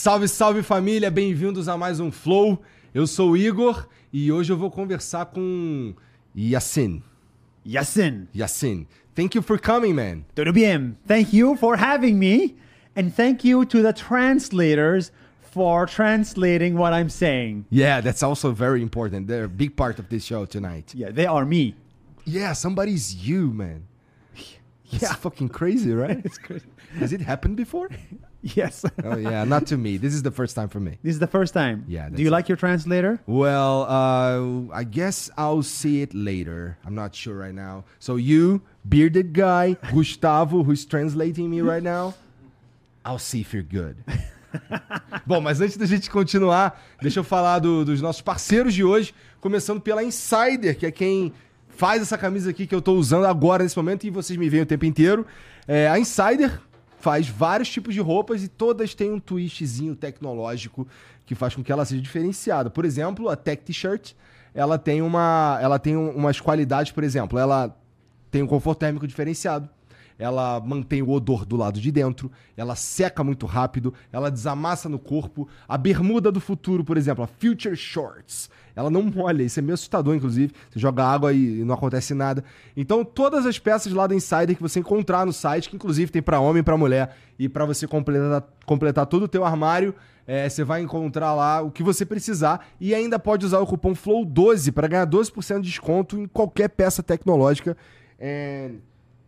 Salve, salve família, bem-vindos a mais um Flow. Eu sou o Igor e hoje eu vou conversar com Yassin. Yassin. Yassin, thank you for coming, man. Tudo bien. Thank you for having me. And thank you to the translators for translating what I'm saying. Yeah, that's also very important. They're a big part of this show tonight. Yeah, they are me. Yeah, somebody's you, man. It's Yeah. fucking crazy, right? It's crazy. Has it happened before? Yes. Oh yeah, not to me. This is the first time for me. this is the first time. Yeah, Do you it. like your translator? Well, uh, I guess I'll see it later. I'm not sure right now. So you, bearded guy, Gustavo, who's translating me right now, I'll see if you're good. Bom, mas antes da gente continuar, deixa eu falar do- dos nossos parceiros de hoje, começando pela Insider, que é quem faz essa camisa aqui que eu tô usando agora nesse momento e vocês me veem o tempo inteiro. É, a Insider faz vários tipos de roupas e todas têm um twistzinho tecnológico que faz com que ela seja diferenciada. Por exemplo, a Tech T-shirt, ela tem uma, ela tem um- umas qualidades, por exemplo, ela tem um conforto térmico diferenciado. Ela mantém o odor do lado de dentro, ela seca muito rápido, ela desamassa no corpo. A bermuda do futuro, por exemplo, a Future Shorts, ela não molha, isso é meio assustador, inclusive. Você joga água e não acontece nada. Então, todas as peças lá da Insider que você encontrar no site, que inclusive tem pra homem e pra mulher, e pra você completar, completar todo o teu armário, é, você vai encontrar lá o que você precisar e ainda pode usar o cupom FLOW12 para ganhar 12% de desconto em qualquer peça tecnológica. And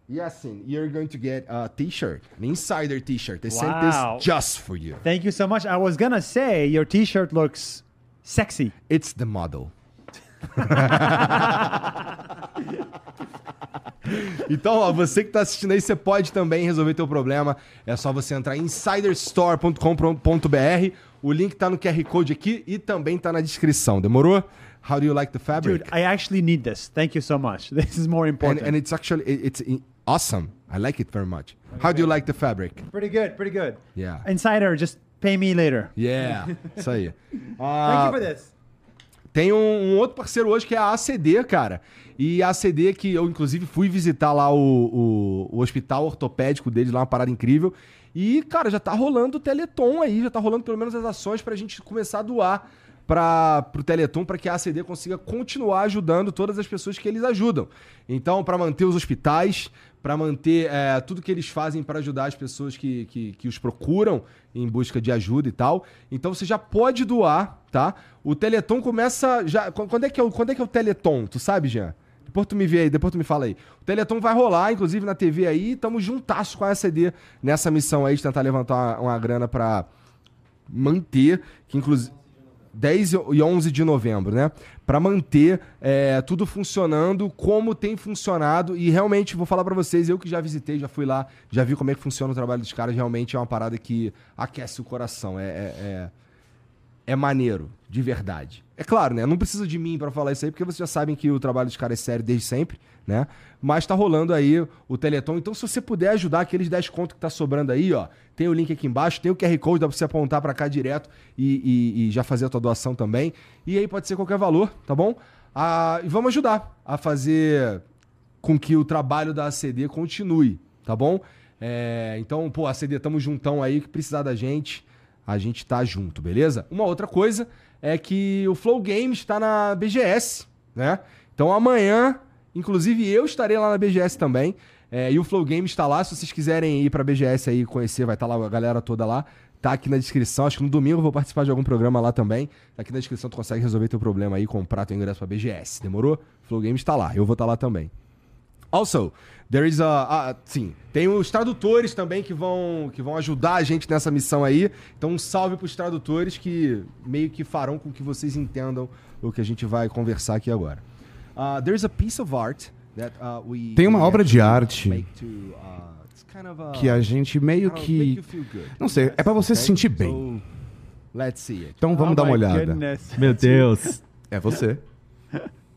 Yasin, you're going to get a t-shirt, an insider t-shirt. They sent Wow. this just for you. Thank you so much. I was gonna say your t-shirt looks sexy. It's the model. então, ó, você que tá assistindo aí, você pode também resolver teu problema. É só você entrar em insiderstore.com.br. O link tá no QR Code aqui e também tá na descrição. Demorou? How do you like the fabric? Dude, I actually need this. Thank you so much. This is more and, important. and it's actually it- it's awesome. I like it very much. How do you like the fabric? pretty good, pretty good. Yeah. Insider, just pay me later. Yeah, isso aí. Thank Ah, you for this. Tem um, um outro parceiro hoje que é a ACD, cara. E a ACD que eu, inclusive, fui visitar lá o, o, o hospital ortopédico deles, lá uma parada incrível. E, cara, já tá rolando o Teleton aí, já tá rolando pelo menos as ações pra gente começar a doar para pro Teleton para que a ACD consiga continuar ajudando todas as pessoas que eles ajudam. Então, para manter os hospitais, para manter é, tudo que eles fazem para ajudar as pessoas que, que, que os procuram em busca de ajuda e tal. Então você já pode doar, tá? O Teleton começa já qu- quando é que é o quando é que é o Teleton? Tu sabe, Jean? Depois tu me vê aí, depois tu me fala aí. O Teleton vai rolar, inclusive na TV aí, estamos juntasso com a ACD nessa missão aí de tentar levantar uma, uma grana para manter, que inclusive 10 e 11 de novembro, né? Pra manter é, tudo funcionando como tem funcionado. E realmente, vou falar pra vocês, eu que já visitei, já fui lá, já vi como é que funciona o trabalho dos caras. Realmente é uma parada que aquece o coração. É, é, é, é maneiro, de verdade. É claro, né? Não precisa de mim pra falar isso aí, porque vocês já sabem que o trabalho dos caras é sério desde sempre, né? Mas tá rolando aí o Teleton. Então, se você puder ajudar aqueles 10 contos que tá sobrando aí, ó, tem o link aqui embaixo, tem o QR Code, dá pra você apontar pra cá direto e, e- e já fazer a tua doação também. E aí pode ser qualquer valor, tá bom? Ah, e vamos ajudar a fazer com que o trabalho da ACD continue, tá bom? É, então, pô, ACD, tamo juntão aí, que precisar da gente, a gente tá junto, beleza? Uma outra coisa é que o Flow Games está na BGS, né? Então amanhã, inclusive eu estarei lá na BGS também. é, e o Flow Games está lá, se vocês quiserem ir pra BGS aí conhecer, vai estar lá a galera toda lá. Tá aqui na descrição, acho que no domingo eu vou participar de algum programa lá também. Tá aqui na descrição, tu consegue resolver teu problema aí, comprar teu ingresso pra BGS, demorou? Flow Games tá lá, eu vou estar lá também. Also, there is a, a- sim, tem os tradutores também que vão que vão ajudar a gente nessa missão aí. Então, um salve pros tradutores que meio que farão com que vocês entendam o que a gente vai conversar aqui agora. Uh, there's a piece of art that uh, we Tem uma we obra de arte to, uh, it's kind of a- que a gente meio que. Não sei, é pra você se sentir bem. So. Então vamos Oh dar uma my olhada. goodness. Meu Deus. É você.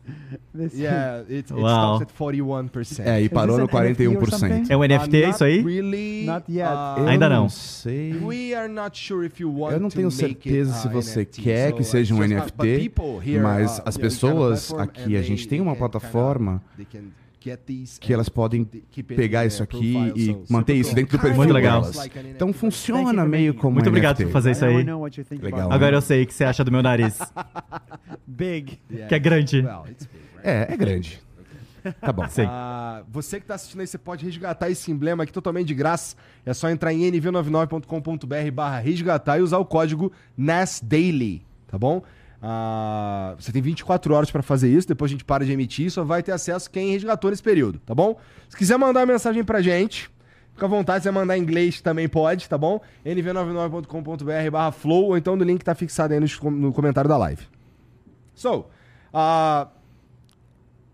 Yeah, it, it Wow. stops at 41%. É, e parou no an NFT or 41%. something? É um NFT Uh, isso aí? Really. Not yet. uh, Ainda não. sei. We are not sure if you want Eu não tenho make it, certeza uh, se você NFT. quer So que seja um just- NFT, here, mas uh, as we have a pessoas platform aqui, a gente tem uma plataforma get these que elas podem pegar isso aqui e manter isso dentro do perfil Muito legal. delas. Então funciona meio como Muito obrigado NFT. por fazer isso aí. Legal. Agora eu sei o que você acha do meu nariz, big. Que é grande. É, é grande. Tá bom. Sim. Ah, você que está assistindo aí, você pode resgatar esse emblema aqui totalmente de graça. É só entrar em nv99.com.br barra resgatar e usar o código NASDAILY, tá bom? Ah, você tem 24 horas para fazer isso, depois a gente para de emitir, só vai ter acesso quem resgatou nesse período, tá bom? Se quiser mandar uma mensagem pra gente, fica à vontade, se você mandar em inglês também pode, tá bom? nv99.com.br barra flow, ou então no link que tá fixado aí no, no comentário da live. So, uh, isn't it a, a, a little weird that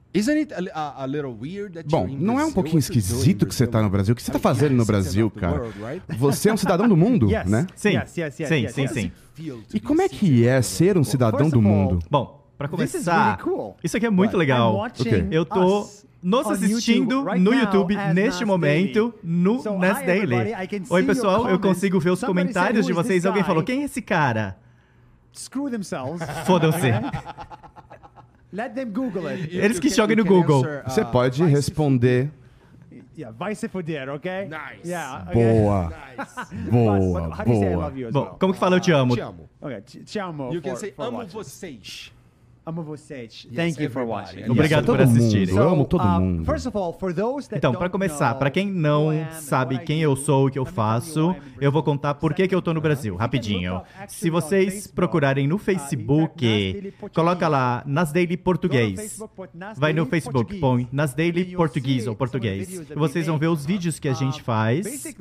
Bom, não é um pouquinho esquisito que você tá no Brasil? O que você tá fazendo no Brasil, cara? Você é um cidadão do mundo, né? Sim, sim, sim, sim. E como é que é ser um cidadão do mundo? Bom, is começar, isso aqui é muito legal. Eu tô nos assistindo no YouTube neste momento no Nas Daily. Oi, pessoal, eu consigo ver os comentários de "Who is vocês. Alguém guy?" falou, quem é esse cara? Screw themselves. Foda-se. Let them Google it. Eles que joguem no Google. answer, Você uh, pode vai se responder. Yeah, vai se fuder, okay? Nice. Yeah. okay. Boa, Nice. boa, But, but boa. Bom, well? como que fala eu te amo? Te amo. Okay, te, te amo You for, can say amo watching. vocês. Amo vocês. Thank you for everybody. watching. Obrigado por assistirem. Eu amo todo uh, mundo. First of all, for those that Então, para começar, para quem não sabe quem eu sou e o que eu faço, eu vou contar por que que eu tô no Brasil, rapidinho. Se vocês procurarem no Facebook, coloca lá Nas Daily Português. Vai no Facebook, põe Nas Daily Português ou Português. Vocês vão ver os vídeos que a gente faz.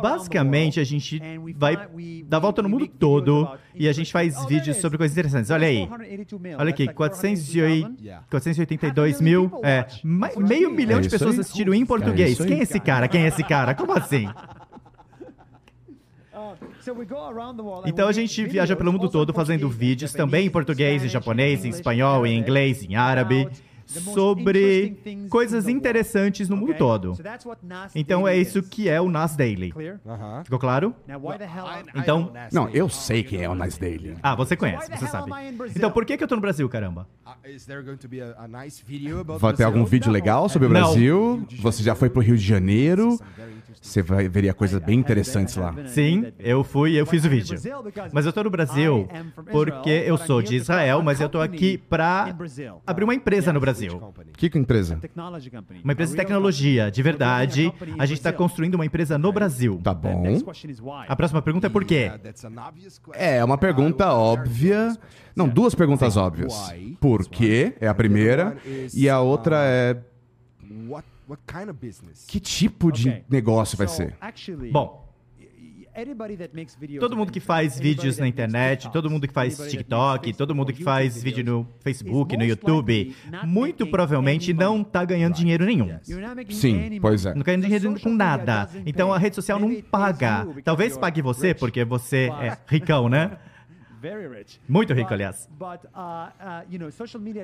Basicamente, a gente vai dar volta no mundo todo e a gente faz vídeos sobre coisas interessantes. Olha aí. Olha aqui, 408 Yeah. 482 mil, é, meio milhão É de pessoas aí. assistiram em É português. Quem é esse cara? Quem é esse cara? Como assim? Então a gente viaja pelo mundo todo fazendo vídeos também em português, em japonês, em espanhol, em inglês, em árabe, sobre coisas interessantes no mundo todo. Então é isso que é o Nas Daily. Ficou claro? Então- Não, eu sei quem é o Nas Daily. Ah, você conhece, você sabe. Então por que, que eu tô no Brasil, caramba? Is there going to be a, a nice video about Vai ter algum vídeo legal sobre o Não. Brasil? Você já foi pro Rio de Janeiro? Você vai veria coisas bem interessantes lá. Sim, eu fui e eu fiz o vídeo. Mas eu tô no Brasil porque eu sou de Israel, mas eu tô aqui pra abrir uma empresa no Brasil. Company. Que empresa? Uma empresa de tecnologia, de verdade. A gente está construindo uma empresa no Brasil. Tá bom. A próxima pergunta é por quê? Question. É, uma pergunta óbvia. Não, duas perguntas óbvias. Por quê? É a primeira. E a outra é. Que tipo de negócio vai ser? Bom, todo mundo que faz vídeos na internet, todo mundo que faz TikTok, todo mundo que faz vídeo no Facebook, no YouTube, muito provavelmente não tá ganhando dinheiro nenhum. Sim, pois é. Não ganha dinheiro com nada. Então a rede social não paga. Talvez pague você, porque você é ricão, né? Muito rico, aliás.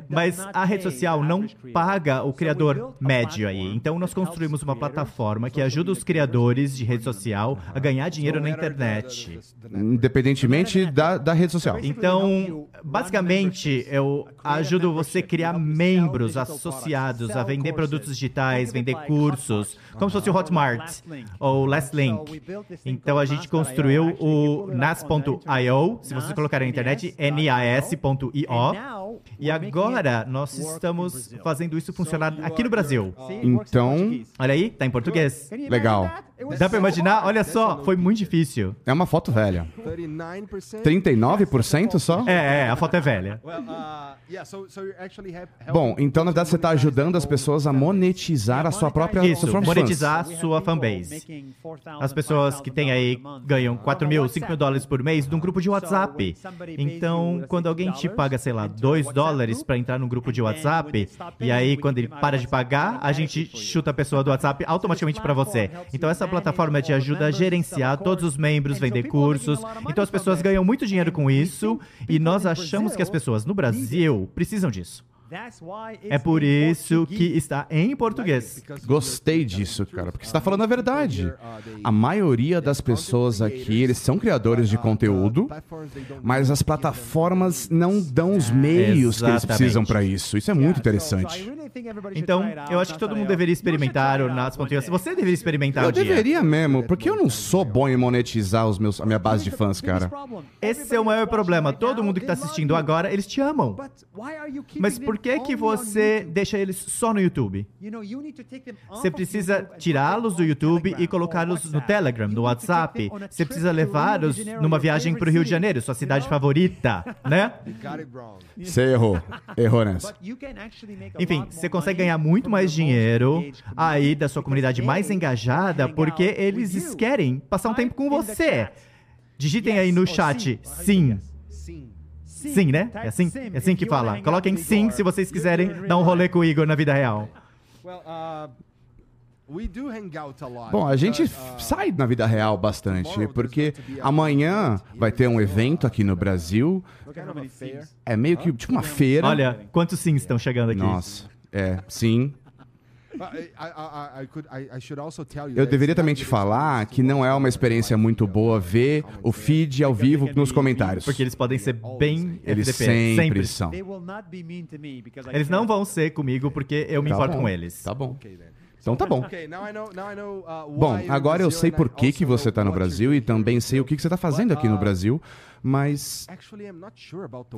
Mas a rede social não paga o criador médio aí. Então nós construímos uma plataforma que ajuda os criadores de rede social a ganhar dinheiro na internet. Independentemente da, da rede social. Então, basicamente, eu ajudo você a criar membros associados a vender produtos digitais, vender cursos, como se fosse o Hotmart ou Last Link. Então a gente construiu o nas.io, se vocês colocarem na internet, nas.io. E agora nós estamos fazendo isso funcionar aqui no Brasil. Então, Olha aí, tá em português. legal. Dá pra imaginar? Olha só, foi muito difícil. É uma foto velha. 39%? 39% só? É, é, a foto é velha. Well, uh, yeah, so, so you're actually have, Bom, então na verdade você está ajudando as pessoas a monetizar a sua própria Isso, próprios monetizar a sua fanbase. As pessoas que têm aí ganham 4 mil, 5 mil dólares por mês num grupo de WhatsApp. Então, quando alguém te paga, sei lá, 2 dólares para entrar num grupo de WhatsApp, e aí quando ele para de pagar, a gente chuta a pessoa do WhatsApp automaticamente para você. Então, essa plataforma te ajuda a gerenciar todos os membros, vender cursos. Então, as pessoas ganham muito dinheiro com isso, e nós achamos que as pessoas no Brasil precisam disso. É por isso que está em português. Gostei disso, cara, porque você está falando a verdade. A maioria das pessoas aqui, eles são criadores de conteúdo, mas as plataformas não dão os meios que eles precisam para isso. Isso é muito interessante. Então, eu acho que todo mundo deveria experimentar o Nas. Você deveria experimentar Eu um dia. deveria mesmo, porque eu não sou bom em monetizar os meus, a minha base de fãs, cara. Esse é o maior problema. Todo mundo que está assistindo agora, eles te amam. Mas por que que você deixa eles só no YouTube? Você precisa tirá-los do YouTube e colocá-los no Telegram, no WhatsApp. Você precisa levá-los numa viagem para o Rio de Janeiro, sua cidade favorita, né? Você errou. Errou nessa. Enfim, você consegue ganhar muito mais dinheiro aí da sua comunidade mais engajada porque eles querem passar um tempo com você. Digitem aí no chat sim. Sim. Sim, né? É assim, é assim que fala. Coloquem sim se vocês quiserem dar um rolê com o Igor na vida real. Well, uh. Bom, a gente uh, sai na vida real bastante, porque amanhã vai ter um evento aqui no Brasil. É meio que tipo uma feira. Olha, quantos sims estão chegando aqui. Nossa, é, sim. Eu deveria também te falar que não é uma experiência muito boa ver o feed ao vivo nos comentários. Porque eles podem ser bem Eles FDP. sempre são. Eles não vão ser comigo porque eu me Tá importo bom, com eles. Tá bom. Então tá bom. Uh, Bom, agora eu sei por que, que você tá no Brasil e também sei o que, que você tá fazendo aqui no Brasil, mas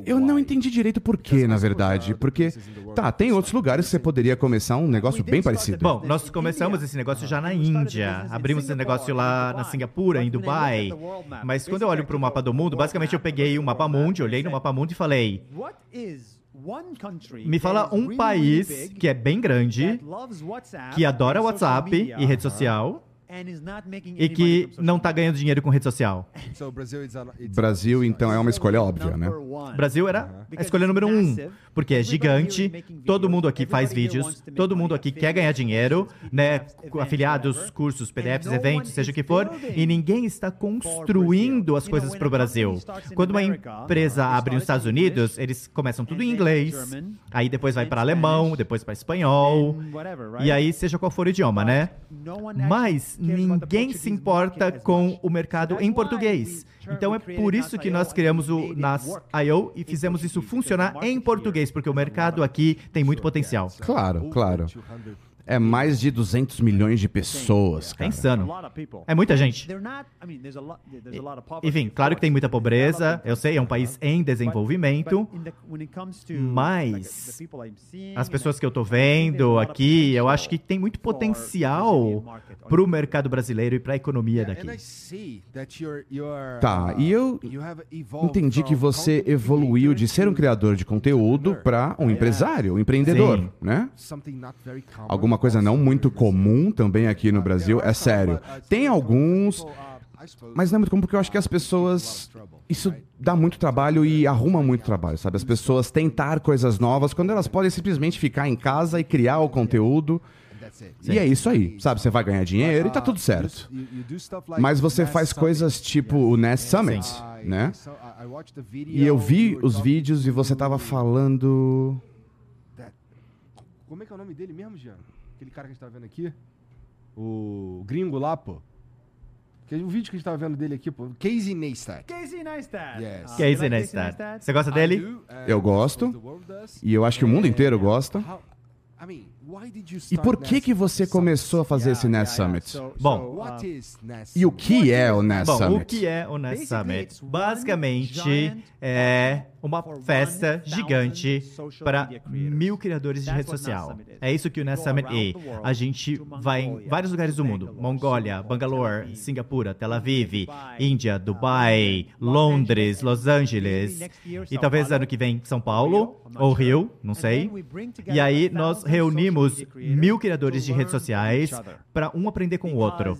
eu não entendi direito por que, na verdade. Porque, tá, tem outros lugares que você poderia começar um negócio bem parecido. Bom, nós começamos esse negócio já na Índia. Abrimos esse negócio lá na Singapura, em Dubai. Mas quando eu olho para o mapa do mundo, basicamente eu peguei o mapa mundi, olhei no mapa mundi e falei: me fala um país que é bem grande, que adora WhatsApp e rede social e que não tá ganhando dinheiro com rede social. Brasil, então, é uma escolha óbvia, né? Brasil era a escolha número um, porque é gigante, todo mundo aqui faz vídeos, todo mundo aqui quer ganhar dinheiro, né? com Afiliados, cursos, PDFs, eventos, seja o que for, e ninguém está construindo as coisas para o Brasil. Quando uma empresa abre nos Estados Unidos, eles começam tudo em inglês, aí depois vai para alemão, depois para espanhol, e aí seja qual for o idioma, né? Mas ninguém se importa com o mercado em português. Então é por isso que nós criamos o Nas.io e fizemos isso funcionar em português, porque o mercado aqui tem muito potencial. Claro, claro. 200 É mais de 200 milhões de pessoas, É cara. insano. É muita gente. Enfim, claro que tem muita pobreza, eu sei, é um país em desenvolvimento, mas as pessoas que eu tô vendo aqui, eu acho que tem muito potencial pro mercado brasileiro e pra economia And daqui. Tá, uh, e eu entendi que você evoluiu de ser um criador de conteúdo para um empresário, um empreendedor, Sim. né? something Alguma coisa não muito comum também aqui no Brasil, é sério. Tem alguns, mas não é muito comum porque eu acho que as pessoas. Isso dá muito trabalho e arruma muito trabalho, sabe? As pessoas tentar coisas novas quando elas podem simplesmente ficar em casa e criar o conteúdo. E é isso aí, sabe? Você vai ganhar dinheiro e tá tudo certo. Mas você faz coisas tipo o Nest Summit, né? E eu vi os vídeos e você tava falando. Como é que é o nome dele mesmo, Jean? Aquele cara que a gente tá vendo aqui? O gringo lá, pô. Que- O vídeo que a gente tava vendo dele aqui, pô. Casey Neistat. Casey Neistat. Yes. É esse, né, Star? Você gosta dele? Eu gosto. E eu acho que o mundo inteiro gosta. E por que que você começou a fazer esse Nest Summit? Bom, E o que é o Nest Bom, o que é o Nest Summit? Basicamente, é uma festa gigante para mil criadores de rede social. É isso que o Nest Summit é. A gente vai em vários lugares do mundo. Mongólia, Bangalore, Singapura, Tel Aviv, Índia, Dubai, Londres, Los Angeles. E talvez ano que vem São Paulo ou Rio, não sei. E aí nós reunimos mil criadores de redes sociais para um aprender com o outro.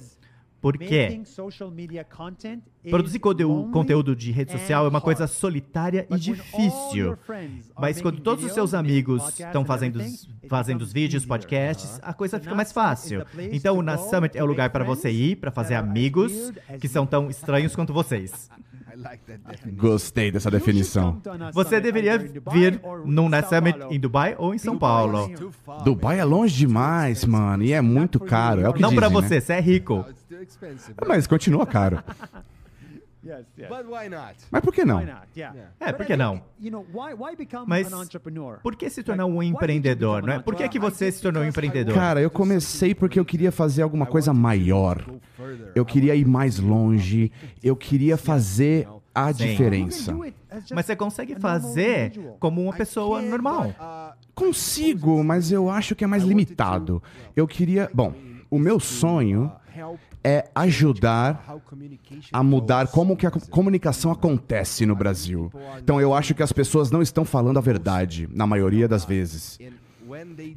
Porque produzir conteúdo, conteúdo de rede social é uma coisa solitária e difícil. Mas quando todos os seus amigos estão fazendo, os- fazendo os vídeos, podcasts, a coisa fica mais fácil. Então o Nas Summit é o lugar para você ir, para fazer amigos que são tão estranhos quanto vocês. Gostei dessa definição. Você deveria vir num Night Summit em Dubai ou em São Paulo. Dubai é longe demais, mano, e é muito caro. É o que Não pra dizem, né? você, você é rico. Mas continua caro. Yes, yes. But why not? Mas por que não? Why not? Yeah. É, But por I que think, não? You know, why, why become Mas an entrepreneur? Por que se tornar um empreendedor, não an é? Por que, que entrepreneur? você se tornou um empreendedor? Cara, eu comecei porque eu queria fazer alguma coisa maior. Eu queria ir mais longe. Eu queria fazer a Sim. diferença. Mas você consegue fazer como uma pessoa normal. Consigo, mas eu acho que é mais limitado. Eu queria. Bom, o meu sonho é ajudar a mudar como que a comunicação acontece no Brasil. Então eu acho que as pessoas não estão falando a verdade, na maioria das vezes.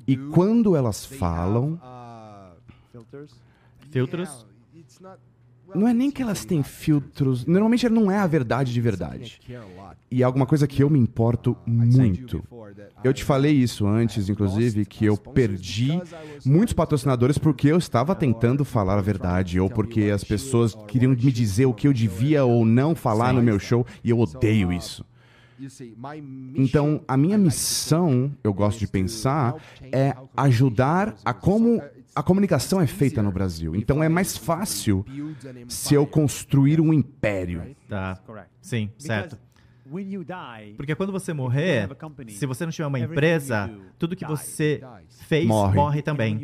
E quando elas falam. Filtros? Não é nem que elas têm filtros. Normalmente não é a verdade de verdade. E é alguma coisa que eu me importo muito. Eu te falei isso antes, inclusive, que eu perdi muitos patrocinadores porque eu estava tentando falar a verdade, ou porque as pessoas queriam me dizer o que eu devia ou não falar no meu show, e eu odeio isso. Então, a minha missão, eu gosto de pensar, é ajudar a como a comunicação é feita no Brasil. Então, é mais fácil se eu construir um império. Tá. Sim, certo. Porque quando você morrer, se você não tiver uma empresa, tudo que você fez Morre. morre, também.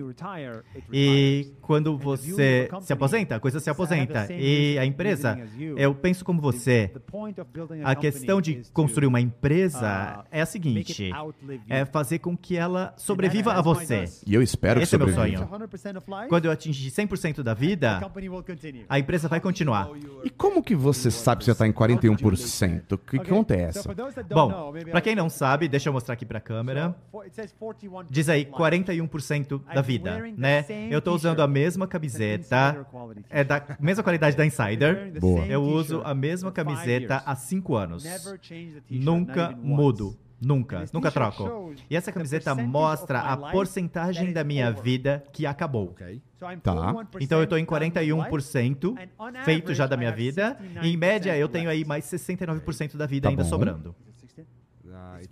E. quando você a se company, aposenta, a coisa se aposenta. E a empresa, eu penso como você. The point of building A company questão de construir uma empresa uh, é a seguinte: it outlive you. é fazer com que ela sobreviva a você. E eu espero que Esse é meu sobreviva. sonho. 100% of life, Quando eu atingir 100% da the vida, company will continue. a empresa vai continuar. E como que você sabe que você está em 41%? O que, que don't Bom, I'll- quem não sabe, deixa eu mostrar aqui câmera. It says 41% Diz aí, life. 41% da vida, né? Eu tô usando a mesma camiseta, é da mesma qualidade da Insider. Boa. Eu uso a mesma camiseta há 5 anos. Nunca mudo. Nunca, t-shirt troco. E essa camiseta mostra a porcentagem da minha vida que acabou. Tá. 41% Então eu tô em done with life, 41% and on feito já da minha vida. 69% E em média eu tenho aí mais 69% da vida Tá ainda bom. sobrando.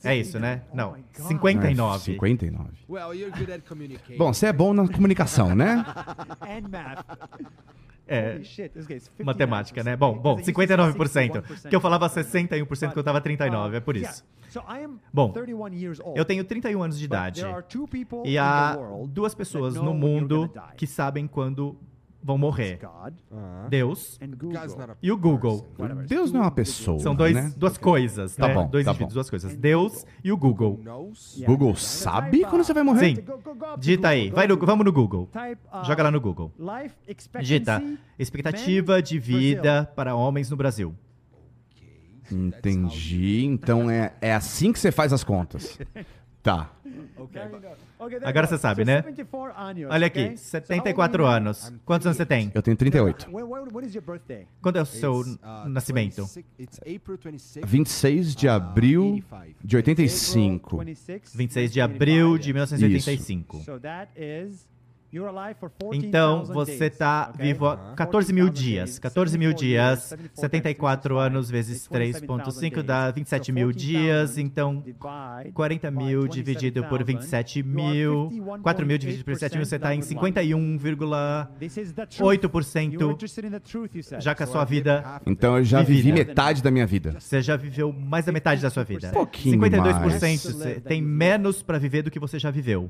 É isso, né? Oh Não, my God. 59. É, 59. Well, you're good at communicating. Bom, você é bom na comunicação, né? É, Holy shit, this guy's 59%. matemática, né? Bom, bom, Because I used to say 59%. 61%. Porque eu falava 61% quando eu tava But, 39, é por isso. yeah. So I am Bom, 31 years old. Eu tenho 31 anos de idade. there are two people E in há the world duas pessoas no mundo que sabem quando vão morrer. God Deus e o Google. Deus não é uma pessoa, São dois, né? duas coisas, Tá né? bom, dois tá indivíduos, bom. duas coisas. Deus e o Google. Google sabe quando você vai morrer? Sim. Digita aí, vai no, vamos no Google. Uh, Joga lá no Google. Expectancy expectativa de vida para homens no Brasil. Entendi. Então é, é assim que você faz as contas. Tá. Okay, okay, Agora você sabe, So né? 74 anos, Olha okay? aqui, So 74 how old are you anos. Quantos anos você tem? Eu tenho 38. now? When, when, when is your birthday? Quando é o seu uh, nascimento? 26 It's April 26. 26 de abril de 85. 26, 26 de abril de 1985. 1985. So that is you're alive for 14,000 Então você tá okay? vivo há 14 mil dias. 14 mil dias, 74 anos vezes 3,5 dá 27 mil dias. Então 40 mil dividido por 27 mil. 4 mil dividido por 27 mil, você está em 51,8% já com a sua vida. Então eu já vivi Vivida. metade da minha vida. Você já viveu mais da metade da sua vida. Pouquinho 52% mais. você tem menos para viver do que você já viveu.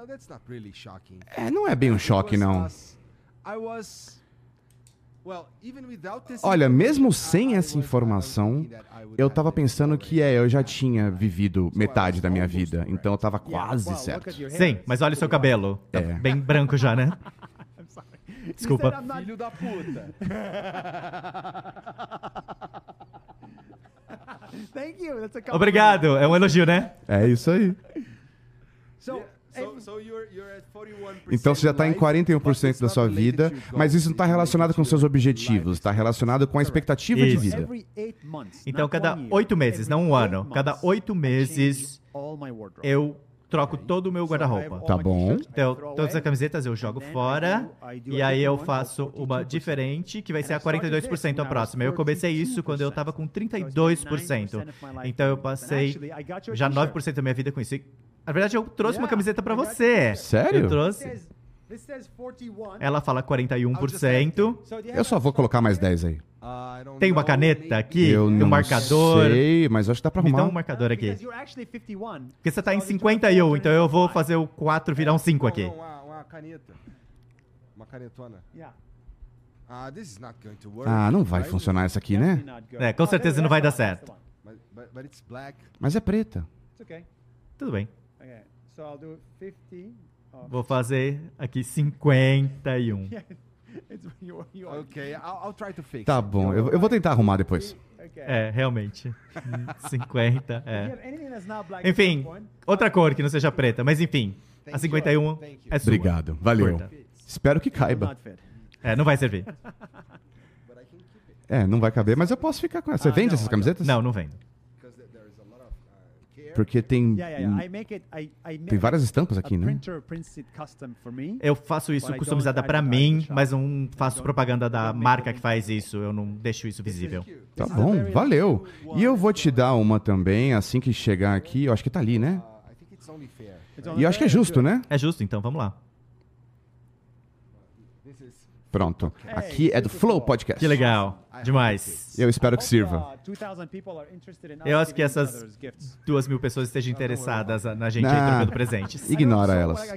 That's well, that's not really shocking. É, não é bem um choque, não. I was well, even without this Olha, mesmo information, sem essa was informação, thinking that I would eu have tava it pensando already. que é, eu já tinha vivido metade da minha vida. Então eu tava quase certo. Sim, mas olha o seu cabelo. Tá É. bem branco já, né? Desculpa. Filho da puta. Thank you. That's a compliment. Obrigado, é um elogio, né? É isso aí. So, So, so you're, you're at 41% Então você já tá em life, but 41% it's da sua vida, mas isso não tá goals, relacionado com seus objetivos, life tá relacionado com a expectativa de Isso. vida. eight months, Então, cada oito meses, não um ano. Cada oito meses. Eu troco todo o meu guarda-roupa. Tá bom. Então, todas as camisetas eu jogo fora e aí eu faço uma diferente que vai ser a 42% a próxima. Eu comecei isso quando eu tava com 32%. Então eu passei já 9% da minha vida com isso. Na verdade, eu trouxe uma camiseta pra você. Sério? Eu trouxe. Ela fala 41%. Eu só vou colocar mais 10 aí. Tem uma caneta aqui, Eu tem não um marcador. sei, mas acho que dá pra Me dá arrumar. um marcador aqui. Porque você tá em 51, então eu vou fazer o 4 virar um 5 aqui. Uma, uma caneta. Uma canetona. Ah, this is not going to work. Ah, não vai funcionar essa aqui, né? É, com certeza não vai dar certo. Mas é preta. Tudo bem. So I'll do 50. of- Vou fazer aqui 51. It's you, you are- Okay, I'll, I'll try to fix Tá it. bom, eu, eu vou tentar arrumar depois. Okay. É, realmente. Hum, 50, Do you é. Enfim, outra cor que não seja preta, mas enfim. A 51 é sua. Obrigado, valeu. Curta. Espero que caiba. É, não vai servir. É, não vai caber, mas eu posso ficar com essa. Você Ah, vende essas camisetas? Não, não vem. Porque tem, tem várias estampas aqui, né? Eu faço isso customizada I mim, mas não faço propaganda da marca que faz isso. Eu não deixo isso visível. Tá bom, valeu. E eu vou te dar uma também, assim que chegar aqui. Eu acho que tá ali, né? Uh, E eu acho que é justo, né? É justo, então vamos lá. Pronto. Aqui é do Flow Podcast. Que legal. Demais. Eu espero que sirva. 2,000 people are interested in Eu acho que essas duas mil pessoas estejam interessadas na gente aí Ah. trocando presentes. Ignora elas.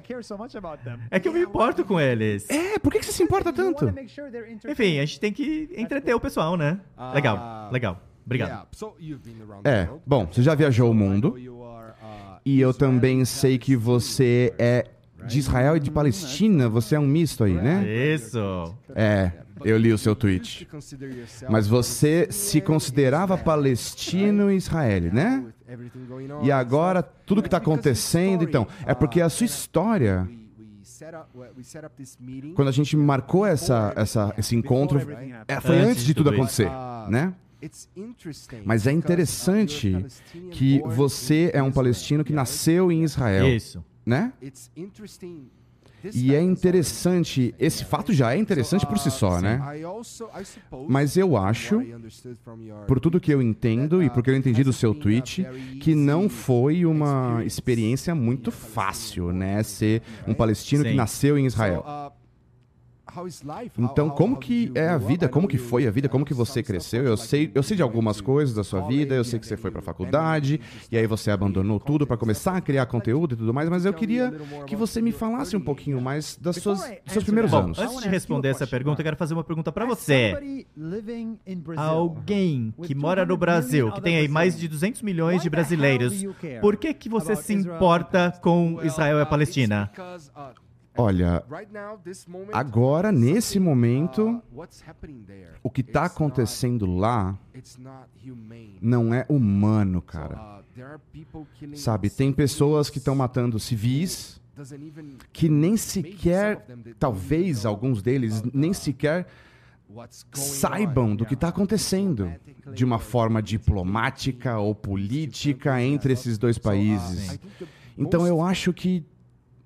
É que eu me importo com eles. É, por que, você se importa tanto? Enfim, a gente tem que entreter o pessoal, né? Legal, legal. Obrigado. É, bom, você já viajou o mundo. Uh, E eu também sei que você é de Israel e de Palestina. Você é um misto aí, né? Isso. É, eu li o seu tweet. Mas você se considerava palestino e israeli, né? E agora, tudo que está acontecendo, então, é porque a sua história, quando a gente marcou essa, essa, esse encontro, é, foi Antes de tudo acontecer, né? It's interesting Mas é interessante que você é um in palestino que Israel, nasceu em Israel, Isso. Né? E é interessante, esse fato já é interessante por si só, né? Mas eu acho, por tudo que eu entendo e porque eu entendi do seu tweet, que não foi uma experiência muito fácil, né? Ser um palestino que nasceu em Israel. uh, how is life? How- Então, como que é a vida? Como que foi a vida? Como que você cresceu? Eu sei, eu sei de algumas coisas da sua vida, eu sei que você foi you faculdade, e aí você abandonou tudo pra começar a criar conteúdo e tudo mais, mas eu queria que você me falasse um pouquinho mais das suas, dos seus primeiros Bom, anos. antes de responder essa pergunta, eu quero fazer uma pergunta pra você. Alguém que mora no Brasil, que tem aí mais de 200 milhões de brasileiros, por que que você se importa com Israel e a Palestina? Olha, agora, nesse momento, o que tá not- acontecendo lá não é humano, cara. Sabe, tem pessoas que estão matando civis que nem sequer, talvez alguns deles, nem sequer saibam do que está acontecendo de uma forma diplomática ou política entre esses dois países. Então eu acho que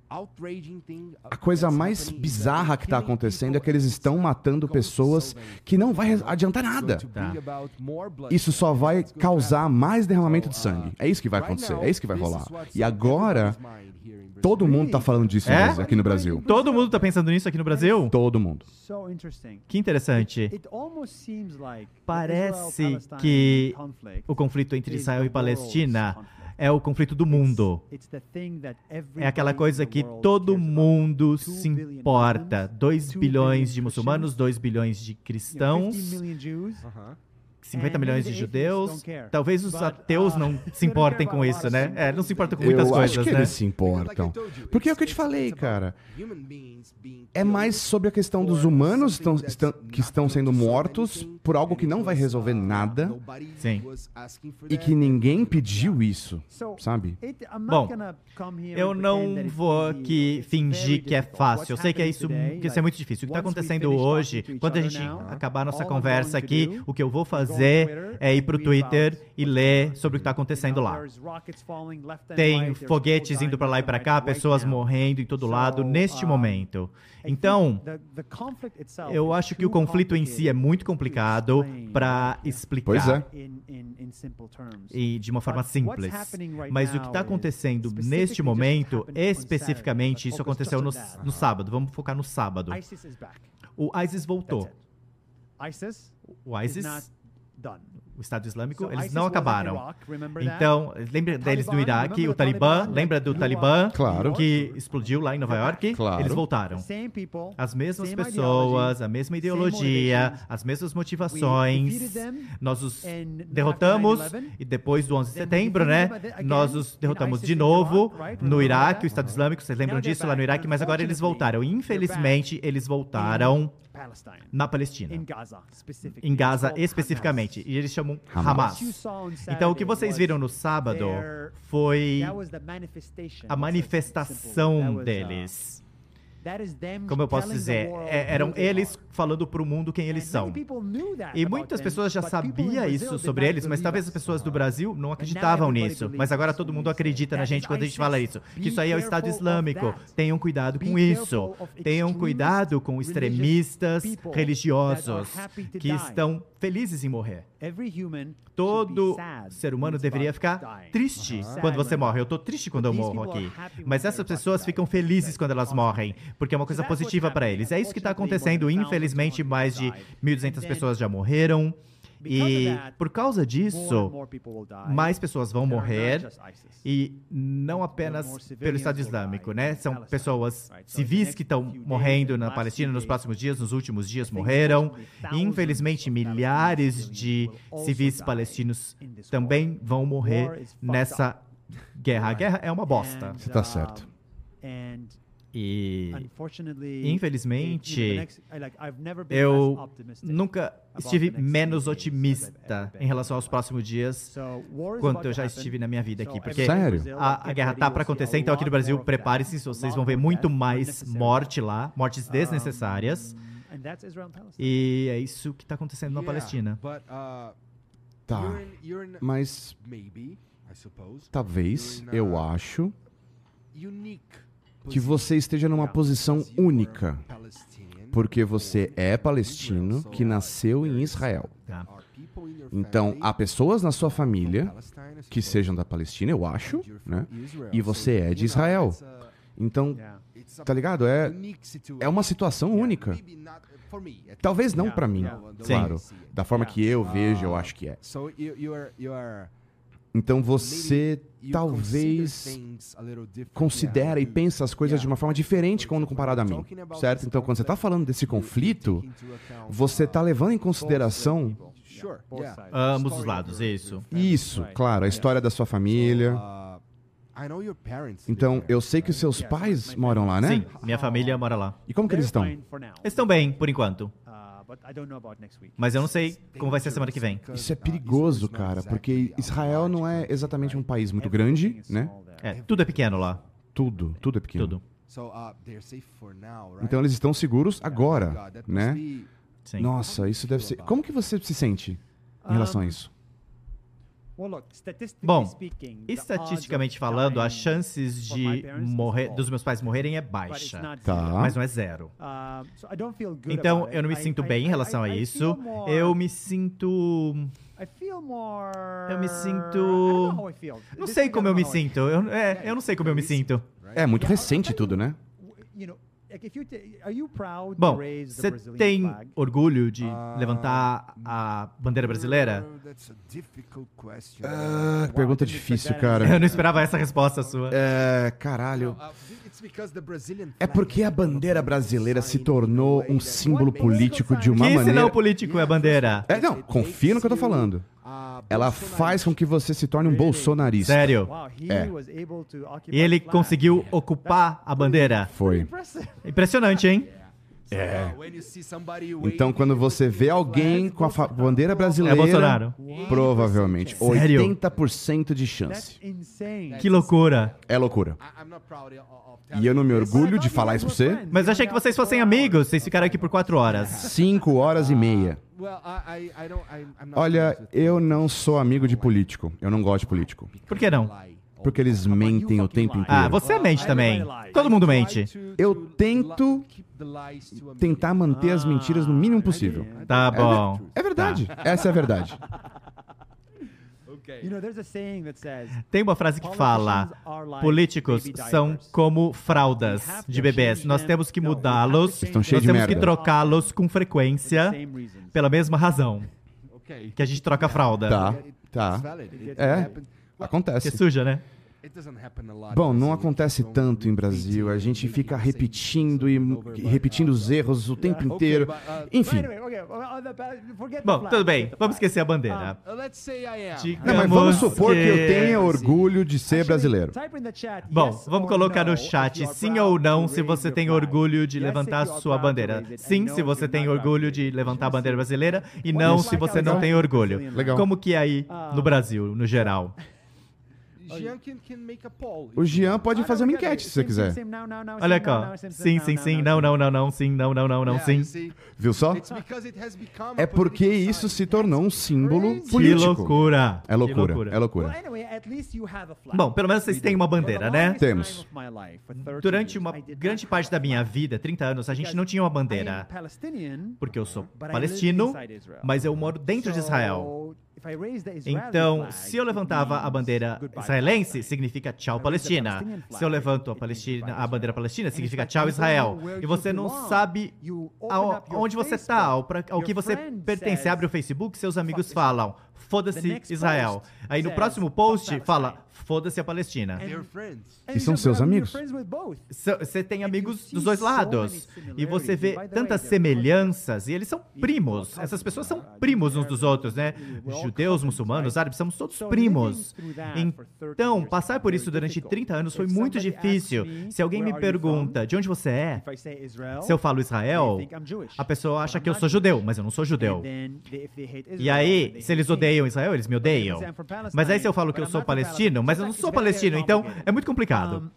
a coisa mais bizarra que está acontecendo é que eles estão matando pessoas que não vai adiantar nada. Tá. Isso só vai causar mais derramamento de sangue. É isso que vai acontecer, é isso que vai rolar. E agora, todo mundo tá falando disso É? aqui no Brasil. Todo mundo tá pensando nisso aqui no Brasil? Todo mundo. Que interessante. Parece que O conflito entre is Israel e Palestina. É o conflito do mundo. É aquela coisa que todo mundo se importa. Muslims, 2 two bilhões de muçulmanos, 2 bilhões de cristãos, 50 million Jews. 50 and milhões de the judeus. atheists don't care. Talvez os ateus uh, não they se don't importem care com about a isso, né? É, não se importam com muitas Eu coisas, acho que né? eles se importam. Porque é o que eu te falei, cara. É mais sobre a questão dos humanos estão- estão- que estão sendo mortos por algo que não vai resolver nada Sim. e que ninguém pediu isso, So, sabe? Bom, Eu não vou aqui fingir que é fácil. Eu sei que é isso, que isso é muito difícil. O que está acontecendo hoje, quando a gente acabar nossa all I'm conversa aqui, o que eu vou fazer fazer é ir pro Twitter e ler sobre o que está acontecendo lá. Tem foguetes indo para lá e para cá, pessoas morrendo em todo lado neste momento. Então, eu acho que o conflito em si é muito complicado para explicar. Pois é. E de uma forma simples. Mas o que está acontecendo neste momento, especificamente, isso aconteceu no, no sábado. Vamos focar no sábado. O ISIS voltou. O ISIS o Estado Islâmico, eles não acabaram. Então, lembra deles no Iraque, o Talibã, lembra do Talibã Claro. que explodiu lá em Nova York? Claro. Eles voltaram. As mesmas pessoas, a mesma ideologia, as mesmas motivações. Nós os derrotamos e depois do 11 de setembro, né? Nós os derrotamos de novo no Iraque, o Estado Islâmico, vocês lembram disso lá no Iraque, mas agora eles voltaram. Infelizmente, eles voltaram na Palestina. Em Gaza especificamente. E eles chamam Hamas. Então, o que vocês viram no sábado foi a manifestação deles. Como eu posso dizer, é- eram eles falando para o mundo quem eles são. E muitas pessoas já sabiam isso sobre eles, mas talvez as pessoas do Brasil não acreditavam nisso. Mas agora todo mundo acredita na gente quando a gente fala isso. Que isso aí é o Estado Islâmico. Tenham cuidado com isso. Tenham cuidado com extremistas religiosos que estão felizes em morrer. Todo ser humano deveria ficar triste quando você morre. Eu tô triste quando eu morro aqui. Mas essas pessoas ficam felizes quando elas morrem, porque é uma coisa positiva para eles. É isso que está acontecendo. Infelizmente, mais de 1.200 pessoas já morreram. E por causa disso, mais pessoas vão morrer e não apenas pelo Estado Islâmico, né? São pessoas civis que estão morrendo na Palestina nos próximos dias, nos últimos dias morreram. Infelizmente, milhares de civis palestinos também vão morrer nessa guerra. A guerra é uma bosta. Você tá certo. E infelizmente, eu nunca estive menos otimista em relação aos próximos dias quanto eu já estive na minha vida aqui. Porque Sério? a, a guerra tá para acontecer, então aqui no Brasil, prepare-se, vocês vão ver muito mais morte lá, mortes desnecessárias. E é isso que tá acontecendo na Palestina. Tá. Mas talvez, eu acho, que você esteja numa posição única. Porque você é palestino que nasceu em Israel. Então, há pessoas na sua família que sejam da Palestina, eu acho, né? E você é de Israel. Então, tá ligado? É, é uma situação única. Talvez não pra mim, claro. Da forma que eu vejo, eu acho que é. Então você talvez considera e pensa as coisas de uma forma diferente quando comparado a mim, certo? Então quando você está falando desse conflito, você está levando em consideração Ambos os lados, isso. isso, claro, a história da sua família. Então eu sei que os seus pais moram lá, né? Sim, minha família mora lá. E como que eles estão? Eles estão bem, por enquanto. Mas eu não sei como vai ser a semana que vem. Isso é perigoso, cara, porque Israel não é exatamente um país muito grande, né? É, tudo é pequeno lá. Tudo, tudo é pequeno. Tudo. Então eles estão seguros agora, né? Sim. Nossa, isso deve ser. Como que você se sente em relação a isso? Bom, estatisticamente falando, as chances de morrer, dos meus pais morrerem é baixa. Tá. Mas não é zero. Então, eu não me sinto bem em relação a isso. Eu me sinto. Eu me sinto. Não sei como eu me sinto. Eu, é, eu não sei como eu me sinto. É muito recente tudo, né? Bom, você tem orgulho de levantar a bandeira brasileira? Ah, pergunta difícil, cara. Eu não esperava essa resposta sua. É, caralho. É porque a bandeira brasileira se tornou um símbolo político de uma Que maneira. sinal político é a bandeira? É, não, confia no que eu tô falando. Ela faz com que você se torne um bolsonarista. Sério. É. E ele conseguiu ocupar a bandeira. Foi. Impressionante, hein? É. Então, quando você vê alguém com a bandeira brasileira, É Bolsonaro. provavelmente Sério? 80% de chance. Que loucura. É loucura. E eu não me orgulho de falar isso pra você. Mas eu achei que vocês fossem amigos. Vocês ficaram aqui por quatro horas. Cinco horas e meia. Olha, eu não sou amigo de político. Eu não gosto de político. Por que não? Porque eles mentem o tempo inteiro. Ah, você mente também. Todo mundo mente. Eu tento tentar manter as mentiras no mínimo possível. Tá bom. É verdade. Essa é a verdade. Tem uma frase que fala: políticos são como fraldas de bebês. Nós temos que mudá-los. Estão Nós temos que trocá-los com frequência pela mesma razão que a gente troca a fralda. Tá, tá. É, Que acontece. suja, né? Bom, não acontece tanto em Brasil. A gente fica repetindo e repetindo os erros o tempo inteiro. Enfim. Forget the Bom, tudo bem. Vamos esquecer a bandeira. Não, mas vamos supor que eu tenha orgulho de ser brasileiro. Bom, vamos colocar no chat sim ou não se você tem orgulho de levantar sua bandeira. Sim, se você tem orgulho de levantar a bandeira brasileira e não se você não tem orgulho. Como que é aí no Brasil, no geral? O Jean pode fazer uma enquete se você quiser. Olha aqui, ó. Sim, sim, sim. Não, não, não, não. Sim, não, não, não, não. Sim. Viu só? É porque isso se tornou um símbolo Que político. loucura. É Que loucura, é loucura. Bom, pelo menos vocês têm uma bandeira, né? Temos. Durante uma grande parte da minha vida, 30 anos, a gente não tinha uma bandeira. Porque eu sou palestino, mas eu moro dentro de Israel. Então, se eu levantava a bandeira israelense, significa tchau Palestina. Se eu levanto a, Palestina, a bandeira palestina, significa tchau Israel. E você não sabe ao- onde você está, ao, ao que você pertence. Abre o Facebook, seus amigos falam, foda-se Israel. Aí no próximo post fala, foda-se a Palestina. E são seus amigos. Você tem amigos dos dois lados. E você vê tantas semelhanças. E eles são primos. Essas pessoas são primos uns dos outros, né? Judeus, muçulmanos, árabes, somos todos primos. Então, passar por isso durante 30 anos foi muito difícil. Se alguém me pergunta de onde você é, se eu falo Israel, a pessoa acha que eu sou judeu, mas eu não sou judeu. E aí, se eles odeiam Israel, eles me odeiam. Mas aí se eu falo que eu sou palestino, mas eu não sou palestino, então é muito complicado.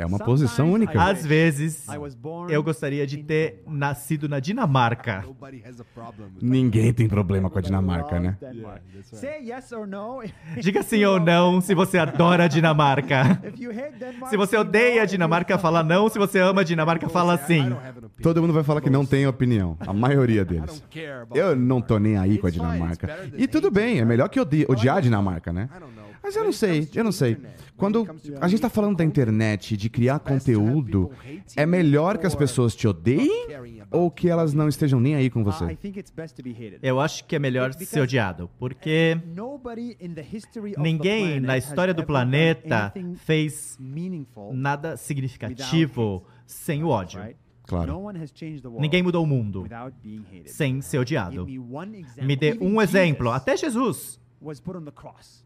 É uma posição única. Às vezes, eu gostaria de ter nascido na Dinamarca. Ninguém tem problema com a Dinamarca, né? Diga sim ou não se você adora a Dinamarca. Se você odeia a Dinamarca, fala não. Se você ama a Dinamarca, fala sim. Todo mundo vai falar que não tem opinião. A maioria deles. Eu não tô nem aí com a Dinamarca. E tudo bem, é melhor que odi- odiar a Dinamarca, né? Mas eu não sei, eu não sei. Quando a gente tá falando da internet, de criar conteúdo, é melhor que as pessoas te odeiem ou que elas não estejam nem aí com você? Eu acho que é melhor ser odiado, porque ninguém na história do planeta fez nada significativo sem o ódio. Claro. Ninguém mudou o mundo sem ser odiado. Me dê um exemplo. Até Jesus,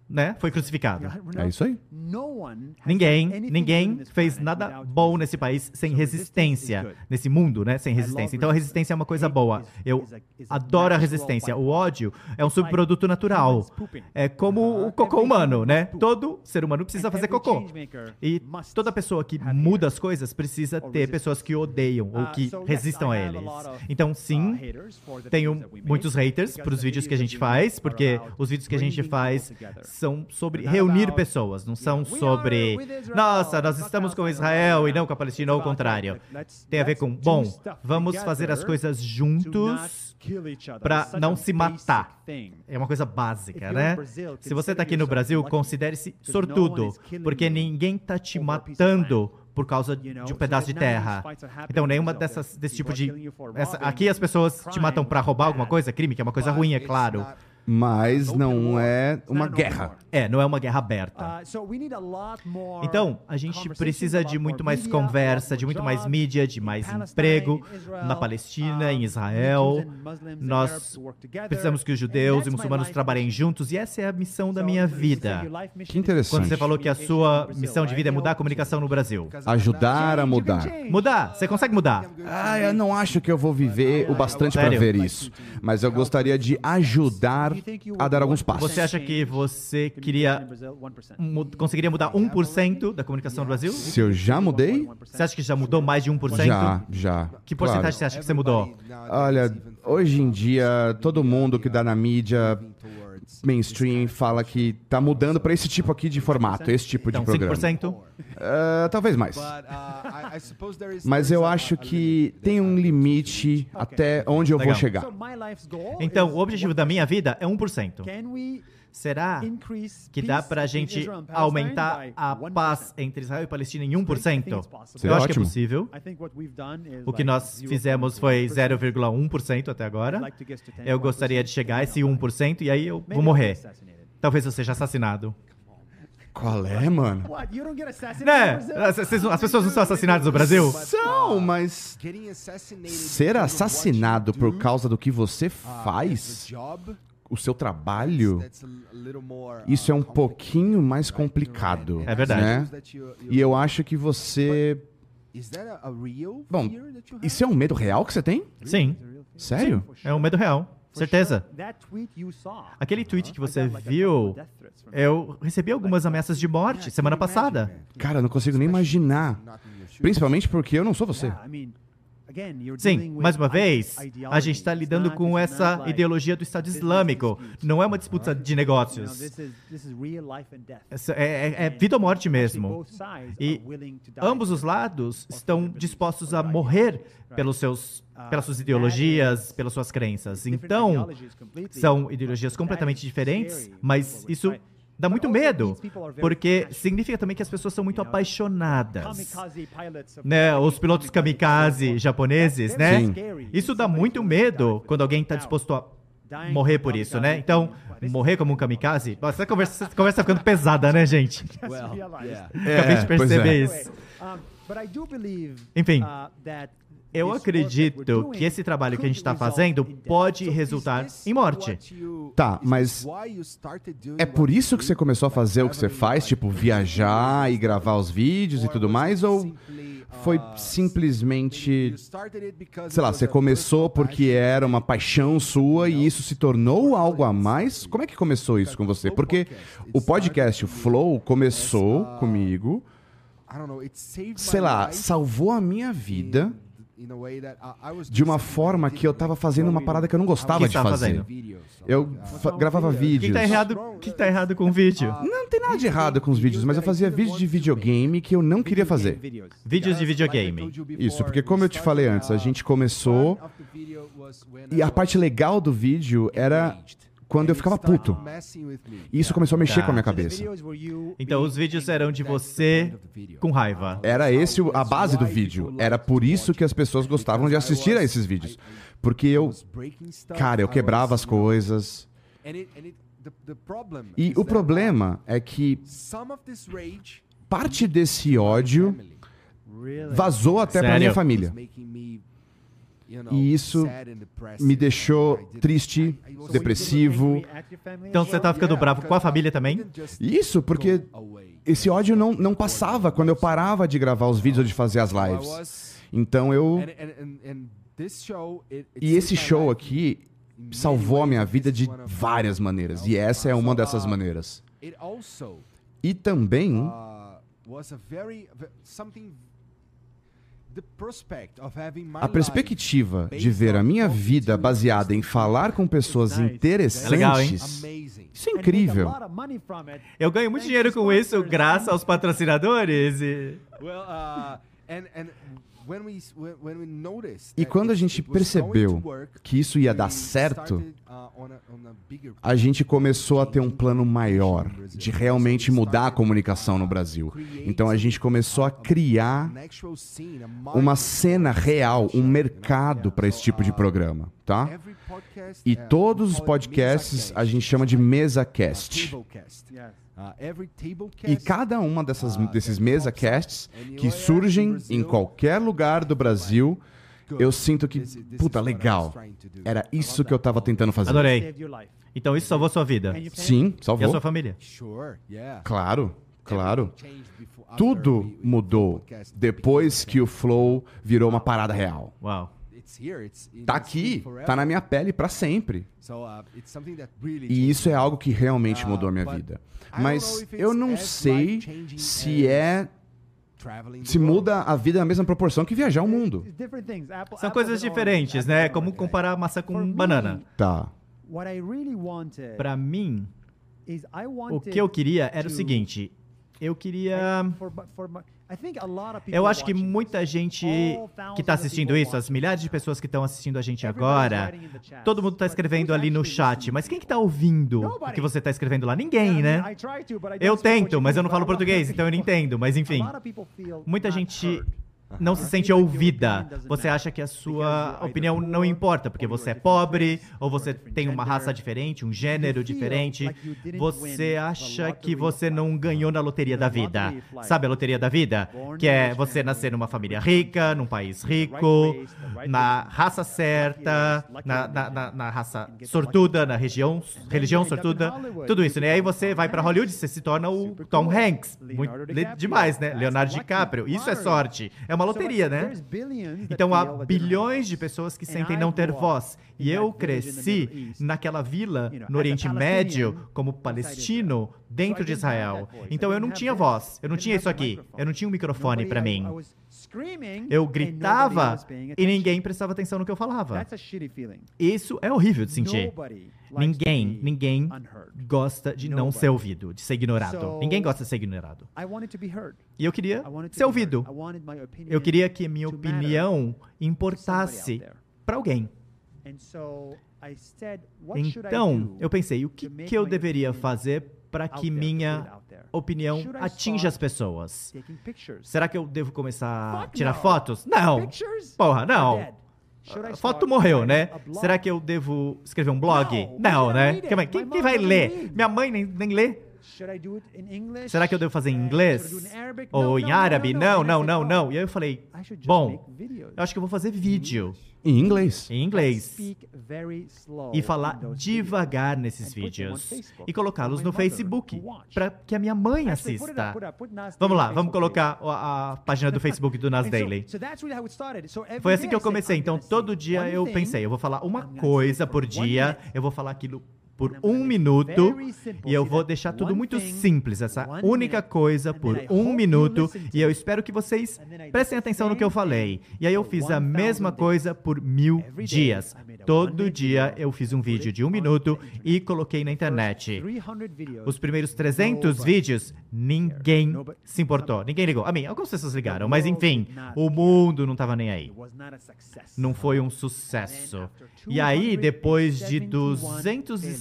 né? Foi crucificado. É isso aí. Ninguém, ninguém fez nada bom nesse país sem resistência, nesse mundo, né? Sem resistência. Então a resistência é uma coisa boa. Eu adoro a resistência. O ódio é um subproduto natural. É como o cocô humano, human né? Todo ser humano precisa fazer cocô. E toda pessoa que muda as coisas precisa ter pessoas que odeiam ou Uh, que resistam a eles. Então, uh, sim, tenho muitos haters para os vídeos que a gente faz, porque os vídeos que a gente faz. São sobre reunir pessoas, não são sobre nossa, nós estamos com Israel e não com a Palestina ou o contrário. Tem a ver com, bom, vamos fazer as coisas juntos such não se matar. É uma coisa básica, né? Se você tá aqui no Brasil, considere-se sortudo, porque ninguém tá te matando por causa de um pedaço de terra. Então, nenhuma dessas, desse tipo de. essa- aqui as pessoas te matam pra roubar alguma coisa, crime, que é uma coisa ruim, é claro. Mas não é uma guerra. É, não é uma guerra aberta. Uh, so we need a lot more Então, a gente precisa de muito mais conversa, de muito mais mídia, de mais emprego na Palestina, uh, em Israel. Nós precisamos que os judeus e muçulmanos trabalhem juntos e essa é a missão da minha vida. Que interessante. Quando você falou que a sua missão de vida é mudar a comunicação no Brasil. Ajudar a mudar. Mudar, você consegue mudar? Ah, eu não acho que eu vou viver o bastante para ver isso. Mas eu gostaria de ajudar a dar alguns passos. Você acha que você queria mu- conseguiria mudar 1% da comunicação no Brasil? Se eu já mudei? Você acha que já mudou mais de 1%? Já, já. Que porcentagem claro. você acha que você mudou? Olha, hoje em dia, todo mundo que dá na mídia mainstream fala que tá mudando para esse tipo aqui de formato, esse tipo de Então, programa. 5%? Ah, talvez mais. Mas eu acho que tem um limite até onde eu vou chegar. Então, o objetivo da minha vida é 1%. Será que dá pra between gente aumentar a 1%? paz entre Israel e Palestina em 1%? Seria Eu acho que é possível. O que nós fizemos foi 0,1% até agora. like to get to 10, Eu gostaria de chegar a esse 1% e aí eu vou morrer. Talvez eu seja assassinado. Qual é, mano? Né? As, pessoas não são assassinadas no Brasil? São, mas ser assassinado por causa do que você faz, o seu trabalho, isso é um pouquinho mais complicado. É verdade. Né? E eu acho que você. Bom, isso é um medo real que você tem? Sim, Sério? é um medo real. Certeza. Aquele tweet que você viu, eu recebi algumas ameaças de morte semana passada. Cara, eu não consigo nem imaginar. Principalmente porque eu não sou você. Sim, mais uma vez, a gente está lidando com essa ideologia do Estado Islâmico. Não é uma disputa de negócios. É, é- é vida ou morte mesmo. E ambos os lados estão dispostos a morrer pelos seus, pelas suas ideologias, pelas suas crenças. Então, são ideologias completamente diferentes, mas isso? Dá muito medo, porque significa também que as pessoas são muito apaixonadas. Né, os pilotos kamikaze japoneses, né? Sim. Isso dá muito medo quando alguém está disposto a morrer por isso, né? Então, morrer como um kamikaze. Nossa, essa conversa, essa conversa tá ficando pesada, né, gente? Acabei de É, perceber é. isso. But I do believe, Enfim, uh, that Eu acredito que esse trabalho que a gente está fazendo death. pode resultar em morte. Tá, mas É por isso que você começou a fazer o que você faz, tipo viajar e gravar os vídeos e tudo mais, ou foi simplesmente, sei lá, você começou porque era uma paixão sua e isso se tornou algo a mais? Como é que começou isso com você? Porque o podcast o Flow começou comigo, sei lá, salvou a minha vida de uma forma que eu tava fazendo uma parada que eu não O gostava que de você tava fazer. fazendo? Eu fa- gravava O que vídeos. tá errado, o que tá errado com o vídeo? Não tem nada de errado com os vídeos, mas eu fazia vídeos de videogame que eu não queria fazer. Vídeos de videogame. Isso, porque como eu te falei antes, a gente começou e a parte legal do vídeo era quando eu ficava puto. E isso começou a mexer Tá. com a minha cabeça. Então os vídeos eram de você com raiva. Era esse a base do vídeo. Era por isso que as pessoas gostavam de assistir a esses vídeos. Porque eu, cara, eu quebrava as coisas. E o problema é que parte desse ódio vazou até pra Sério? minha família. E isso me deixou triste, depressivo. Então você tava ficando bravo com a família também? Isso porque esse ódio não, não passava quando eu parava de gravar os vídeos ou de fazer as lives. Então eu. E esse show aqui salvou a minha vida de várias maneiras. E essa é uma dessas maneiras. E também. A perspectiva de ver a minha vida baseada em falar com pessoas É interessantes. Isso é incrível. Eu ganho muito dinheiro com isso, graças aos patrocinadores. E... Quando a gente percebeu que isso ia dar certo, a gente começou a ter um plano maior de realmente mudar a comunicação no Brasil. Então a gente começou a criar uma cena real, um mercado para esse tipo de programa, tá? E todos os podcasts a gente chama de mesa cast. E cada uma dessas, desses mesa casts que surgem em qualquer lugar do Brasil, eu sinto que, puta, legal. Era isso que eu tava tentando fazer. Adorei. Então isso salvou sua vida. Sim, E a salvou. sua família. Claro, claro. Tudo mudou depois que o Flow virou uma parada real. Uau. Tá aqui, tá na minha pele pra sempre. E isso é algo que realmente mudou a minha vida. Mas eu não sei se é se muda a vida na mesma proporção que viajar o mundo. São coisas diferentes, né? Como comparar maçã com banana. Tá. What I really wanted Pra mim, is I o que eu queria era o seguinte. Eu queria. Eu acho que muita gente que está assistindo isso, as milhares de pessoas que estão assistindo a gente agora, todo mundo está escrevendo ali no chat. Mas quem que tá ouvindo o que você está escrevendo lá? Ninguém, né? Eu tento, mas eu não falo português, então eu não entendo. Mas enfim, muita gente. Não se sente ouvida. Você acha que a sua opinião não importa, porque você é pobre, ou você tem uma raça diferente, um gênero diferente. Você acha que você não ganhou na loteria da vida. Sabe a loteria da vida? Que é você nascer numa família rica, num país rico, na raça certa, na, na, na- na raça sortuda, na região, religião sortuda, tudo isso, né? Aí você vai pra Hollywood, você se torna o Tom Hanks. Muito, demais, né? Leonardo DiCaprio. Isso é sorte. É uma loteria, né? Então há bilhões de pessoas que sentem não ter voz. E eu cresci naquela vila no Oriente Médio, como palestino, dentro de Israel. Então eu não tinha voz, eu não tinha isso aqui, eu não tinha um microfone para mim. Eu gritava e ninguém prestava atenção no que eu falava. Isso é horrível de sentir. Ninguém, ninguém gosta de não ser ouvido, de ser ignorado. Ninguém gosta de ser ignorado. E eu queria ser ouvido. Eu queria que minha opinião importasse para alguém. Então, eu pensei, o que, que eu deveria fazer para que minha opinião atinja as pessoas? Será que eu devo começar a tirar fotos? Não. Porra, não. A foto morreu, né? blog? Será que eu devo escrever um blog? Não. Né? Quem, quem- vai doesn't ler? Minha mãe nem, nem lê. Será que eu devo fazer em And inglês? Ou em árabe? Não, não, não, não. E aí eu falei, bom, eu acho que eu vou fazer vídeo Em inglês. em inglês. speak very slow e falar devagar nesses vídeos e colocá-los no Facebook para que a minha mãe assista. Vamos lá, vamos colocar a, a página do Facebook do Nas Daily. Foi assim que eu comecei. Então, todo dia eu pensei, eu vou falar uma coisa por dia, eu vou falar aquilo por um make minuto e eu vou deixar tudo muito simples, essa única coisa por um minuto e eu espero que vocês prestem atenção no que eu falei. E aí eu fiz a 1000 mesma coisa por mil dias. Todo dia eu fiz um vídeo de um minuto e coloquei na internet. 300 videos. Os primeiros 300 Nobody vídeos, ninguém se importou. Ninguém ligou. A mim, algumas pessoas ligaram, mas enfim, o mundo não tava nem aí. Não foi um sucesso. E aí, depois de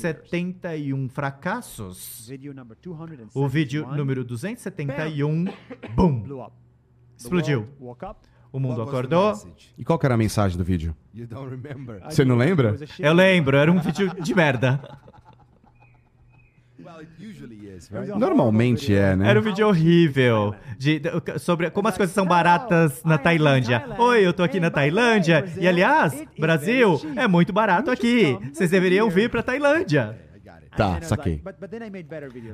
271 fracassos, Video number 271 o vídeo número 271, bum, blew up. The explodiu. O mundo acordou. E qual que era a mensagem do vídeo? Você não lembra? Eu lembro, era um vídeo de merda. Well, it usually is, it was right? a Normalmente horrible video. é, né? Era um vídeo horrível de, de- sobre como as coisas são baratas na Tailândia. Oi, eu tô aqui na Tailândia. E aliás, Brasil é muito barato aqui. Vocês deveriam vir pra Tailândia. Tá, saquei.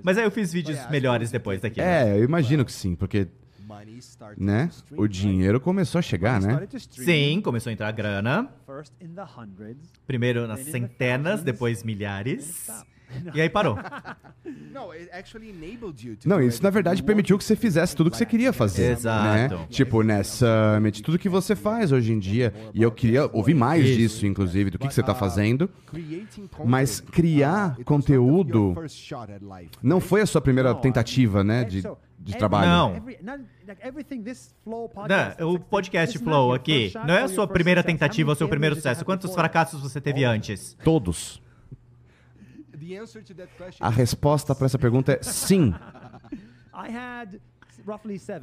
Mas aí eu fiz vídeos melhores depois daquilo. É, eu imagino que sim, porque, né, o dinheiro começou a chegar, né? Sim, começou a entrar grana. Primeiro nas centenas, depois milhares. E aí parou. No, it actually enabled you to Não, do isso na verdade you permitiu que você fizesse tudo o que você queria fazer. Exato. Né? Tipo, nessa Summit, tudo que você faz hoje em dia. E eu queria ouvir mais Isso. disso, inclusive, do que, que você tá fazendo. creating Mas criar uh, it was conteúdo your first shot at life, Não right? foi a sua primeira tentativa, né? De... de trabalho. Não. Não, o podcast Flow aqui não é a sua primeira tentativa ou seu primeiro sucesso. Quantos fracassos você teve antes? Todos. The answer to that question A resposta para essa pergunta é sim.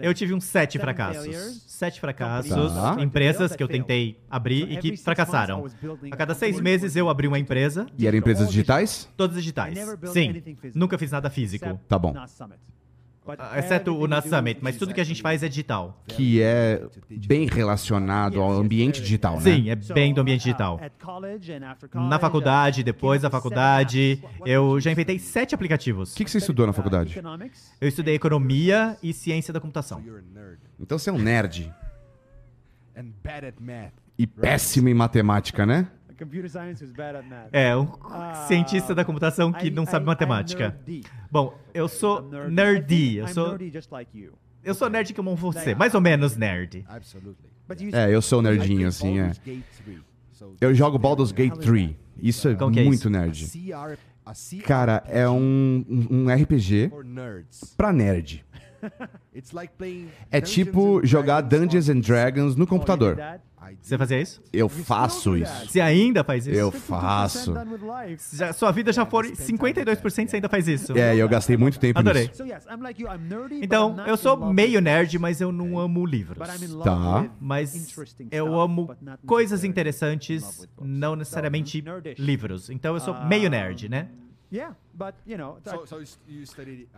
Eu tive uns sete fracassos. Sete fracassos. Tá. Empresas que eu tentei abrir e que fracassaram. A cada seis meses eu abri uma empresa, E eram empresas digitais? todas digitais. Sim, nunca fiz nada físico. Tá bom. Ah, Exceto o Nas Summit, mas tudo que a gente faz é digital. Que é bem relacionado ao ambiente digital, né? Sim, é bem do ambiente digital. Na faculdade, depois da faculdade, eu já inventei sete aplicativos. O que, que você estudou na faculdade? Eu estudei economia e ciência da computação. Então você é um nerd e péssimo em matemática, né? Computer science was bad at math. É, um cientista da computação que não sabe matemática. Bom, eu sou nerdy, eu sou, eu sou nerd como você, mais ou menos nerd. Absolutely. É, eu sou nerdinho, assim, é. Baldur's Gate 3. So, Eu jogo Baldur's Gate 3. Isso é é muito isso? nerd. Cara, é um, um RPG pra nerd. Like É tipo jogar Dungeons and Dragons no computador. Você fazia isso? Eu faço isso. Você ainda faz isso? Eu faço. Já- sua vida já foi 52% você ainda faz isso. É, eu gastei muito tempo Adorei. nisso. Então, eu sou meio nerd, mas eu não amo livros. Tá. Mas eu amo coisas interessantes, não necessariamente livros. Então eu sou meio nerd, né? Uh,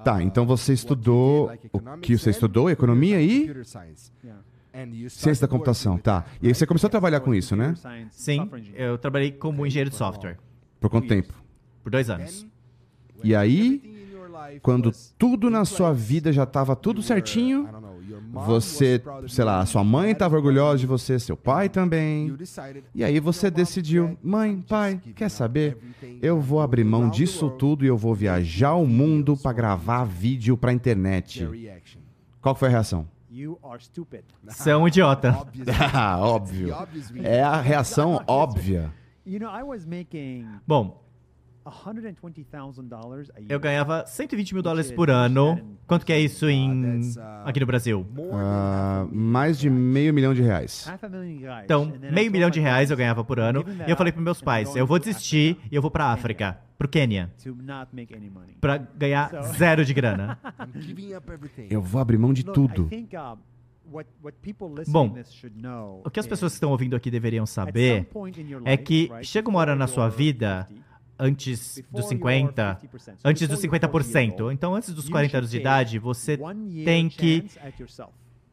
Tá, então você what you estudou o que você estudou? Economia e ciência da computação, tá. E aí você começou a trabalhar com isso, né? Sim, eu trabalhei como engenheiro de software Por quanto tempo? por dois anos. E aí, quando tudo na sua vida já estava tudo certinho, você, sei lá, sua mãe estava orgulhosa de você, seu pai também. E aí você "You know, Mom, decidiu, mãe, pai, quer saber? Eu vou abrir mão disso tudo e eu vou viajar o mundo pra gravar vídeo pra internet. Qual foi a reação? You are stupid. Você é um idiota. Obviously. Ah, óbvio. É a reação óbvia. You know, I was making Bom, $120,000 a year. Eu ganhava 120 mil dólares por ano. Quanto que é isso em uh, aqui no Brasil? More than half a million mais de meio milhão de reais. Então, meio milhão my de reais eu ganhava por ano. "I'm giving E eu falei para meus pais, eu vou to desistir Africa e eu vou pra África, Quênia, make any money. pra ganhar zero de grana. I'm giving up everything. Eu vou abrir mão de tudo. uh, Bom, this should know O que as is, pessoas que estão ouvindo aqui deveriam saber é que chega uma hora na sua vida, 50, antes dos before 50, you're 50%, so antes dos before you're 40 years 50%, old, então antes dos you 40 should anos de idade, você tem que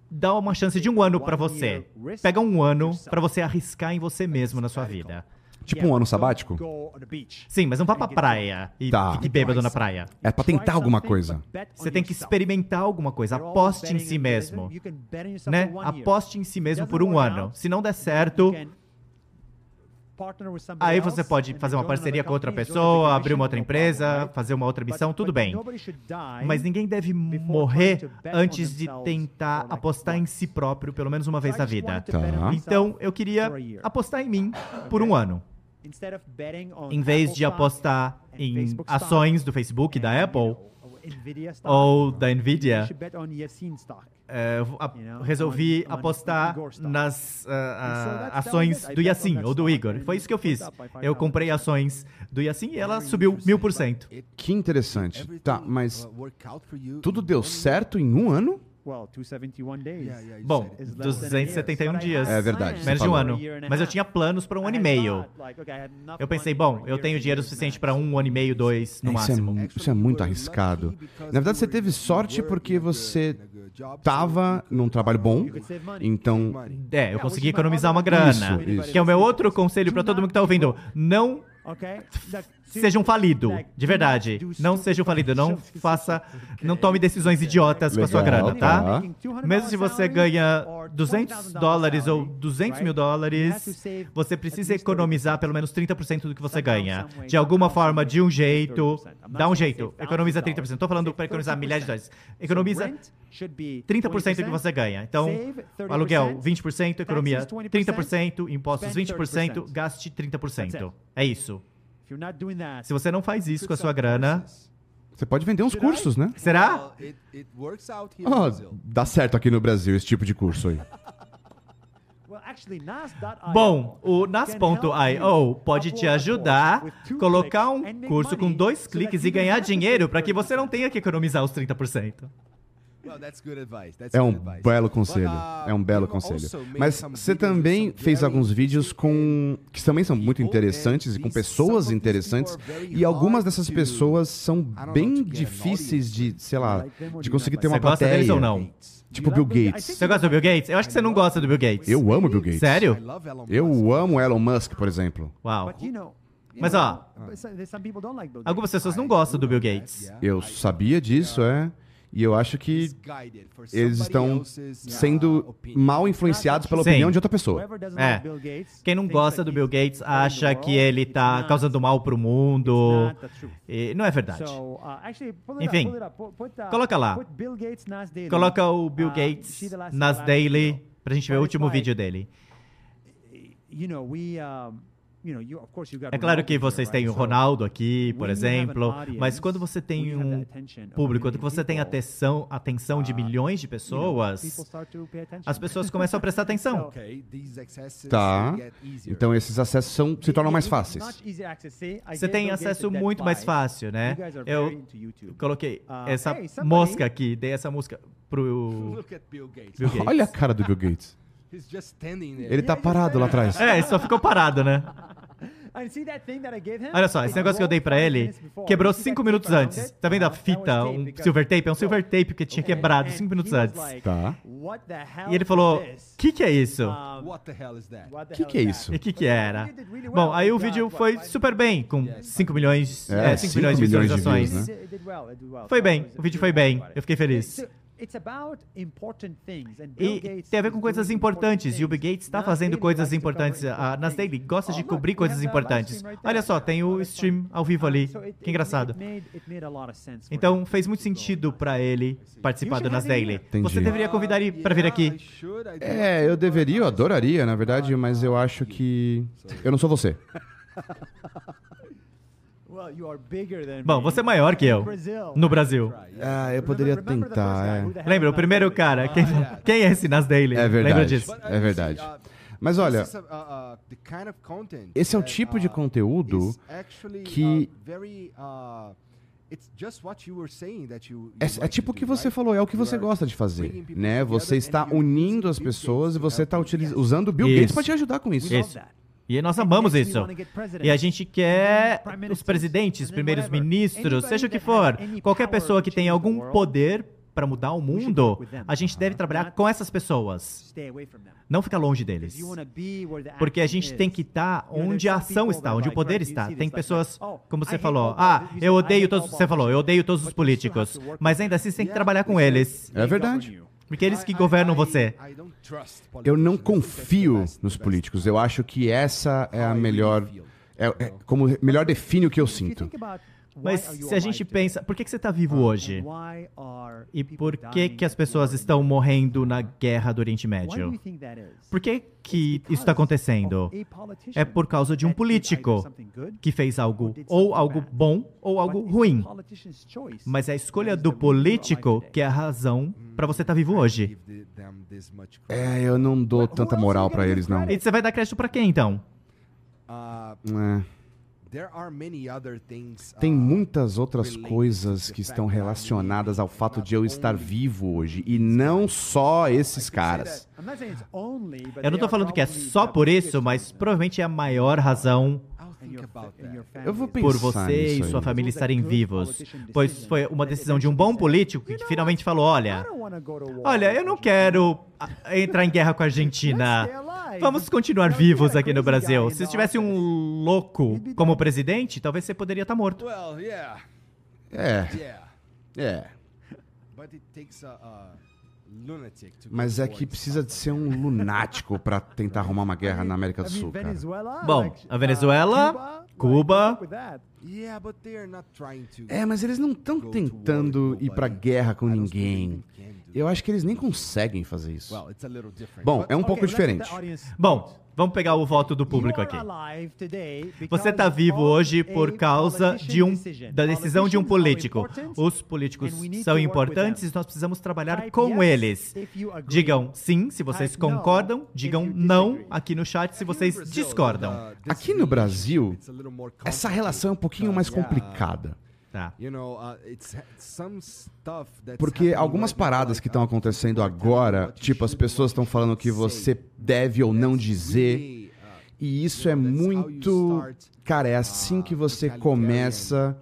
dar uma chance de um ano pra One você. Pega um ano pra você arriscar em você mesmo na sua vida. Tipo um ano sabático? Sim, mas não vá pra praia e Tá. fique bêbado na praia. É pra tentar alguma coisa. Você tem que experimentar alguma coisa. Always Aposte em si mesmo. Né? Aposte em si mesmo por um ano. Se não der certo, can partner with somebody aí você pode fazer uma parceria com outra pessoa, abrir uma outra empresa, fazer uma outra missão, tudo bem. Mas ninguém deve morrer antes de tentar apostar em si próprio, pelo menos uma vez na vida. Tá. Então, eu queria apostar em mim por um ano. Em vez de apostar em ações do Facebook, da and, Apple, ou da Nvidia, know, resolvi apostar nas that's- ações do Yassin ou do Igor. Foi isso que eu fiz. Eu 500%. comprei ações do Yassin e ela subiu mil por cento. Que interessante. Tá, mas uh, tudo deu certo em um ano? Well, 271 days. Yeah, yeah, Bom, said it. is less than a year. 271 But I dias. É verdade, Menos de um ano. Mas eu tinha planos para um ano e meio. Eu pensei, bom, eu tenho dinheiro suficiente para um ano e meio, dois, no isso, é, máximo. mu- isso é muito arriscado. Na verdade, você teve sorte porque você tava num trabalho bom, então É, eu consegui economizar uma grana. Isso, isso. Que é o meu outro conselho para todo mundo que tá ouvindo. Não seja um falido, de verdade. Não seja um falido, não faça, não tome decisões idiotas com a sua Legal, grana, tá? tá. Mesmo se você ganha 200 dólares ou 200 mil dólares, você precisa economizar pelo menos 30% do que você ganha. De alguma forma, de um jeito, dá um jeito. Economiza 30%. Não tô falando para economizar milhares de dólares. Economiza 30% do que você ganha. Então, aluguel 20%, economia 30%, impostos 20%, gaste 30%. É isso. Se você não faz isso com a sua grana, Você pode vender uns cursos, né? Será? Brazil. dá certo aqui no Brasil esse tipo de curso aí. Bom, o Nas.io pode te ajudar a colocar um curso com dois cliques e ganhar dinheiro para que você não tenha que economizar os 30%. É um good advice. belo conselho. Uh, É um belo conselho. Mas você também fez alguns vídeos com que também são muito interessantes e com pessoas interessantes. E algumas dessas pessoas são bem difíceis de, sei lá, de conseguir ter uma Você gosta plateia. deles ou não? Tipo Bill Gates. Você gosta do Bill Gates? Eu acho que você não gosta do Bill Gates. Eu amo Bill Gates. Sério? Eu amo Elon Musk, por exemplo. Uau. Mas ó, algumas pessoas não gostam do Bill Gates. Eu sabia disso, é. E eu acho que eles estão uh, sendo mal influenciados pela Sim. opinião de outra pessoa. É. Quem não gosta do Bill Gates acha que ele tá not. causando mal pro It's mundo. E não é verdade. Uh, Enfim, uh, coloca lá. Coloca o Bill Uh, Gates nas daily video. pra gente ver o último vídeo dele. É claro que here, vocês têm o Ronaldo aqui, por when you have an exemplo, mas quando você tem you have the um attention of público, quando você tem people, atenção, atenção de uh, milhões de pessoas, people start to pay attention. as pessoas começam a prestar atenção. Tá. Então esses acessos são, se tornam mais fáceis. Você tem acesso muito mais fácil, né? Eu coloquei Uh, essa mosca aqui, dei essa música pro Bill Gates. Olha a cara do Bill Gates. Ele tá parado lá atrás. É, ele só ficou parado, né? Olha só, esse negócio que eu dei pra ele quebrou cinco minutos antes. Tá vendo a fita, um silver tape? É um silver tape que tinha quebrado cinco minutos antes. Tá. E ele falou: que que é isso? Que que é isso? E o que que era? Bom, aí o vídeo foi super bem, com 5 milhões, É, é, 5 cinco milhões de visualizações. né? Foi bem, o vídeo foi bem, eu fiquei feliz. E tem a ver com coisas importantes, e o Bill Gates está fazendo coisas importantes. A Nas Daily gosta de cobrir coisas importantes. Olha só, tem o stream ao vivo ali, que engraçado. Então fez muito sentido pra ele participar do Nas Daily. Você deveria convidar ele pra vir aqui. É, eu deveria, eu adoraria, na verdade, mas eu acho que. Eu não sou você. Bom, você é maior que eu, no Brasil. Ah, eu poderia tentar, é. Lembra, o primeiro cara, quem, quem é esse Nas Daily? É Lembra verdade. disso? But, uh, É verdade. uh, Mas olha, uh, uh, esse é o tipo de conteúdo que- é, é tipo o que você falou, é o que você gosta de fazer, né? Você está unindo as pessoas e você está usando o Bill Gates para te ajudar com isso. Isso. E nós amamos isso. E a gente quer os presidentes, primeiros ministros, seja o que for, qualquer pessoa que tenha algum poder para mudar o mundo, a gente deve trabalhar com essas pessoas, não ficar longe deles. Porque a gente tem que estar onde a ação está, onde o poder está. Tem pessoas, como você falou, ah, eu odeio todos, você falou, eu odeio todos os políticos, mas ainda assim você tem que trabalhar com eles, É verdade. Porque eles que governam você. Eu não confio nos políticos. Eu acho que essa é a melhor. É, é como melhor define o que eu sinto. Mas se a gente pensa, por que, que você está vivo hoje? E por que, que as pessoas estão morrendo na guerra do Oriente Médio? Por que, que isso está acontecendo? É por causa de um político que fez algo ou algo bom ou algo ruim. Mas é a escolha do político que é a razão para você estar vivo hoje. É, eu não dou tanta moral pra eles, não. E você vai dar crédito para quem então? Uh, É. Tem uh, muitas outras coisas que estão relacionadas ao fato de eu estar vivo hoje. E não só esses caras. Eu não tô falando que é só por isso, mas provavelmente é a maior razão. Eu vou pensar por você e sua família estarem vivos. Pois foi uma decisão de um bom político que finalmente falou: olha, olha, eu não quero ah, entrar em guerra com a Argentina. Vamos continuar vivos aqui no Brasil. Se tivesse um louco como presidente, talvez você poderia estar morto. Well, yeah, É, é. Mas é que precisa de ser um lunático pra tentar arrumar uma guerra na América do Sul, cara. Bom, a Venezuela, Cuba, trying to É, mas eles não estão tentando ir pra guerra com ninguém. Eu acho que eles nem conseguem fazer isso. Well. Bom, é um Okay, pouco diferente. audience Bom, vamos pegar o voto do público aqui. Você está vivo hoje por causa de um, da decisão de um político. Os políticos são importantes e nós precisamos trabalhar com eles. Digam sim se vocês concordam, digam não aqui no chat se vocês discordam. Aqui no Brasil, essa relação é um pouquinho mais complicada. Tá. You know, uh, it's some stuff that's Porque algumas paradas que estão uh, acontecendo agora, tipo, as pessoas estão falando que você deve ou não dizer. uh, E isso é muito. Cara, é assim que você começa.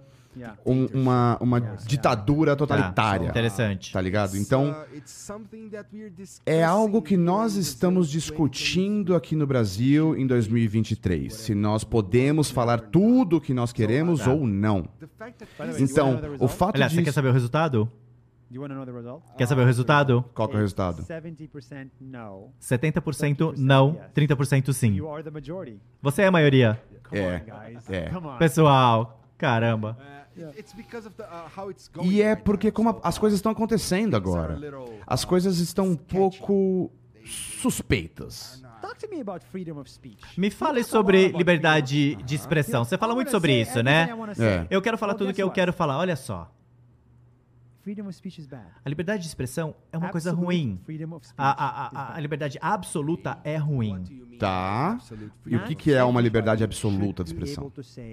Um- uma, uma ditadura totalitária. Tá, interessante. Tá ligado? It's, Então. uh, it's something that we're É algo que discussing nós here in estamos Brazil discutindo aqui no Brasil em 2023. Se nós podemos falar tudo o que nós queremos ou não. Então, wanna know the o result? fato Aliás, você quer saber o resultado? You want to know the result? Quer saber o resultado? Qual que é o resultado? 70% no. 70% não, 30% sim. You are the majority. Você é a maioria. É, é. Pessoal, caramba. Uh, it's because of the, how it's going E é porque como as coisas estão acontecendo agora. As coisas estão um pouco suspeitas. Talk to me about freedom of speech. Me fale sobre liberdade de expressão. Você fala muito sobre isso, né? É. Eu quero falar tudo o que eu quero falar. Olha só. Freedom of speech is bad. A liberdade de expressão é uma coisa ruim. Freedom of speech A, a, is a, a bad. liberdade absoluta é ruim. Tá. E o que, que é uma liberdade absoluta de expressão?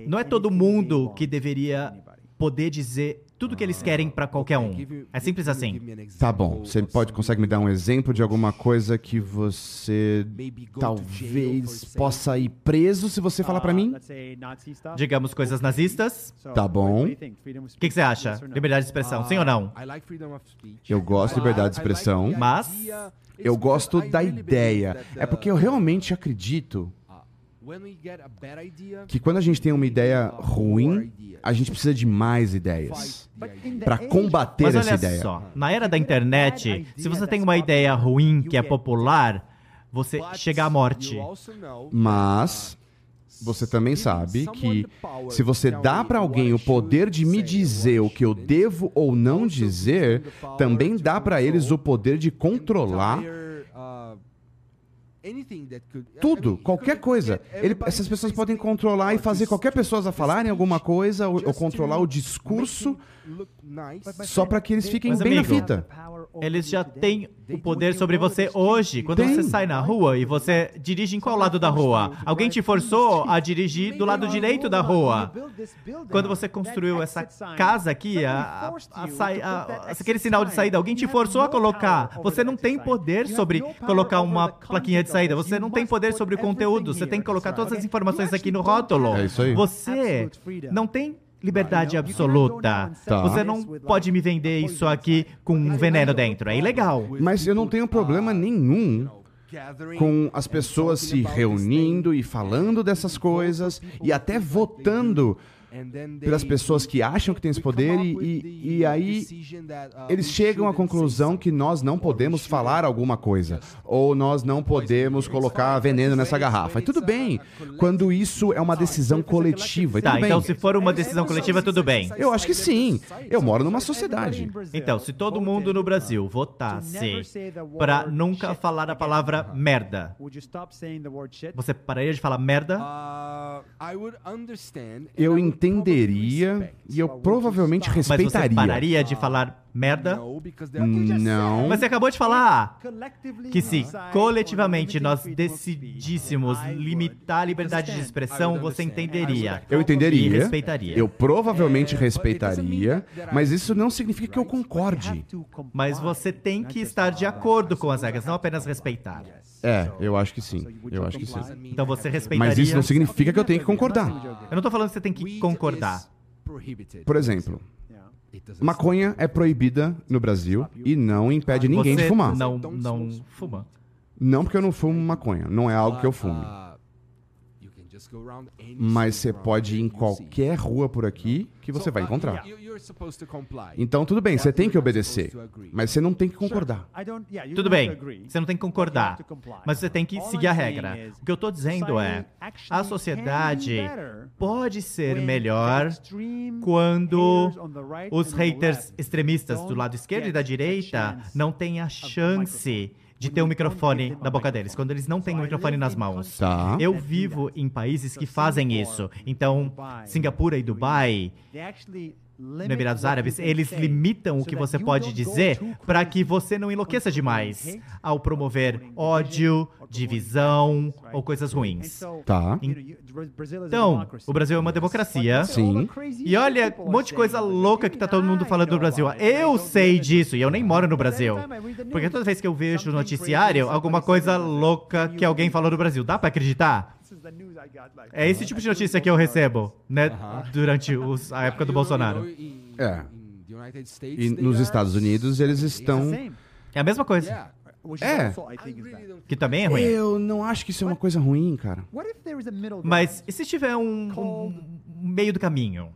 Não é todo mundo que deveria poder dizer tudo que eles querem pra qualquer um. É simples assim. Tá bom. Você pode consegue me dar um exemplo de alguma coisa que você talvez possa ir preso se você falar pra mim? Digamos coisas nazistas. Tá bom. O que, que você acha? Liberdade de expressão, sim ou não? Eu gosto de liberdade de expressão. Mas- Eu gosto da ideia. É porque eu realmente acredito que quando a gente tem uma ideia ruim, a gente precisa de mais ideias pra combater Mas essa olha ideia. só, na era da internet, se você tem uma ideia ruim que é popular, você chega à morte. Mas você também sabe que se você dá pra alguém o poder de me dizer o que eu devo ou não dizer, também dá pra eles o poder de controlar tudo, qualquer coisa. Ele- essas pessoas podem controlar e fazer qualquer pessoa a falarem alguma coisa ou, ou controlar o discurso só pra que eles fiquem Mas, bem na amigo, fita. Eles já têm o poder sobre você hoje. Quando Tem. você sai na rua e você dirige em qual lado da rua? Alguém te forçou a dirigir do lado direito da rua. Quando você construiu essa casa aqui, a, a, a- aquele sinal de saída, alguém te forçou a colocar. Você não tem poder sobre colocar uma plaquinha de saída. Você não tem poder sobre o conteúdo. Você tem que colocar todas as informações aqui no rótulo. É isso aí. Você não tem liberdade absoluta. Tá. Você não pode me vender isso aqui com um veneno dentro. É ilegal. Mas eu não tenho problema nenhum com as pessoas se reunindo e falando dessas coisas e até votando pelas pessoas que acham que têm esse poder e, e, e aí eles chegam à conclusão que nós não podemos falar alguma coisa ou nós não podemos colocar veneno nessa garrafa. E tudo bem, quando isso é uma decisão coletiva. E Tá, tudo bem. então se for uma decisão coletiva, tudo bem. Eu acho que sim. Eu moro numa sociedade. Então, se todo mundo no Brasil votasse pra nunca falar a palavra merda, você pararia de falar merda? Eu entenderia e eu provavelmente Mas você respeitaria. pararia de falar merda? Não. Mas você acabou de falar que se coletivamente nós decidíssemos limitar a liberdade de expressão, você entenderia. Eu entenderia. E respeitaria. Eu provavelmente respeitaria, mas isso não significa que eu concorde. Mas você tem que estar de acordo com as regras, não apenas respeitar. É, eu acho que sim. Eu acho que sim. Então você respeitaria. Mas isso não significa que eu tenho que concordar. Eu não tô falando que você tem que concordar. Por exemplo, maconha é proibida no Brasil e não impede ninguém você de fumar. Não, não fuma. Não porque eu não fumo maconha. Não é algo que eu fumo. Mas você pode ir em qualquer rua por aqui que você vai encontrar. Então, tudo bem, você tem que obedecer. Mas você não tem que concordar. Tudo bem, você não tem que concordar, mas você tem que seguir a regra. O que eu estou dizendo é, a sociedade pode ser melhor quando os haters extremistas do lado esquerdo e da direita não têm a chance de ter um microfone na boca deles, quando eles não têm um microfone nas mãos. Tá. Eu vivo em países que fazem isso. Então, Singapura e Dubai, Emirados Árabes, eles limitam o que você pode dizer para que você não enlouqueça demais ao promover ódio, divisão ou coisas ruins. Tá. Então, o Brasil é uma democracia. Sim. E olha, um monte de coisa louca que tá todo mundo falando do Brasil. Eu sei disso e eu nem moro no Brasil. Porque toda vez que eu vejo no noticiário alguma coisa louca que alguém falou do Brasil, dá pra acreditar? É esse tipo de notícia que eu recebo, né, durante os- a época do Bolsonaro. É. E nos Estados Unidos eles estão. É a mesma coisa, É. que também é ruim. Eu não acho que isso é uma coisa ruim, cara. Mas e se tiver um, um meio do caminho?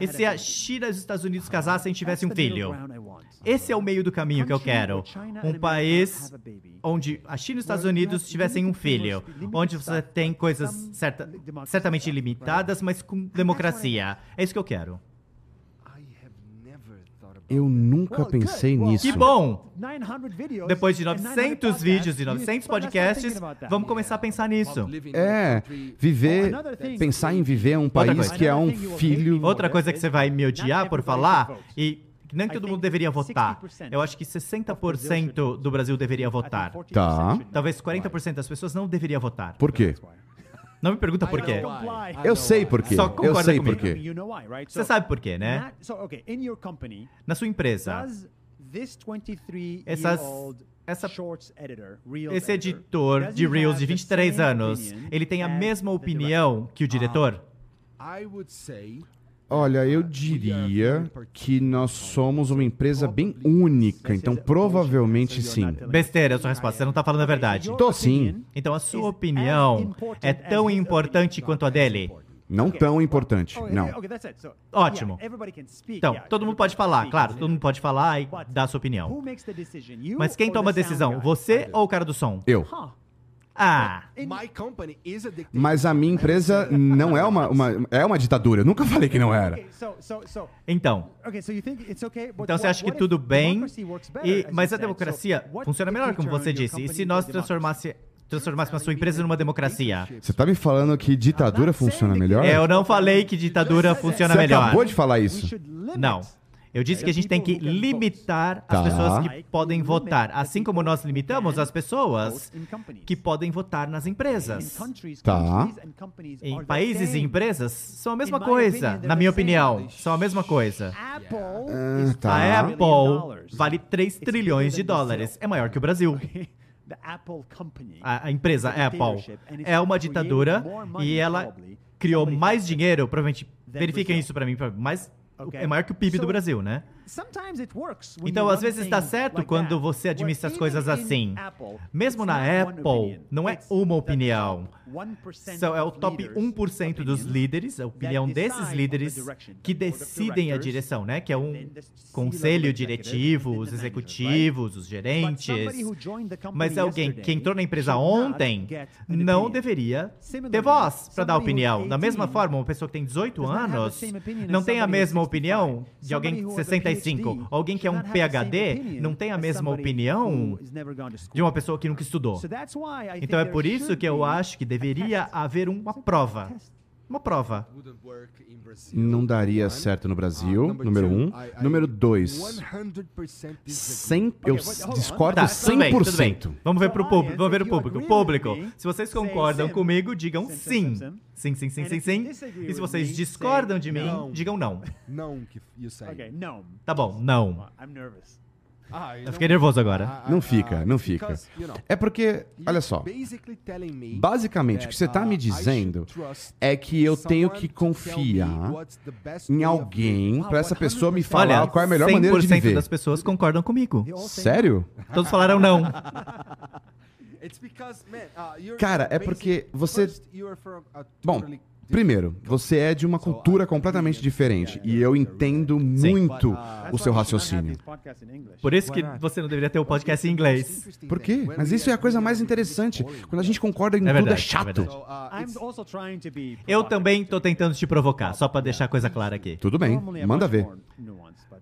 E se a China e os Estados Unidos casassem e tivessem um filho? Esse é o meio do caminho que eu quero. Um país onde a China e os Estados Unidos tivessem um filho, onde você tem coisas certa, certamente limitadas, mas com democracia. É isso que eu quero. Eu nunca pensei nisso. Que bom! Depois de 900 vídeos e 900 podcasts, vamos começar a pensar nisso. É, viver, pensar em viver um país que é um filho. Outra coisa que você vai me odiar por falar, e que nem todo mundo deveria votar. Eu acho que 60% do Brasil deveria votar. Tá. Talvez 40% das pessoas não deveria votar. Por quê? Não me pergunta por quê. Eu sei por quê. Só Eu concorda sei comigo. por quê. Você sabe por quê, né? Na sua empresa, Essas- essa- esse editor de Reels de 23 anos, ele tem a mesma opinião que o diretor? Olha, eu diria que nós somos uma empresa bem única, então provavelmente sim. Besteira a sua resposta, você não tá falando a verdade. Tô sim. Então a sua opinião é tão importante quanto a dele? Não tão importante, não. Ótimo. Então, todo mundo pode falar, claro, todo mundo pode falar e dar a sua opinião. Mas quem toma a decisão, você ou o cara do som? Eu. Ah, Mas a minha empresa não é uma, uma- é uma ditadura. Eu nunca falei que não era. então. Então você acha que tudo bem? E, mas a democracia funciona melhor, como você disse. E se nós transformasse, transformássemos a sua empresa numa democracia? Você tá me falando que ditadura funciona melhor? Eu não falei que ditadura funciona Você melhor. acabou de falar isso. Não. Eu disse que a gente tem que limitar Tá. as pessoas que podem votar, assim como nós limitamos as pessoas que podem votar nas empresas. Tá. Em países e empresas são a mesma coisa, na minha opinião, são a mesma coisa. Ah, A tá. Apple vale 3 trilhões de dólares, é maior que o Brasil. A, a empresa Apple é uma ditadura e ela criou mais dinheiro, provavelmente, verifiquem isso pra mim, mais, é maior que o PIB do Brasil, né? Então, às vezes dá certo quando você administra as coisas assim. Mesmo na Apple, não é uma opinião. São, é o top 1% dos líderes, a opinião desses líderes que decidem a direção, né? Que é um conselho diretivo, os executivos, os gerentes. Mas alguém que entrou na empresa ontem não deveria ter voz para dar opinião. Da mesma forma, uma pessoa que tem 18 anos não tem a mesma opinião de alguém de 65. Alguém que é um PhD não tem a mesma opinião de uma pessoa que nunca estudou. Então é por isso que eu acho que deveria haver uma prova. Uma prova. Não daria certo no Brasil, número um. Número dois, sem, eu s- discordo Tá, tudo bem, tudo bem. 100%. Vamos ver pro público. Vamos ver o público. Público, se vocês concordam comigo, digam sim. Sim, sim, sim, sim, sim. E se vocês discordam de mim, digam não. Não, que. Tá bom, não. I'm nervous. Ah, Eu fiquei nervoso agora. Não fica, não fica. É porque, olha só, basicamente o que você tá me dizendo é que eu tenho que confiar em alguém pra essa pessoa me falar Olha, qual é a melhor maneira de 100% viver. das pessoas concordam comigo. Sério? Todos falaram não. Cara, é porque você- Bom, primeiro, você é de uma cultura completamente diferente e eu entendo muito o seu raciocínio. Por isso que você não deveria ter o podcast em inglês. Por quê? Mas isso é a coisa mais interessante. Quando a gente concorda em É tudo é verdade, é chato. verdade. Be Eu também tô tentando te provocar, só pra deixar a coisa clara aqui. Tudo bem, manda ver.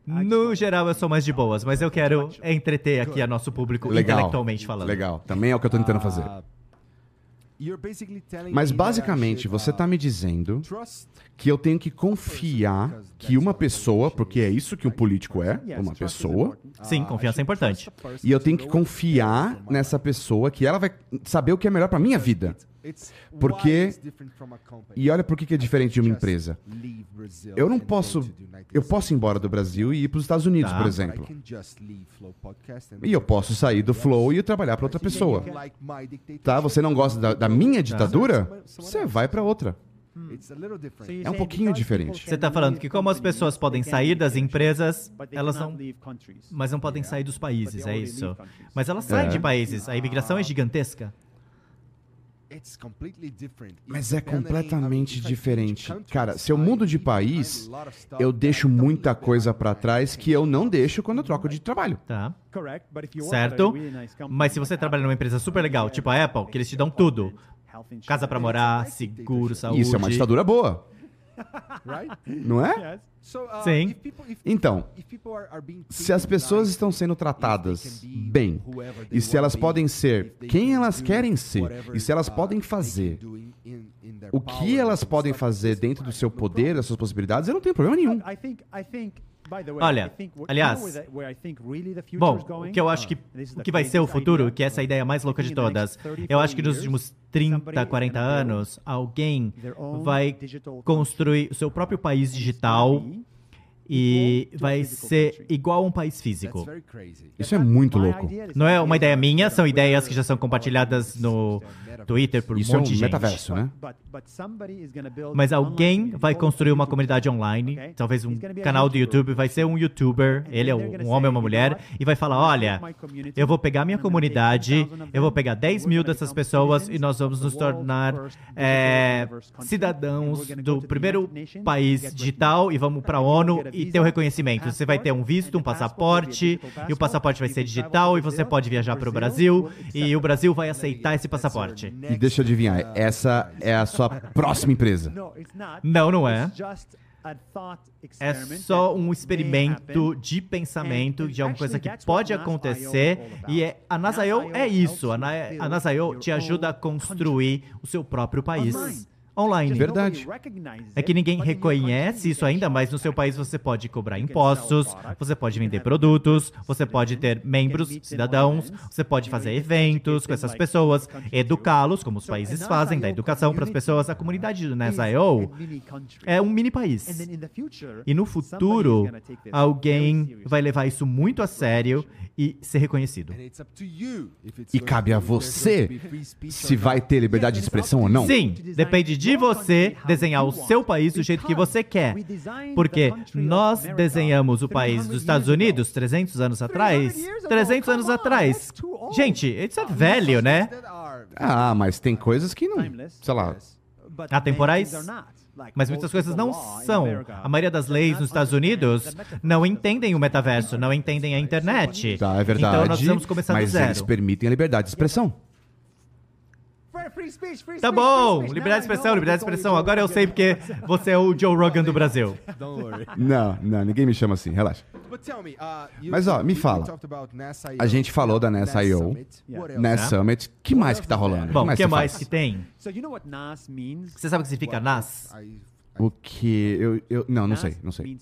No geral, eu sou mais de boas, mas eu quero entreter aqui a nosso público Legal. intelectualmente falando. Legal. Também é o que eu tô tentando fazer. Mas basicamente, você tá me dizendo que eu tenho que confiar que uma pessoa, porque é isso que um político é, uma pessoa. Sim, confiança é importante. e eu tenho que confiar nessa pessoa que ela vai saber o que é melhor pra minha vida. Porque- E olha por que é diferente de uma empresa. Eu não posso, eu posso ir embora do Brasil e ir para os Estados Unidos, Tá. por exemplo. E eu posso sair do Flow e trabalhar para outra pessoa. Tá? Você não gosta da, da minha ditadura? Você vai para outra. You're É um pouquinho diferente. Você tá can falando que como as pessoas podem they sair das empresas, elas não, mas não podem sair dos países, é isso. Mas elas saem É. de países, a imigração é gigantesca. Mas é completamente diferente. Cara, se eu mudo de país, eu deixo muita coisa para trás que eu não deixo quando eu troco de trabalho. Tá? Certo? Mas se você trabalha numa empresa super legal, tipo a Apple, que eles te dão tudo. Casa pra morar, seguro, saúde. Isso é uma ditadura boa, não é? Yes. Sim. Então, se as pessoas estão sendo tratadas bem, e se elas podem ser quem elas querem ser, e se elas podem fazer o que elas podem fazer dentro do seu poder, das suas possibilidades, eu não tenho problema nenhum. I think, I think, by the way, Olha, aliás, Bom, o que eu acho que, This is o que vai ser o futuro, que é essa ideia mais louca de todas, next 30, eu acho que nos 40 últimos years, 30, somebody 40 is gonna build anos, alguém vai construir o seu próprio país digital e vai ser igual a um país físico. Isso é muito louco. Não é uma ideia minha, são ideias que já são compartilhadas no Twitter por um Isso é um monte de gente. metaverso, né? But- but somebody is gonna build Mas alguém vai construir uma comunidade online, talvez um canal do. YouTube, vai ser um youtuber, ele é um um homem ou uma mulher, e vai falar, olha, eu vou pegar minha comunidade, eu vou pegar 10 mil dessas pessoas e nós vamos nos tornar é, cidadãos do primeiro país digital e vamos para a ONU e ter o reconhecimento. Você vai ter um visto, um passaporte, e o passaporte vai ser digital e você pode viajar para o Brasil e o Brasil vai aceitar esse passaporte. E deixa eu adivinhar, essa é a sua próxima empresa. Não, não é. É só um experimento de pensamento de alguma coisa que pode acontecer. e é, a NAS.io é isso. A, Na- a your te ajuda a construir o seu próprio país Online. Verdade. É que ninguém reconhece isso ainda, mas no seu país você pode cobrar impostos, você pode vender produtos, você pode ter membros, cidadãos, você pode fazer eventos com essas pessoas, educá-los, como os países fazem, da educação para as pessoas. A comunidade do NAS.io é um mini país. E no futuro, alguém vai levar isso muito a sério e ser reconhecido. E cabe a você se vai ter liberdade de expressão ou não. Sim, depende de você desenhar o seu país do jeito que você quer. Porque nós desenhamos o país dos Estados Unidos 300 anos atrás. 300 anos atrás. Gente, isso é velho, né? Ah, mas tem coisas que não. Sei lá. Atemporais? Mas muitas coisas não são. A maioria das leis nos Estados Unidos não entendem o metaverso, não entendem a internet. Tá, é verdade. Então nós precisamos começar do mas eles zero. permitem a liberdade de expressão. Tá bom, liberdade de expressão, liberdade de expressão. Agora eu sei porque você é o Joe Rogan do Brasil. Não, não, ninguém me chama assim, relaxa. Mas, ó, me fala. A gente falou da NAS.io, NAS Summit. que mais que tá rolando? Bom, o que você mais faz? que tem? Você sabe o que significa NAS? O que eu, eu não, não sei, não sei.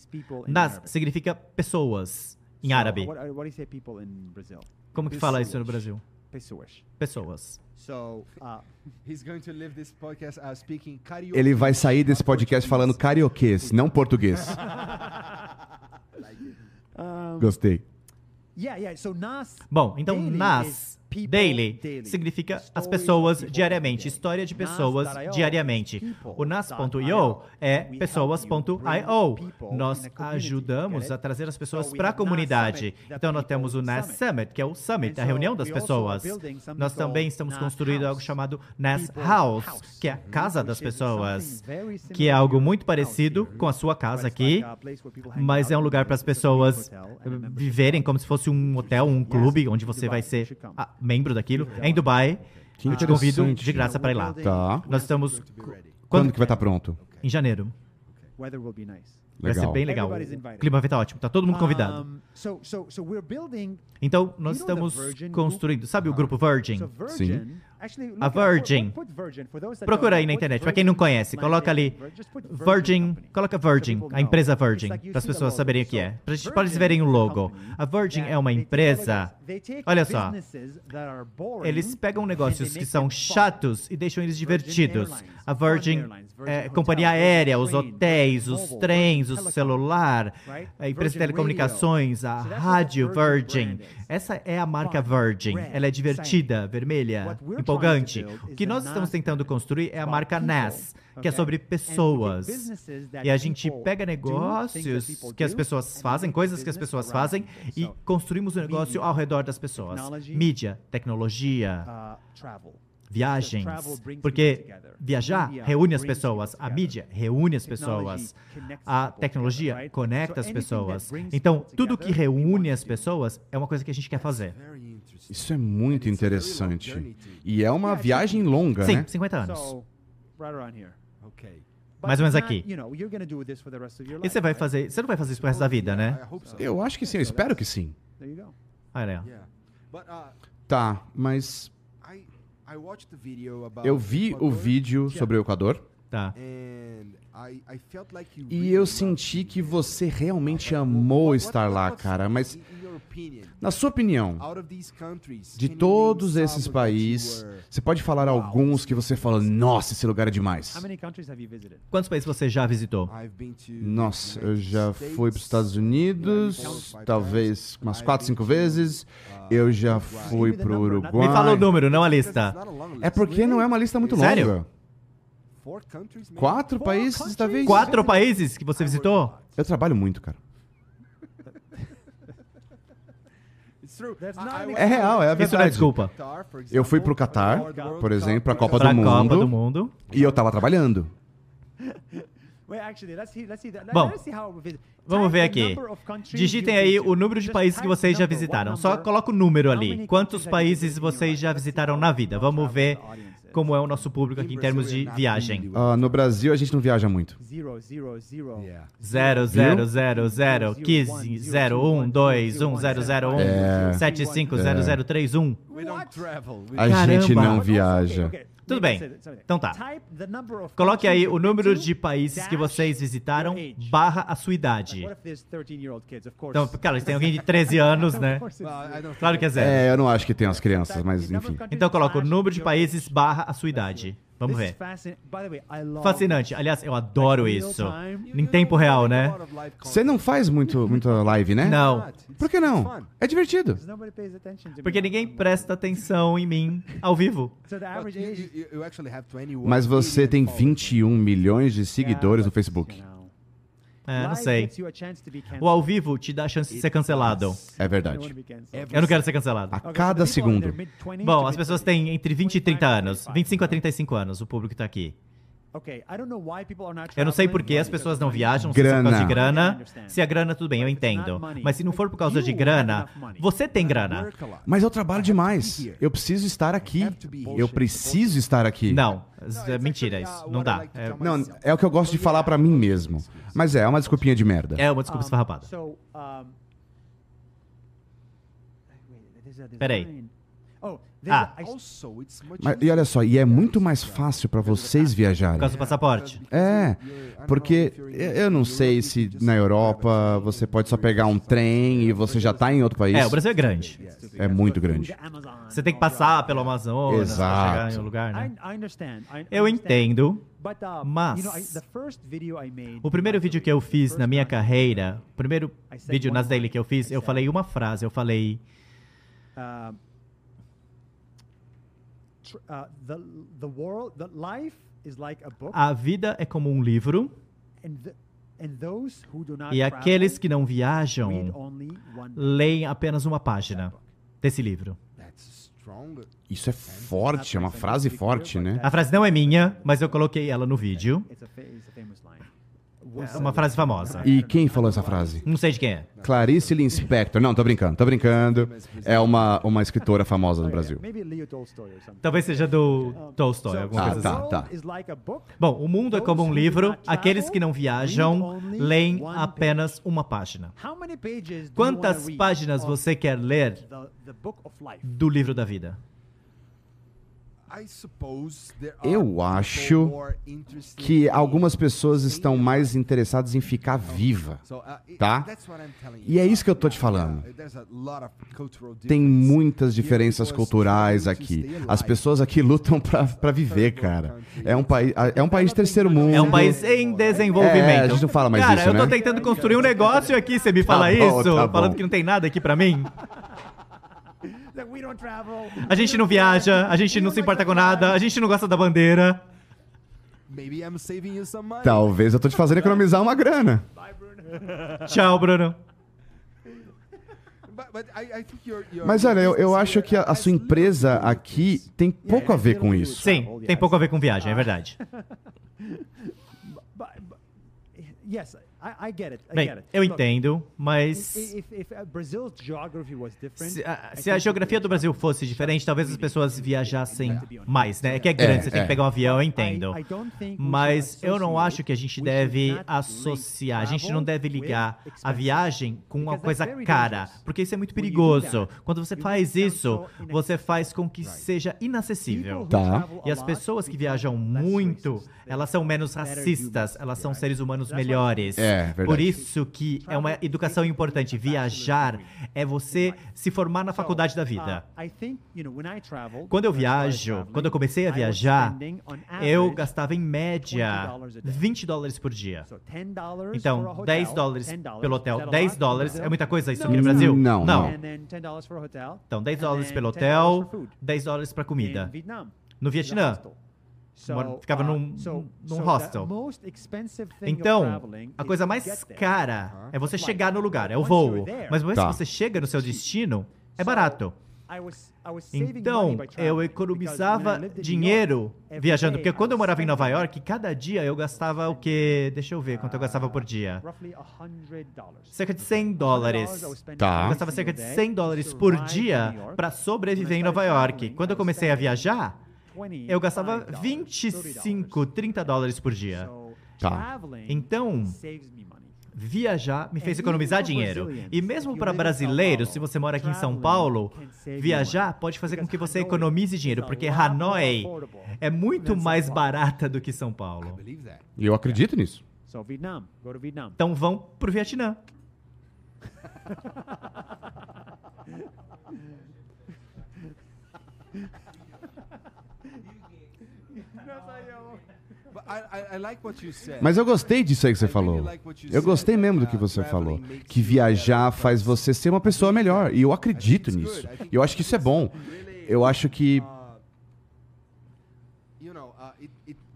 NAS significa pessoas em árabe. Como que fala isso no Brasil? Pessoas. Pessoas. So, uh, Ele vai sair desse podcast falando carioquês, não português. um, Gostei. yeah, yeah. So NAS. Bom, então NAS is Daily. significa as pessoas diariamente, história de pessoas diariamente. O nas.io é pessoas.io. Nós ajudamos a trazer as pessoas para a comunidade. Então nós temos o NAS Summit, que é o summit, a reunião das pessoas. Nós também estamos construindo algo chamado NAS House, que é a casa das pessoas, que é algo muito parecido com a sua casa aqui, mas é um lugar para as pessoas viverem como se fosse um hotel, um clube, onde você vai ser membro daquilo. É em Dubai. Que Eu te convido de graça para ir lá. Tá. Nós estamos. Quando Quando? que vai estar pronto? Em janeiro. Vai ser bem legal. O clima vai estar ótimo. Tá todo mundo convidado. Então, nós estamos construindo. Sabe o grupo Virgin? Look A Virgin. Procura aí na internet. Para quem não conhece, coloca ali Virgin, coloca Virgin, a empresa Virgin, para as pessoas saberem o que é. Para eles verem o logo. A Virgin é uma empresa. Olha só. Eles pegam negócios que são chatos e deixam eles divertidos. A Virgin é companhia aérea, os hotéis, os trens, o celular, a empresa de telecomunicações, a rádio Virgin. Essa é a marca Virgin. Ela é divertida, vermelha, we're empolgante. O que nós estamos tentando construir é a marca NAS, que é sobre pessoas. E a gente pega negócios que as pessoas fazem, coisas que as pessoas fazem, e construímos o negócio media, ao redor das pessoas. Mídia, tecnologia, uh, viagens. Porque viajar reúne as pessoas, a mídia reúne as pessoas, a tecnologia conecta as pessoas. Então, tudo que reúne as pessoas é uma coisa que a gente quer fazer. Isso é muito interessante. E é uma viagem longa, Sim, né? 50 anos. Mais ou menos aqui. E você vai fazer, você não vai fazer isso pro resto da vida, né? Eu acho que sim, eu espero que sim. But uh, Tá, mas I I watched the video about eu vi o vídeo sobre o Equador tá. e eu senti que você realmente amou estar lá, cara. Mas, na sua opinião, de todos esses países, você pode falar alguns que você fala, nossa, esse lugar é demais. Quantos países você já visitou? Nossa, eu já fui para os Estados Unidos, talvez umas 4, 5 vezes. Eu já fui para o Uruguai. Me fala o número, não a lista. É porque não é uma lista muito Sério? longa. Maybe? Quatro países, talvez. Quatro países que você visitou? Eu trabalho muito, cara. É real, é Isso não é verdade. desculpa. to Qatar, for Eu fui pro example, Catar, for the World por Cup, exemplo, pra Copa Pra do Copa Mundo. do Mundo. E eu tava trabalhando. Wait, actually, let's see, let's see that. Bom, let's see how we visit. Vamos ver aqui. Digitem you aí visited. o número de países que vocês já visitaram. Só coloca o número how ali. many Quantos countries have you países vocês já visitaram how na vida? Vamos ver. Como é o nosso público aqui em termos de viagem. Ah, no Brasil, a gente não viaja muito. Zero, zero, zero. Yeah. 0, 0, 0, 0, 15, 0, 1, 2, 1, 0, 0, 1, É. 7, 5, 0, 0, 3, 1. We don't travel. We A gente não viaja. Tudo bem. Então tá. Coloque aí o número de países que vocês visitaram, barra a sua idade. What if there's 13-year-old kids? Of course. Então, cara, tem alguém de 13 anos, né? Claro que é zero. É, eu não acho que tem as crianças, mas enfim. Então coloca o número de países barra a sua idade. Vamos ver. Fascinante. Aliás, eu adoro isso. Em tempo real, né? Você não faz muito, muita live, né? Não. Por que não? É divertido. Porque ninguém presta atenção em mim ao vivo. Mas você tem 21 milhões de seguidores no Facebook. É, não sei. O ao vivo te dá a chance de ser cancelado. É verdade. Eu não quero ser cancelado. A cada segundo. Bom, as pessoas têm entre 20 e 30 anos. 25 a 35 anos, o público tá aqui. Eu não sei por que as pessoas não viajam, se é por causa de grana. Se a grana, tudo bem, eu entendo. Mas se não for por causa de grana, você tem grana. Mas eu trabalho demais. Eu preciso estar aqui. Eu preciso estar aqui. Não, é mentira isso. Não dá. É, Não, é o que eu gosto de falar pra mim mesmo. Mas é, é uma desculpinha de merda. é uma desculpa esfarrapada. Peraí. Ah. Mas, e olha só, e é muito mais fácil pra vocês Por viajarem. causa do passaporte. É, porque eu não sei se na Europa você pode só pegar um trem e você já tá em outro país. É, o Brasil é grande. É muito grande. Você tem que passar pelo Amazonas pra Exato. chegar em um lugar, né? Eu entendo. mas O primeiro vídeo que eu fiz na minha carreira, o primeiro vídeo nas daily que eu fiz, eu falei uma frase, eu falei, tr- uh, the the world, the life is like a book, A vida é como um livro and the, and those who do not e travel aqueles que não viajam leem apenas uma página desse livro. That's strong. Isso é forte, é uma frase forte, né? A frase não é minha, mas eu coloquei ela no vídeo. Uma frase famosa. E quem falou essa frase? Não sei de quem é. Clarice Lispector. Não, tô brincando, tô brincando. É uma, uma escritora famosa no Brasil. Maybe Leo Tolstoy or something. Talvez seja do Tolstói, alguma Ah, coisa tá, assim. The tá. world is like a book. Bom, o mundo é como um livro. Aqueles que não viajam leem apenas uma página. Quantas páginas você quer ler do livro da vida? I suppose there are Eu acho Que algumas pessoas estão mais interessadas em ficar viva. Uh, Tá? E é isso que eu tô te falando. Tem muitas diferenças culturais aqui. As pessoas aqui lutam pra, pra viver, cara. É um, país, é um país de terceiro mundo. É um país em desenvolvimento. É, a gente não fala mais Cara, isso, eu tô né? tentando construir um negócio aqui, você me fala bom, isso, tá falando que não tem nada aqui pra mim. That we don't travel. A gente não viaja, a gente não se importa com nada, a gente não gosta da bandeira. Talvez eu tô te fazendo economizar uma grana. Tchau, Bruno. Mas olha, eu, eu acho que a, a sua empresa aqui tem pouco a ver com isso. Sim, tem pouco a ver com viagem, é verdade. I, I get it. I Bem, get it. eu entendo, mas If, if, if uh, Brazil's geography was different, se a, se a geografia do Brasil fosse diferente, talvez as pessoas viajassem mais, né? É que é grande, É, você tem é. que pegar um avião, eu entendo. I- I don't think we Mas should eu não associate- acho que a gente deve associar, a gente não deve ligar a viagem com uma coisa cara, dangerous. porque isso é muito When you do perigoso. Quando você you faz isso, você faz com que seja People inacessível. who Tá. travel a E as lot pessoas que viajam less muito, racist. They elas são menos better racistas, elas são seres humanos melhores. É, verdade. Por isso que é uma educação importante. Viajar é você se formar na faculdade da vida. Uh, I think, you know, when I traveled, Quando eu when I started viajo, quando eu comecei a viajar, eu gastava em média $20 a day. 20 dólares por dia. so $10 for a Então, hotel, 10 dólares $10, pelo hotel. that a 10 lot dólares é muita coisa isso No. aqui no Brasil? Não, não. And then $10 for a hotel. Então, 10 and dólares pelo $10 for hotel, food 10 dólares para comida. Vietnam. No Vietnã, moro- ficava uh, num- num hostel. Então, a is coisa mais cara é você chegar no lugar, é o voo. Mas uma vez Tá. que você chega no seu destino, é barato. Então, eu economizava dinheiro viajando, porque quando eu morava em Nova York, cada dia eu gastava o quê? Deixa eu ver quanto eu gastava por dia. roughly $100. Cerca de 100 dólares. Tá. Eu gastava cerca de 100 dólares por dia para sobreviver em Nova York. Quando eu comecei a viajar, eu gastava 25, 30 dólares por dia. Tá. Então, viajar me fez economizar dinheiro. E mesmo para brasileiros, se você mora aqui em São Paulo, viajar pode fazer com que você economize dinheiro, porque Hanoi é muito mais barata do que São Paulo. E eu acredito nisso. So Vietnam, go to Vietnam. Então vão pro Vietnã. But I, I, I like what you said. Mas eu gostei disso aí que você falou. Eu gostei mesmo do que você falou. Que viajar faz você ser uma pessoa melhor. E eu acredito nisso. E eu acho que isso é bom. Eu acho que. You know, uh, it, it really expands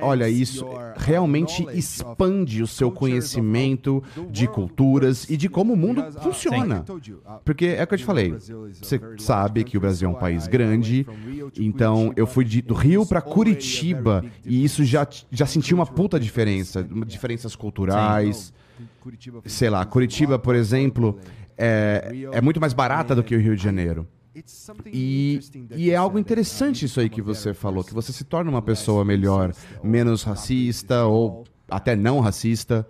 Olha, isso uh, realmente expande o seu conhecimento de culturas e de como o mundo uh, funciona. uh, Porque é o que eu te falei. Você sabe que o Brasil é um país grande. Então eu fui de, Rio para Curitiba e isso já, já senti uma puta diferença, diferenças culturais. Sei lá, Curitiba, por exemplo, é, é muito mais barata do que o Rio de Janeiro. E, e é algo uh, interessante isso aí que você falou, que você se torna uma pessoa melhor, menos racista ou até não racista.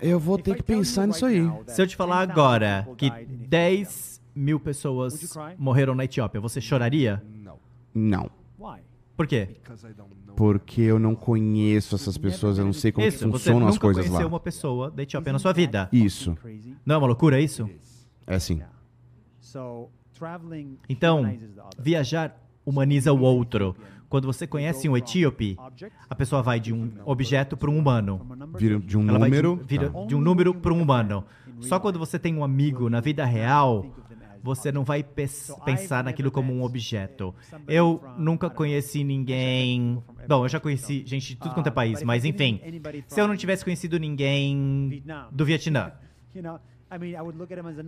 Eu vou ter que pensar nisso aí. Se eu te falar 10,000 agora que died in Ethiopia, 10 mil pessoas morreram na Etiópia, você choraria? Não? Por quê? porque eu não conheço essas pessoas, eu não sei como Isso, você funcionam as nunca coisas conheceu lá. uma pessoa da Etiópia na sua vida. Isso. Não é uma loucura isso? é assim. Yeah. So traveling Então, viajar humaniza o outro. Quando você conhece um etíope, a pessoa vai de um objeto para um humano. Vira de um Ela vai de, número. vira tá. de um número para um humano. Só quando você tem um amigo na vida real, você não vai pensar naquilo como um objeto. Eu nunca conheci ninguém. Bom, eu já conheci gente de tudo quanto é país, mas enfim. Se eu não tivesse conhecido ninguém do Vietnã,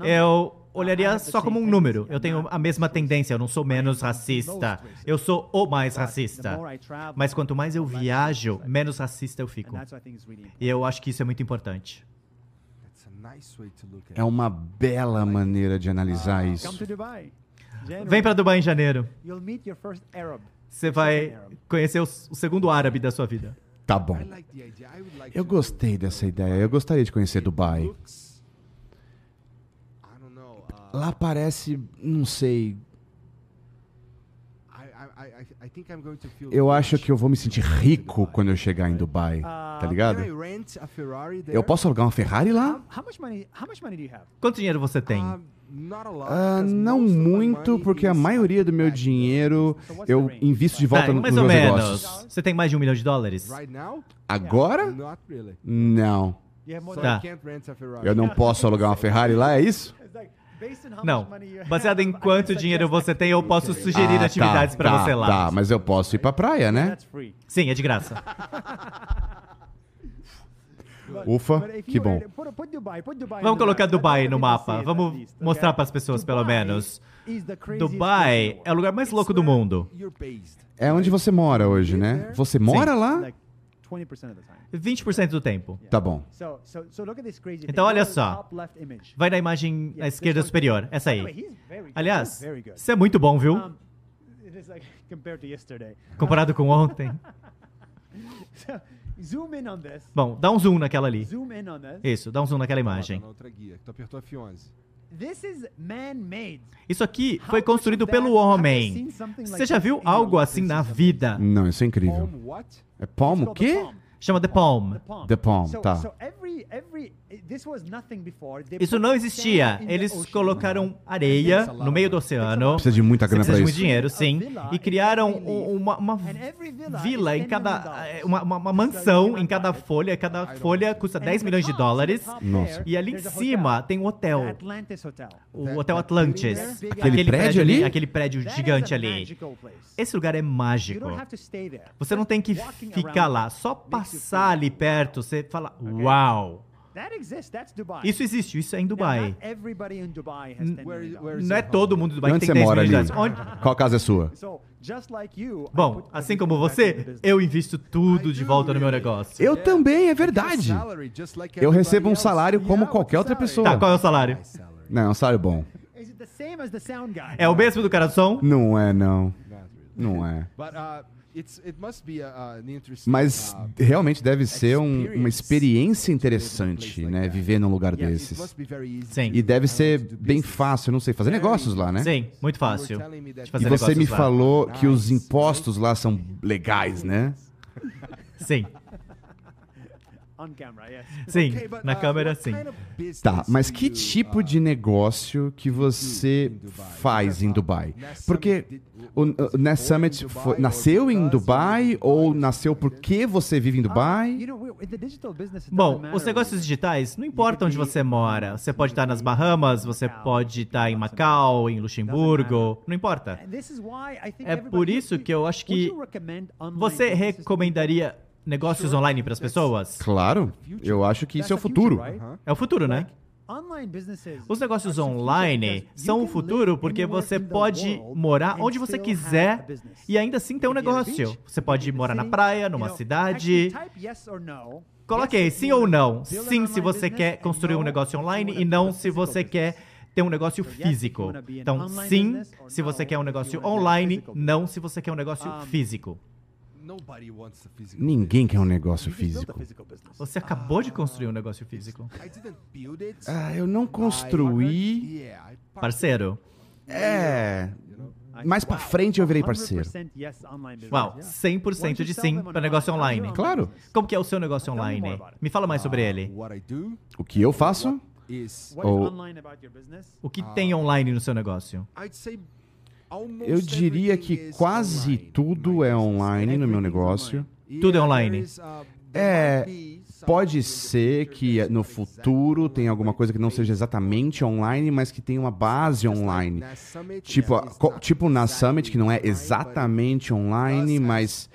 eu olharia só como um número. Eu tenho a mesma tendência, eu não sou menos racista. Eu sou o mais racista. Mas quanto mais eu viajo, menos racista eu fico. E eu acho que isso é muito importante. É uma bela maneira de analisar isso. Vem pra Dubai em janeiro. Você vai conhecer o, o segundo árabe da sua vida. Tá bom. Eu gostei dessa ideia. Eu gostaria de conhecer Dubai. Lá parece, não sei. Eu acho que eu vou me sentir rico quando eu chegar em Dubai. Tá ligado? Eu posso alugar uma Ferrari lá? Quanto dinheiro você tem? Ah, não muito, porque a maioria do meu dinheiro eu invisto de volta Tá, nos mais meus ou menos. negócios. Você tem mais de um milhão de dólares? Agora? Não. Tá. Eu não posso alugar uma Ferrari lá, é isso? Não. Baseado em quanto dinheiro você tem, eu posso sugerir Ah, atividades tá, pra tá, você lá. Tá, mas eu posso ir pra praia, né? Sim, é de graça. Ufa, que bom. Vamos colocar Dubai no mapa. Vamos mostrar para as pessoas, pelo menos. Dubai é o lugar mais louco do mundo. É onde você mora hoje, né? Você mora lá? 20% do tempo. Tá bom. Então, olha só. Vai na imagem à esquerda superior. Essa aí. Aliás, isso é muito bom, viu? Comparado com ontem. Zoom in on this. Bom, dá um zoom naquela ali. Zoom in on this. Isso, dá um zoom naquela imagem. This is man-made. Isso aqui foi construído pelo homem. Você já viu algo assim na vida? Não, isso é incrível. É palm o quê? Chama The Palm. The Palm, tá. Isso não existia. Eles colocaram areia no meio do oceano. Precisa de muita grana precisa pra de muito isso. dinheiro, sim. E criaram um- uma, uma vila em cada. eh, Uma, uma- uma mansão em cada folha. Cada folha custa 10 milhões de dólares. Nossa. E ali em cima tem um hotel. O Hotel Atlantis. Aquele prédio ali? Aquele prédio gigante ali. Esse lugar é mágico. Você não tem que ficar lá. Só passar ali perto, você fala, uau. Isso existe, isso é em Dubai. Não é todo mundo em Dubai que Onde tem você 10 mora ali? dólares. Onde- Qual casa é sua? Bom, assim como você, eu invisto tudo de volta no meu negócio. Eu também, é verdade. Eu recebo um salário como qualquer outra pessoa. Tá, qual é o salário? Não, é um salário bom. É o mesmo do cara do som? Não é, não. Não é. Mas realmente deve ser um- uma experiência interessante, né? Viver num lugar desses. Sim. E deve ser bem fácil, não sei, fazer negócios lá, né? Sim, muito fácil. E você me lá. falou que os impostos lá são legais, né? Sim, sim. Na câmera, sim. Tá, mas que tipo de negócio que você faz em Dubai? Porque o, o Nest Summit foi- nasceu em Dubai ou nasceu porque você vive em Dubai? Bom, os negócios digitais não importa onde você mora. Você pode estar nas Bahamas, você pode estar em Macau, em Luxemburgo, não importa. É por isso que eu acho que Você recomendaria negócios online para as pessoas? Claro, eu acho que isso é o futuro. É o futuro, né? Os negócios online são o futuro porque você pode morar onde você quiser e ainda assim ter um negócio. Você pode morar na praia, numa cidade. Coloque aí, sim ou não. Sim se você quer construir um negócio online e não se você quer ter um negócio físico. Então, sim se você quer um negócio online, não se você quer um negócio físico. Ninguém quer um negócio físico. Você acabou de construir um negócio físico. Ah, eu não construí. Parceiro, É. Mais pra frente eu virei parceiro. uau, 100% de sim para negócio online. Claro. Como que é o seu negócio online? Me fala mais sobre ele. O que eu faço? Ou- O que tem online no seu negócio? Eu diria que quase tudo é online no meu negócio. Tudo é online. É, pode ser que no futuro tenha alguma coisa que não seja exatamente online, mas que tenha uma base online. Tipo, tipo na Summit, que não é exatamente online, mas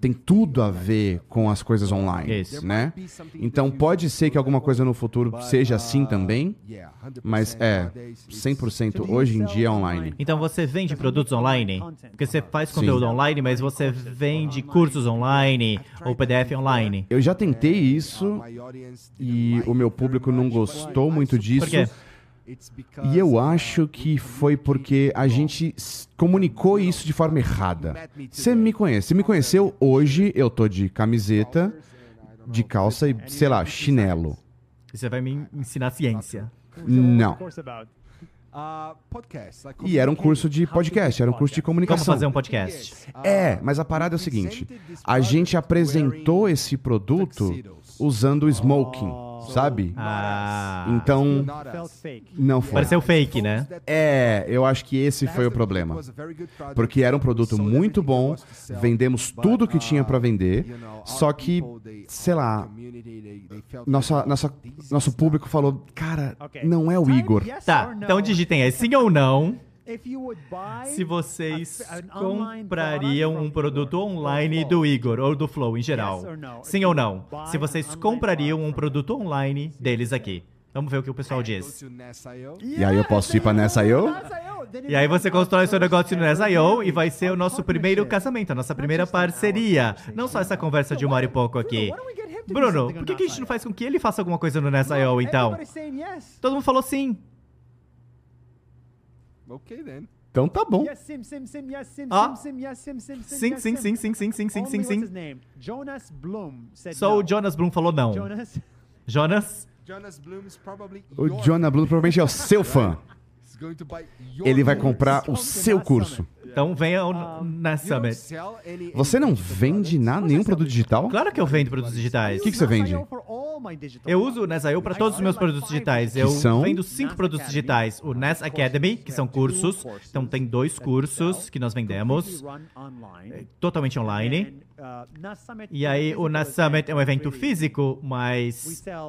tem tudo a ver com as coisas online, Isso. né? Então pode ser que alguma coisa no futuro seja assim também, mas é 100% hoje em dia é online. Então você vende produtos online? Porque você faz conteúdo Sim. online, mas você vende cursos online ou PDF online. Eu já tentei isso e o meu público não gostou muito disso. Por quê? E eu acho que foi porque a gente comunicou isso de forma errada. Você me conhece, você me conheceu hoje, eu tô de camiseta, de calça e, sei lá, chinelo. E Você vai me ensinar ciência. Não. Course about. E era um curso de podcast, era um curso de Como comunicação. fazer um podcast? É, mas a parada é o seguinte: a gente apresentou esse produto usando o smoking, sabe? Ah. Então, não foi. Pareceu fake, né? É, eu acho que esse foi o problema. Porque era um produto muito bom, vendemos tudo que tinha pra vender, só que, sei lá, nossa, nossa, nosso público falou, cara, não é o Igor. Tá, então digitem aí sim ou não If you would buy se vocês comprariam um produto online Flow. do Igor ou do Flow em geral. Yes or no? Sim ou não? Se vocês comprariam um produto online deles aqui. Vamos ver o que o pessoal diz. E aí eu posso ir pra nessa eu? E aí você constrói seu negócio no Ness.io e vai ser o nosso primeiro casamento, a nossa primeira parceria. Não só essa conversa de uma hora e pouco aqui. Bruno, por que, que a gente não faz com que ele faça alguma coisa no Ness.io então? Todo mundo falou sim. Ok, then. Então tá bom. Yes, sim, sim, sim, yes, sim, Ah. sim, sim, yes, sim, sim, Sim, sim, sim, sim, sim, sim, sim, sim, sim. name? Jonas Bloom said Só no. o Jonas Bloom falou não. Jonas. Jonas, Jonas Bloom is probably O Jonah Bloom provavelmente é o seu fã. Ele vai comprar o seu curso. então venha ao don't Summit. Você não vende nada, nenhum produto digital? Claro que eu vendo produtos digitais. O que, que você vende? Eu uso o Ness.io para todos os meus produtos digitais. Eu são? vendo cinco produtos digitais. O Ness Academy, que são cursos. Então tem dois cursos que nós vendemos, totalmente online. Uh, E aí o Nas Summit é um evento físico, mas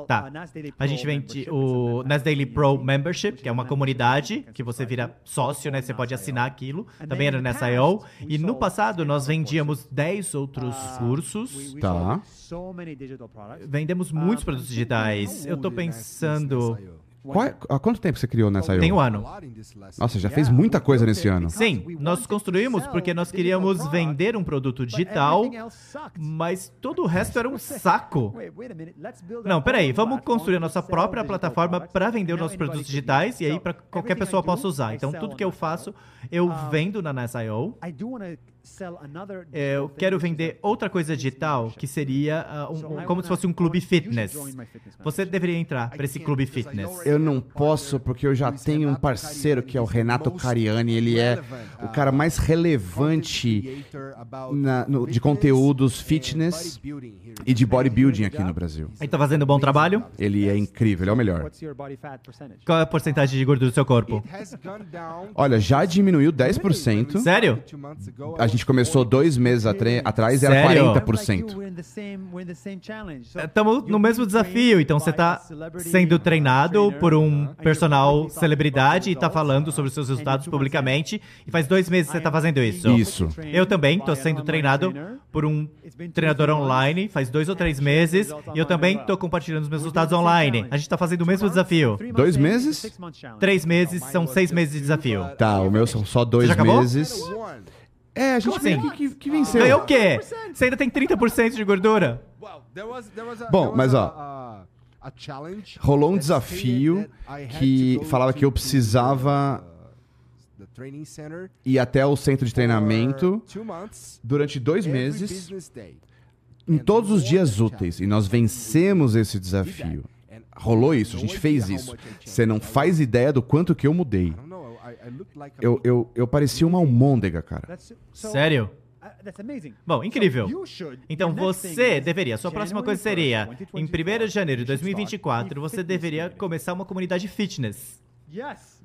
tá. uh, A gente vende o Nas Daily Pro Membership, que é uma comunidade que você vira sócio, né? Você pode assinar aquilo. Também era nessa IO. E no passado nós 10 vendíamos 10 outros Uh, cursos. Tá. Vendemos muitos produtos digitais. Eu tô pensando. Qual é- há quanto tempo você criou nessa? Tem um ano. Nossa, já fez muita coisa nesse ano. Sim, nós construímos porque nós queríamos vender um produto digital, mas todo o resto era um saco. Não, peraí, vamos construir a nossa própria plataforma para vender os nossos produtos digitais e aí para qualquer pessoa possa usar. Então tudo que eu faço, eu vendo na Ness.io. Eu quero vender outra coisa digital que seria ah, um- um- como se fosse um clube fitness. Você deveria entrar para esse clube fitness. Eu não posso porque eu já tenho um parceiro que é o Renato Cariani. Ele é o cara mais relevante na- no- de conteúdos fitness e de bodybuilding aqui no Brasil. Ele tá fazendo um bom trabalho? Ele é incrível, ele é o melhor. Qual é a porcentagem de gordura do seu corpo? Olha, já diminuiu 10%. Sério? A gente começou dois meses atre- atrás e era Sério? 40%. Estamos no mesmo desafio, então você está sendo treinado por um personal celebridade e está falando sobre os seus resultados publicamente. E faz dois meses que você está fazendo isso. Isso. Eu também estou sendo treinado por um treinador online faz dois ou três meses e eu também estou compartilhando os meus resultados online. A gente está fazendo o mesmo desafio. Dois meses? Três meses são seis meses de desafio. Tá, o meu são só dois já acabou? meses. É, a gente Como meio assim? que, que, que venceu. Ganhou o quê? Você ainda tem 30% de gordura. Bom, mas ó, rolou um desafio que falava que eu precisava ir até o centro de treinamento durante dois meses, em todos os dias úteis. E nós vencemos esse desafio. Rolou isso, a gente fez isso. Você não faz ideia do quanto que eu mudei. Eu, eu, eu parecia uma almôndega, cara. Sério? uh, Bom, incrível. Então você deveria, sua próxima coisa seria, em 1 de janeiro de 2024, você deveria começar uma comunidade fitness. Yes.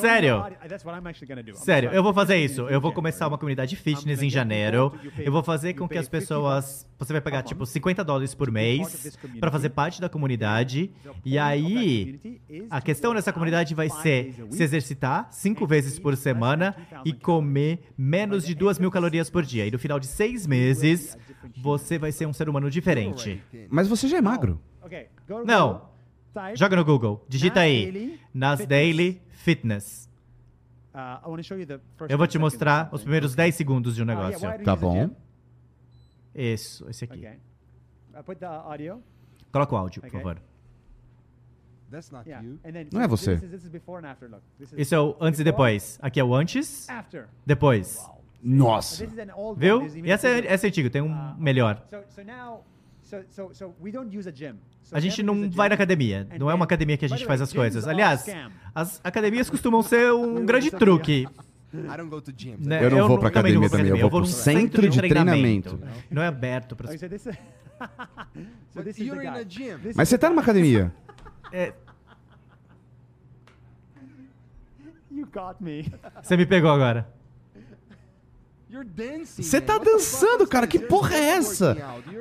Sério? the audi- That's what I'm actually gonna do. I'm Sério, eu vou fazer isso. Eu vou começar uma comunidade fitness em janeiro. Eu vou fazer com que as 50 pessoas. Você vai pagar tipo month 50 dólares por mês pra fazer parte da comunidade. E aí, a questão dessa comunidade vai ser se exercitar cinco vezes por semana e comer menos de duas mil calorias por dia. E no final de seis meses, você vai ser um ser humano diferente. Mas você já é magro. Não. Joga no Google, digita aí. Nas. Daily Fitness. uh, I wanna show you the first Eu vou 10 te mostrar os primeiros 10 segundos de um Uh, yeah, negócio. Tá bom. Isso, esse aqui. Audio. Coloca o áudio, por favor. Não é você. Isso é o antes e depois. Aqui é o antes, depois. Nossa. Viu? E essa é, essa é antiga, tem um Uh, melhor. A gym. So A gente não vai na academia. Não é uma academia que a gente faz as coisas. Aliás, as academias costumam ser um grande truque. I don't go to gyms. né? Eu não vou pra também academia também, eu vou num pro centro de treinamento. Não é aberto para Okay, so this is. so But this is you're the in guy. a gym. This Mas você tá numa academia. é, You got me. Você me pegou agora. You're dancing. Você tá dançando, cara. Que You're porra é essa?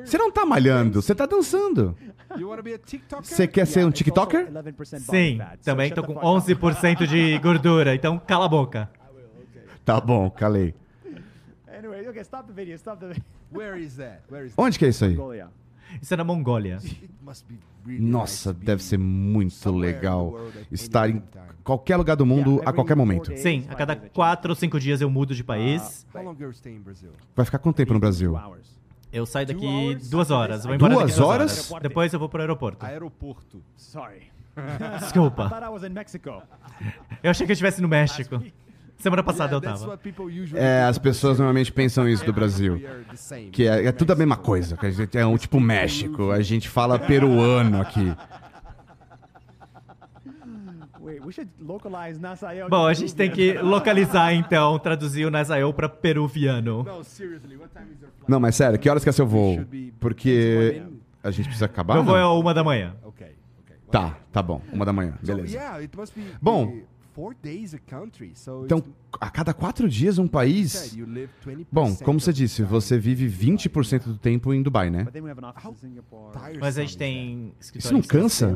Você não tá malhando, você tá dançando. Você quer ser um TikToker? 11% body Sim, também tô com fuck up. 11% de gordura, então cala a boca. Tá bom, calei. Onde que é isso aí? Isso é na Mongólia. Nossa, deve ser muito legal estar em qualquer lugar do mundo a qualquer momento. Sim, a cada. 4 ou 5 dias eu mudo de país. In Brazil? Vai ficar quanto tempo no Brasil? Eu saio daqui duas horas. Vou embora Duas daqui duas horas? Depois eu vou pro aeroporto. Aeroporto. Sorry. Desculpa. Eu achei que eu estivesse no México. Semana passada eu tava. É, as pessoas normalmente pensam isso do Brasil. Que é, é tudo a mesma coisa. Que a gente é um tipo México. A gente fala peruano aqui. Bom, a gente tem que localizar então, traduzir o Nazael pra peruviano. Não, mas sério, que horas que é seu voo? Porque a gente precisa acabar? Meu voo é uma da manhã. Tá, tá bom. Uma da manhã, beleza. Bom. Be four days a country. So Então, a cada quatro dias um país... said, you live 20% Bom, como você disse, você vive 20% do tempo em Dubai, né? Mas a gente tem Isso não cansa?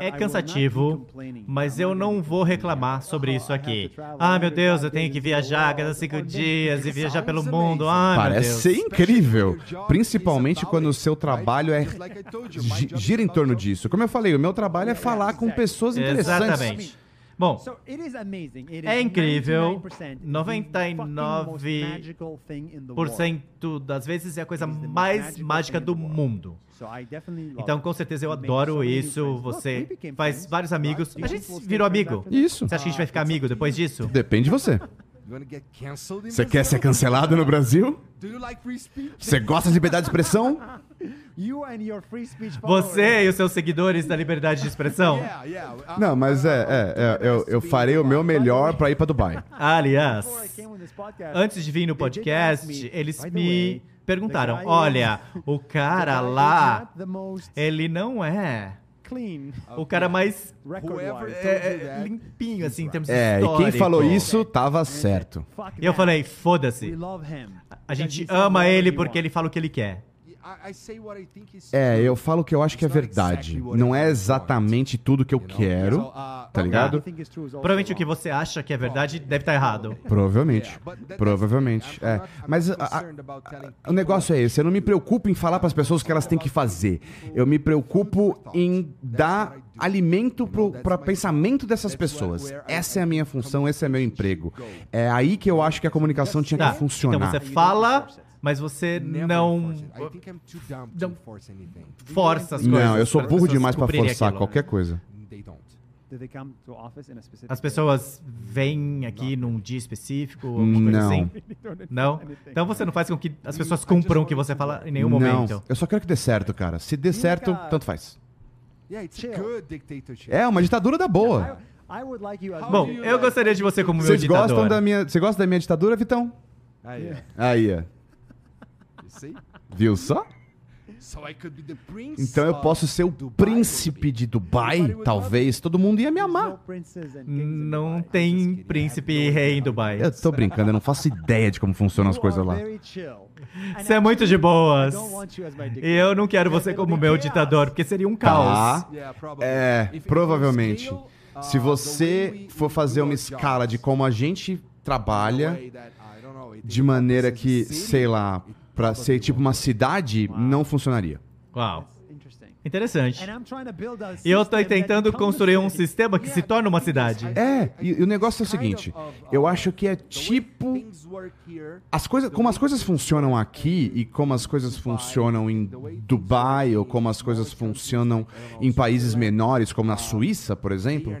É cansativo, mas eu não vou reclamar sobre isso aqui. Ah, meu Deus, 105 eu tenho que viajar cada cinco dias e viajar pelo mundo. meu Parece Deus. ser incrível. Principalmente quando o seu trabalho é gira em torno disso. Como eu falei, o meu trabalho é falar com pessoas interessantes. Exatamente. Bom, É incrível. 99%. 99 por cento das vezes é a coisa mais mágica do mundo. Então, com certeza, eu adoro isso. Você faz vários amigos. A gente virou amigo. Isso. Você acha que a gente vai ficar amigo depois disso? Depende de você. Você quer ser cancelado no Brasil? Você gosta de liberdade de expressão? Você e os seus seguidores da liberdade de expressão? Yeah, yeah. I- Não, mas é, é, é, eu, eu farei o meu melhor pra ir pra Dubai. Aliás, antes de vir no podcast, eles me perguntaram: olha, o cara lá, ele não é o cara mais é, you é, limpinho, assim, em termos É, e quem históricos. falou isso tava certo. E eu falei: foda-se. A gente ama ele porque ele fala o que ele quer. I, I say what I think is É, eu falo o que eu acho que é verdade. Não é exatamente tudo que eu quero, uh, tá ligado? Provavelmente o que você acha que é verdade deve estar errado. Provavelmente. Provavelmente. É. Mas a- a- telling o negócio é esse. Eu não me preocupo em falar pras pessoas o que elas têm que fazer. Eu me preocupo em dar alimento pro, pra pensamento dessas pessoas. Essa é a minha função, esse é meu emprego. É aí que eu acho que a comunicação tinha Tá, que funcionar. então você fala, mas você não não força as coisas. Não, eu sou para burro demais pra cumprirem forçar aquilo. qualquer coisa. As pessoas vêm aqui num dia específico, alguma coisa Não. assim? Não? Então você não faz com que as pessoas cumpram o que você fala em nenhum Não, momento. eu só quero que dê certo, cara. Se dê certo, tanto faz. Yeah. É, uma ditadura da boa. Bom, eu gostaria de você como meu Vocês ditador. gostam da minha, você gosta da minha ditadura, Vitão? Ah, yeah. Aí, ó. You see? Viu só? Então eu posso ser o príncipe de Dubai, talvez. Todo mundo ia me amar. Não tem príncipe e rei em Dubai. Eu tô brincando, eu não faço ideia de como funcionam as coisas lá. Você é muito de boas. E eu não quero você como meu ditador, porque seria um caos. Tá. É, provavelmente. Se você for fazer uma escala de como a gente trabalha, de maneira que, sei lá, pra ser tipo uma cidade, não funcionaria. Uau. Interessante. E eu tô tentando construir um sistema que se torna uma cidade. É, e, e o negócio é o seguinte, eu acho que é tipo as coisas, como as coisas funcionam aqui e como as coisas funcionam em Dubai ou como as coisas funcionam em países menores, como na Suíça, por exemplo,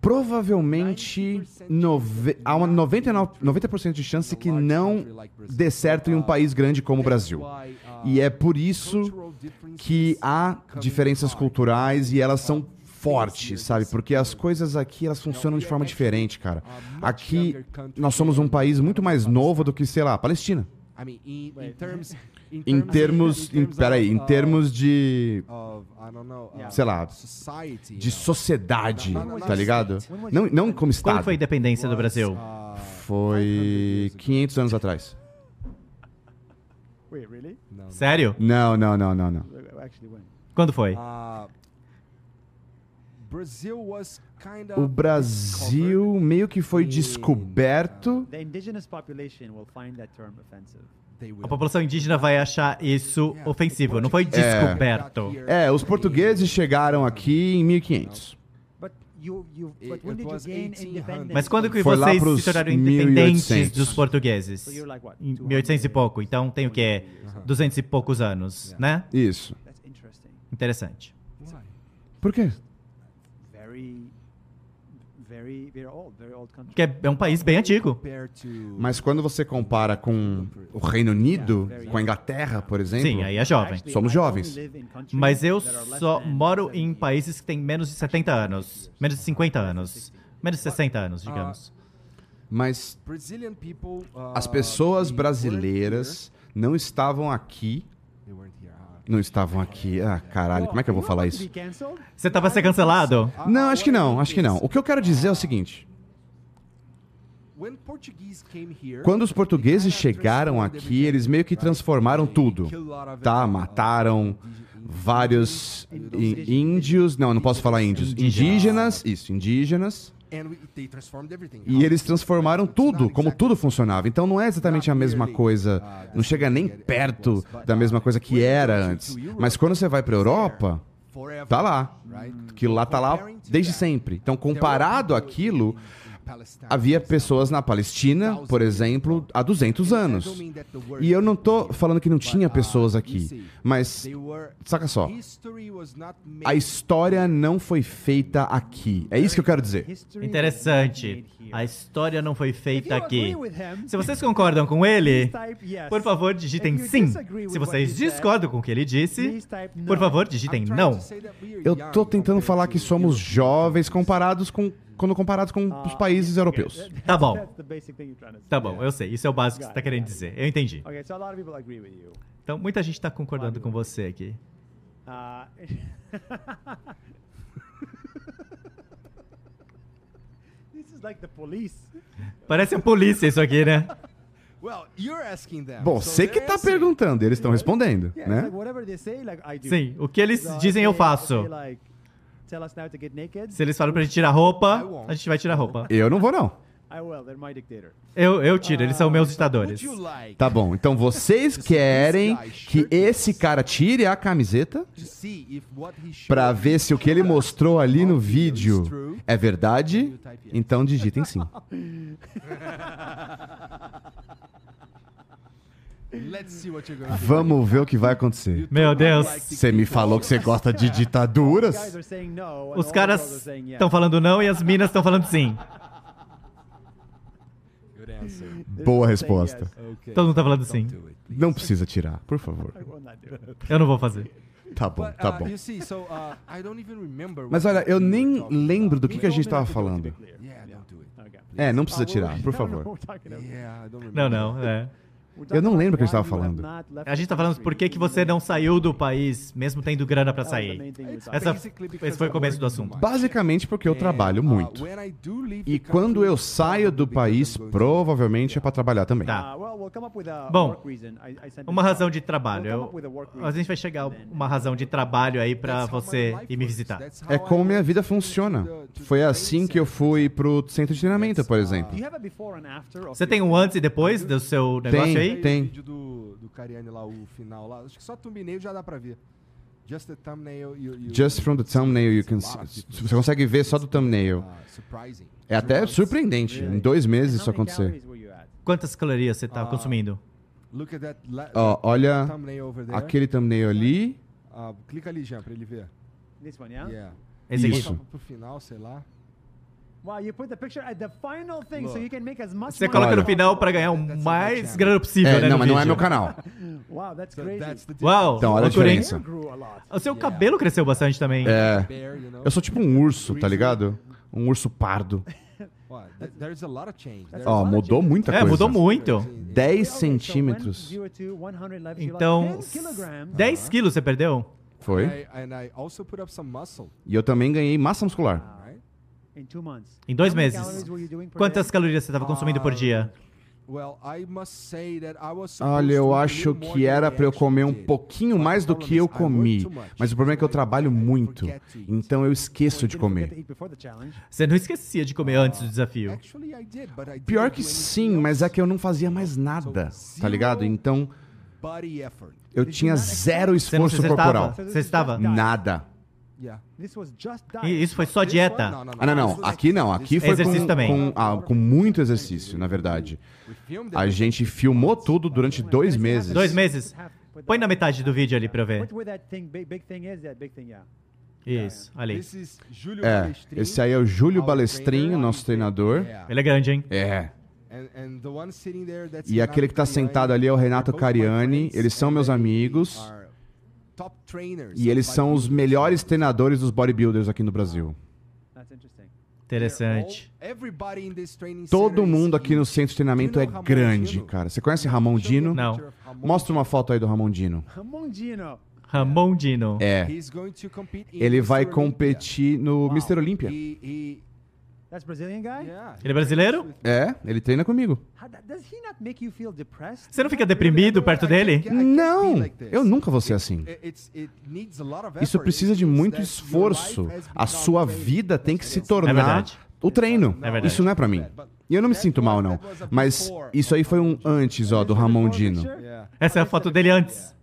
provavelmente nove, há uma 99, 90% de chance que não dê certo em um país grande como o Brasil. E é por isso que há diferenças culturais e elas são fortes, sabe? Porque as coisas aqui elas funcionam de forma diferente, cara. Aqui nós somos um país muito mais novo do que, sei lá, a Palestina. Em termos, em, peraí, em termos de, sei lá, de sociedade, tá ligado? Não, não como Quando estado. foi a independência do Brasil? Foi 500 anos atrás. Sério? Não, não, não, não, não. Quando foi? O Brasil meio que foi descoberto. A população indígena vai achar isso ofensivo. Não foi descoberto. É, os portugueses chegaram aqui em 1500. But you, you, but when did you gain independence? Mas quando que Foi vocês se tornaram independentes 1800. dos portugueses? Em 200 1800 e pouco. Então tem o quê? 200 e poucos anos, né? Isso. Interessante. Por quê? Very, Porque é- é um país bem antigo. Mas quando você compara com o Reino Unido, com a Inglaterra, por exemplo, Sim, aí é jovem. Somos jovens. Mas eu só moro 70 em países que têm menos de 70 anos. Menos de 50 anos. Menos de 60 anos, digamos. mas uh, as pessoas brasileiras não estavam aqui. Não estavam aqui. Ah, caralho, como é que eu vou falar isso? Você tá pra ser cancelado? Não, acho que não, acho que não. O que eu quero dizer é o seguinte: quando os portugueses chegaram aqui, eles meio que transformaram tudo. Tá, mataram vários índios, não, não posso falar índios, indígenas, isso, indígenas. E eles transformaram tudo, como tudo funcionava. Então não é exatamente a mesma coisa, não chega nem perto da mesma coisa que era antes. Mas quando você vai para Europa, tá lá. Aquilo lá tá lá desde sempre. Então comparado àquilo, havia pessoas na Palestina, por exemplo, há 200 anos. E eu não tô falando que não tinha pessoas aqui, mas saca só, a história não foi feita aqui. É isso que eu quero dizer. Interessante. A história não foi feita aqui. Se vocês concordam com ele, por favor, digitem sim. Se vocês discordam com o que ele disse, por favor, digitem não. Eu tô tentando falar que somos jovens comparados com quando comparados com os países europeus. Tá bom. Tá bom, eu sei. Isso é o básico que você tá querendo dizer. Eu entendi. Então, muita gente tá concordando com você aqui. Police. Parece a polícia isso aqui, né? Bom, você que tá perguntando, eles estão respondendo, né? Sim, o que eles So dizem eu faço. Se eles falam pra gente tirar roupa, a gente vai tirar roupa. Eu não vou não. I will. They're my dictator. Eu, eu tiro, eles são meus ditadores. Tá bom, então vocês querem que esse cara tire a camiseta pra ver se o que ele mostrou ali no vídeo é verdade? Então digitem sim. Vamos ver o que vai acontecer. Meu Deus. Você me falou que você gosta de ditaduras? Os caras estão falando não e as minas estão falando sim. Boa resposta. Todo mundo tá falando sim. Não precisa tirar, por favor. Eu não vou fazer. Tá bom, tá bom. Mas Mas olha, eu nem lembro do que, que a gente tava falando. É, não precisa tirar, por favor. Não, não, é. Eu não lembro o que a gente tava falando. A gente tá falando por que, que você não saiu do país, mesmo tendo grana pra sair. Essa, esse foi o começo do assunto. Basicamente porque eu trabalho uh, muito. E quando eu saio do país, provavelmente é pra trabalhar também. Tá. Bom, Uma razão de trabalho. Eu, a gente vai chegar a uma razão de trabalho aí pra você ir me visitar. É como minha vida funciona. Foi assim que eu fui pro centro de treinamento, por exemplo. Você tem um antes e depois do seu negócio Tem. Aí? Tem. vídeo do, do Cariani lá, o final lá. Acho que só thumbnail já dá pra ver. Just the thumbnail. You, you, Just from the thumbnail you can see. Você consegue ver só do thumbnail. Surprising. É até surpreendente. Em dois meses isso acontecer. Quantas calorias você tá consumindo? Look at that Ó, olha thumbnail over there. aquele thumbnail ali. Uh, clica ali, Jean, pra ele ver. Yeah. Esse aqui? Isso. Pro final, sei lá. Você coloca Olha. no final pra ganhar o mais grana possível, É, né? não, mas não é meu canal. So that's the Uau, Então, olha a diferença. O seu cabelo cresceu bastante também. É. you. Eu sou tipo um urso, tá ligado? Um urso pardo. What? Th- There's a lot of change. There's Ó, mudou muita É, coisa. mudou muito. 10 centímetros. Então, 10 quilos você perdeu? Foi. Put E eu também ganhei massa muscular. Em dois meses. Quantas calorias você estava consumindo por dia? Supposed Olha, eu acho que era I pra eu comer um pouquinho mais do que eu comi. Mas o problema é que eu trabalho muito. Então eu esqueço de comer. Você não esquecia de comer antes do desafio. But I Pior que sim, mas é que eu não fazia mais nada, tá ligado? Então eu tinha zero Você não se esforço corporal. Você estava? Nada. E Isso foi só dieta? Ah, não, não. Aqui não. Aqui foi Exercício com, também. com, ah, com muito exercício, na verdade. A gente filmou tudo durante dois meses. Dois meses? Põe na metade do vídeo ali pra eu ver. Isso, ali. É, Balestrin, esse aí é o Júlio trainer. nosso treinador. Ele é grande, hein? É. E aquele que tá sentado ali é o Renato Cariani. Eles são meus amigos. Are top trainers E eles são os melhores treinadores dos bodybuilders aqui no Brasil. Interessante. Todo mundo aqui no centro de treinamento é Ramon grande, Dino? cara. Você conhece Ramon Dino? Não. Mostra uma foto aí do Ramon Dino. Ramon Dino. É. To compete in Ele vai competir no Mr. Olympia. He, he, yeah, Ele é brasileiro? É, ele treina comigo. Você não fica deprimido perto dele? Não, eu nunca vou ser assim. Isso precisa de muito esforço. A sua vida tem que se É tornar verdade. o treino. É. Isso não é pra mim. E eu não me sinto mal, não. Mas isso aí foi um antes, ó, do Ramon Dino. Essa é a foto dele antes.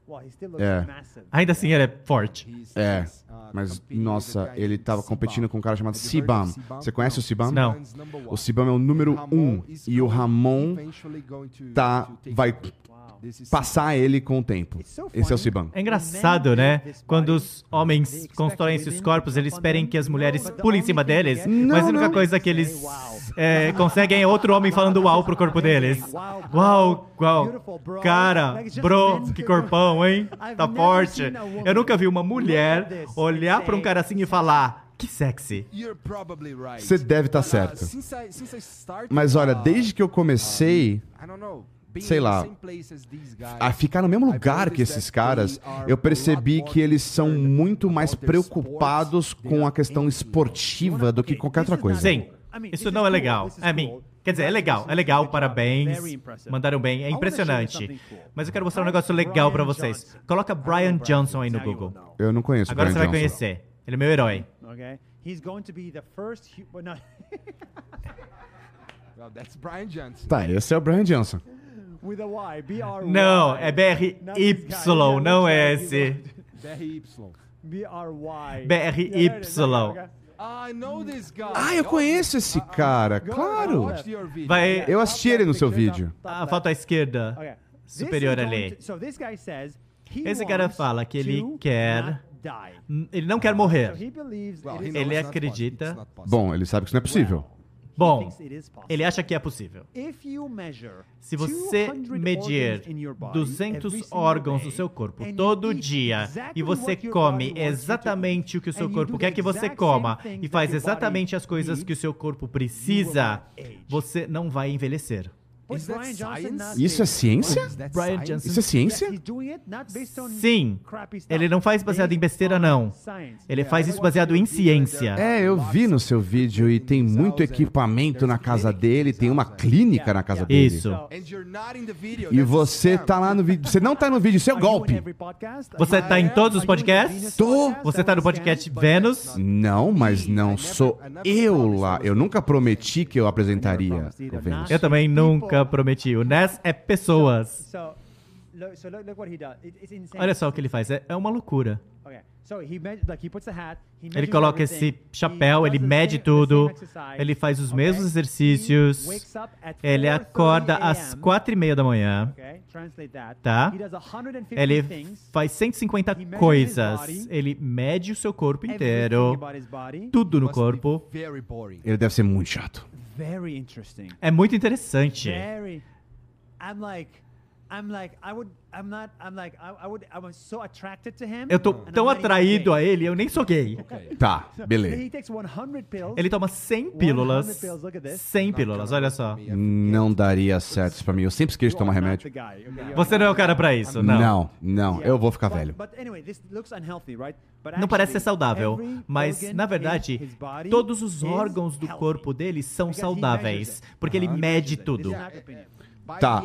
É. Ainda assim, ele é forte. É, mas nossa, ele named tava Sibam. competindo com um cara chamado Sibam. Você conhece o Sibam? Não. O Sibam é o número um e o Ramon tá, vai passar ele com o tempo. Esse é o Sibam. É engraçado, né? Quando os homens constroem esses corpos, eles esperem que as mulheres pulem em cima deles, mas a única não. coisa que eles é, conseguem é outro homem falando uau pro corpo deles. Uau, uau. Cara, bro, que corpão, hein? Tá forte. Eu nunca vi uma mulher olhar pra um cara assim e falar, que sexy. Você deve estar uh, certo. Mas olha, desde que eu comecei Sei lá, a ficar no mesmo lugar que esses caras, eu percebi que eles são muito mais preocupados com a questão esportiva do que qualquer outra coisa. Sim, isso não é legal. É mim. Quer dizer, é legal, é legal, parabéns. Mandaram bem, é impressionante. Mas eu quero mostrar um negócio legal pra vocês. Coloca Brian Johnson aí no Google. Eu não conheço Agora Brian você vai Johnson. conhecer. Ele é meu herói. Okay, he's going to be the first. Well, that's Brian Johnson. Tá, esse é o Brian Johnson. with a Y. B R. Não, é BRY, não é. BRY. R Y. BRY. I know this guy. Ah, eu conheço esse cara, I claro. watched your video. Vai Eu assisti ele no seu vídeo. a foto à esquerda. Superior ali. going to- so this guy says he Esse cara fala que ele quer- Ele não quer morrer. he believes Well, it he is knows Ele acredita-. Bom, ele sabe que isso não é possível. Bom, ele acha que é possível. Se você 200 medir organs in your body 200 every single órgãos do seu corpo todo dia e você come exatamente o que o seu corpo quer que você coma e faz exatamente as coisas que o seu corpo precisa, você não vai envelhecer. Nas Isso é ciência? Isso é ciência? Sim. Ele não faz baseado em besteira, não. Ele faz isso baseado em ciência. É, eu vi no seu vídeo e tem muito equipamento na casa dele, tem uma clínica na casa dele. Isso. E você tá lá no vídeo. Você não tá no vídeo, isso é golpe. Você tá em todos os podcasts? Tô. Você tá no podcast? Vênus? Não, mas não sou eu lá. Eu nunca prometi que eu apresentaria o Vênus. Eu também nunca prometi. O Ness é pessoas. So, look, so look, look what he does. It- it's insane. Olha só o que ele faz. É é uma loucura. Okay. So he me- like he puts a hat, he Ele coloca esse he chapéu, does ele the mede tudo, ele faz os mesmos exercícios, ele 4:30 acorda às quatro e meia da manhã. Tá. He does 150 ele things, faz 150 He measures his coisas, ele mede o seu corpo inteiro, tudo no corpo. Ele deve ser muito chato. Very interesting. É muito interessante. Very. I'm like, I'm like, I would, I'm not, I'm like, I, I would, I was so attracted to him. Eu tô tão atraído a gay. ele, eu nem sou gay. Tá, beleza. He takes 100 pills. Ele toma 100 pílulas. 100 pills, look at this. 100 pílulas, olha só. Não daria certo isso pra mim. Eu sempre esqueço de tomar remédio. Você não é o cara pra isso, não. Não, não. Eu vou ficar velho. but anyway, this looks unhealthy, right? But Não parece ser saudável, mas na verdade, todos os órgãos do corpo dele são saudáveis, porque ele mede tudo. Tá.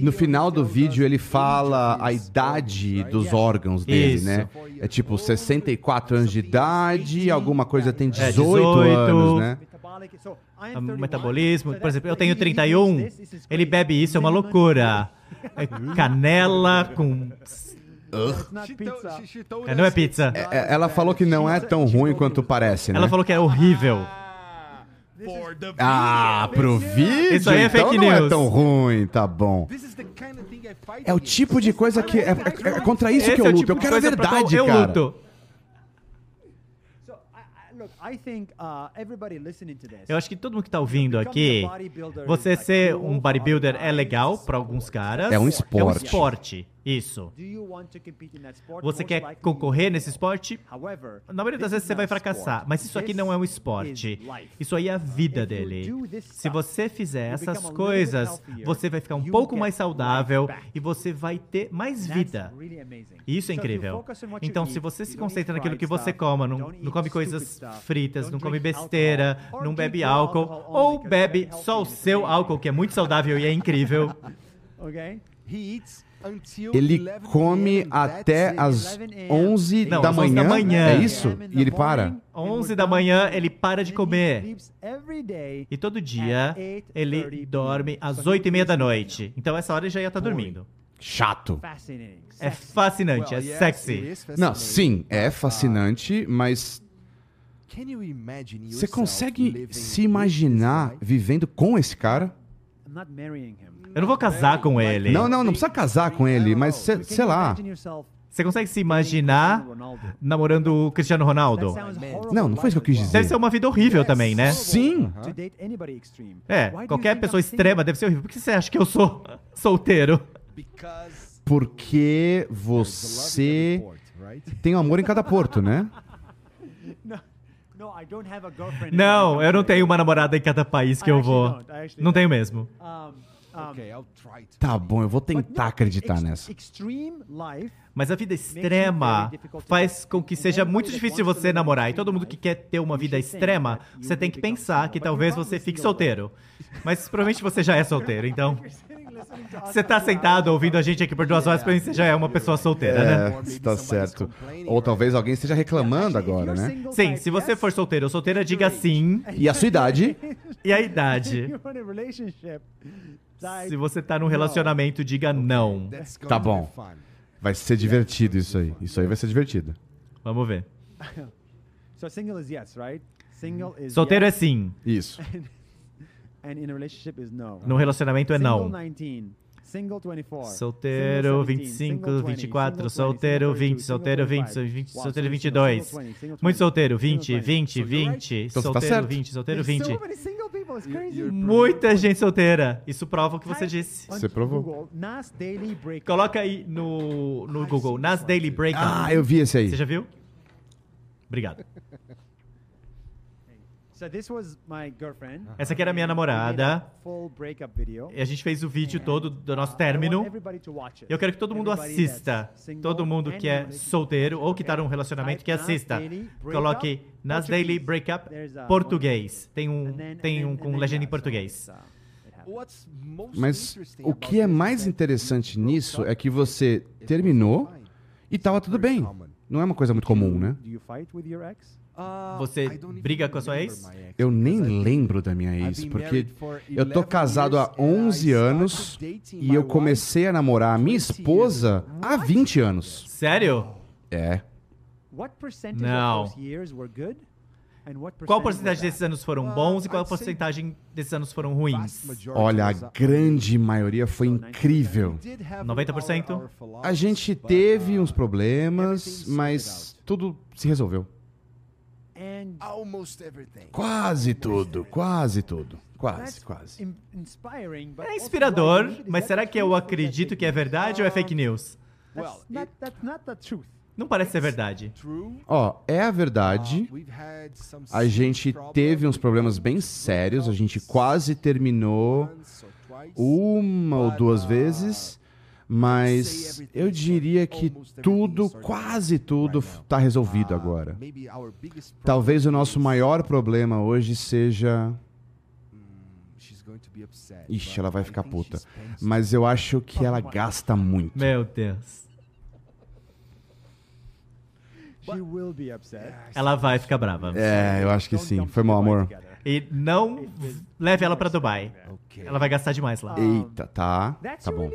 no final do vídeo ele fala a idade dos órgãos dele, Isso. né? É tipo 64 anos de idade, alguma coisa tem 18, 18. anos, né? Metabolic- so, I am O 31, metabolismo, por exemplo, eu tenho he drinks 31, this, this is ele bebe isso, é uma loucura. É canela com. É, não é pizza. É, Ela falou que não é tão ruim quanto parece, né? Ela falou que é horrível. Ah, pro vídeo, Isso aí é então fake não é news. tão ruim, tá bom. É o tipo de coisa que... É, é- é contra isso Esse que eu é o luto. tipo Eu de quero a coisa pra qual verdade, eu cara. luto. Uh. Eu acho que todo mundo que tá ouvindo aqui, você ser um bodybuilder é legal pra alguns caras. É um É um esporte. Isso. Você quer concorrer nesse esporte? Na maioria das vezes você vai fracassar, mas isso aqui não é um esporte. Isso aí é a vida dele. Se você fizer essas coisas, você vai ficar um pouco mais saudável e você vai ter mais vida. isso é incrível. Então, se você se concentra naquilo que você come, não, não come coisas fritas, não come besteira, não bebe álcool, ou bebe só o seu álcool, que é muito saudável e é incrível. Okay? He eats until Ele 11 come até as 11 11 Não, da às 11 da manhã. manhã. É isso? E ele para? 11 da manhã ele para de comer. E todo dia ele dorme às 8 e meia da noite. Então essa hora ele já ia estar dormindo. Chato. É fascinante, é sexy. is Não, sim, é uh, fascinante, mas você consegue se imaginar vivendo com esse cara? Eu não vou casar com ele. Não, não, não precisa casar com ele, mas cê- sei lá. Você consegue se imaginar namorando o Cristiano Ronaldo? Não, não foi isso que eu quis dizer. Deve ser uma vida horrível também, né? Sim. É, qualquer pessoa extrema deve ser horrível. Por que você acha que eu sou solteiro? Porque você every port, right? tem um amor em cada porto, né? Não, eu não tenho uma namorada em cada país que eu vou. Não tenho mesmo. Okay, I'll try to. Tá bom, eu vou tentar acreditar nessa. Extreme life Mas a vida extrema faz com que seja muito difícil de você namorar. E todo mundo que quer ter uma vida extrema, você tem que pensar que talvez você fique solteiro. Mas provavelmente você já é solteiro, então. Você tá sentado ouvindo a gente aqui por duas horas, pra mim você já é uma pessoa solteira, né? É, tá certo. Ou talvez alguém esteja reclamando agora, né? Sim, se você for solteiro ou solteira, diga sim. E a sua idade? E a idade. Se você tá num relacionamento, diga não. Tá bom. Vai ser divertido isso aí. Isso aí vai ser divertido. Vamos ver. So single is yes, right? Single is Solteiro é yes, sim. Isso. and in a relationship is no. No relacionamento é Single não. 19, single 24. Solteiro single 17, 25, single 20, 24, single 20, solteiro single 20, 22, solteiro single 20, 25. 20, Wow, solteiro single 22. 20, single 20, Muito solteiro, single 20, 20. 20, So you're right. 20, Então você tá solteiro certo. 20, solteiro There's 20. so many single people, it's crazy. you're Muita gente solteira. Isso prova o que você disse. Você provou. Coloca aí no, no Google, nas Daily Breakup. Ah, eu vi esse aí. Você já viu? Obrigado. So this was my girlfriend. Essa aqui era minha namorada. made a Full breakup video. E a gente fez o vídeo todo do nosso término. want everybody to watch it. Eu quero que todo mundo Everybody assista. Todo mundo que é solteiro ou que tá num relacionamento que assista. Coloque Nas Daily. Breakup português. Tem um, tem um com legenda em português. Mas o que é mais interessante nisso é que você terminou e tava tudo bem. Não é uma coisa muito comum, né? Do you fight with your ex? Uh, Você briga com a sua ex? Eu nem lembro da minha ex, porque eu tô 11 casado há years and I 11 anos e eu comecei a namorar a minha 20 years esposa há 20 anos. Sério? É. Não. Qual porcentagem desses anos foram Uh, bons e qual porcentagem desses anos foram ruins? Olha, a uh, grande maioria foi incrível. we did have 90%? our- our philosophy, A gente teve uh, uns problemas, everything's mas tudo se resolveu. Almost everything. Quase tudo, quase tudo. Quase, quase. É inspirador, mas será que eu acredito que é verdade ou é fake news? Não parece ser verdade. Ó, é a verdade. Uh, A gente teve uns problemas bem sérios. A gente quase terminou uma ou duas uh, vezes. Mas eu diria que tudo, quase tudo, tá resolvido Uh, agora. Talvez o nosso maior problema hoje seja. Upset, Ixi, ela vai ficar puta. Mas eu acho que ela gasta muito. Meu Deus. Ela vai ficar brava. É, eu acho que sim. Foi mal, amor. E não leve ela pra Dubai. Okay. Ela vai gastar demais lá. Eita, tá. Tá bom.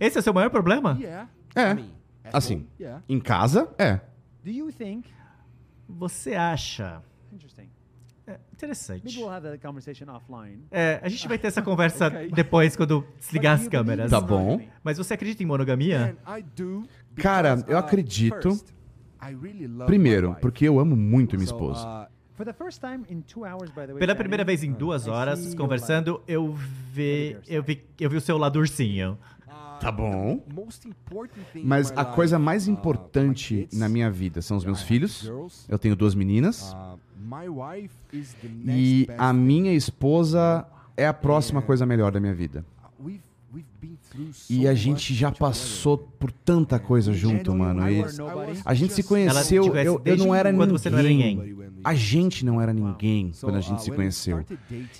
Esse é o seu maior problema? É. Assim, em casa, é. Do you think? Você acha. É, interessante. Maybe we'll have that conversation offline. É, a gente vai ter essa conversa depois quando desligar as câmeras. Tá bom. Mas você acredita em monogamia? Cara, eu uh, acredito- Primeiro, porque eu amo muito minha esposa. Uh, For the first time in two hours, by the way. Pela primeira vez em duas horas conversando, eu vi, eu vi, eu vi o seu lado ursinho. Tá bom. thing in Mas a coisa life, mais uh, importante na minha vida são os meus filhos. Eu tenho duas meninas. uh, E a minha esposa é a próxima coisa melhor da minha vida. E a gente já passou por tanta coisa junto, mano. E a gente se conheceu, eu, eu não era quando você não era ninguém. A gente não era ninguém quando a uh, gente se we conheceu.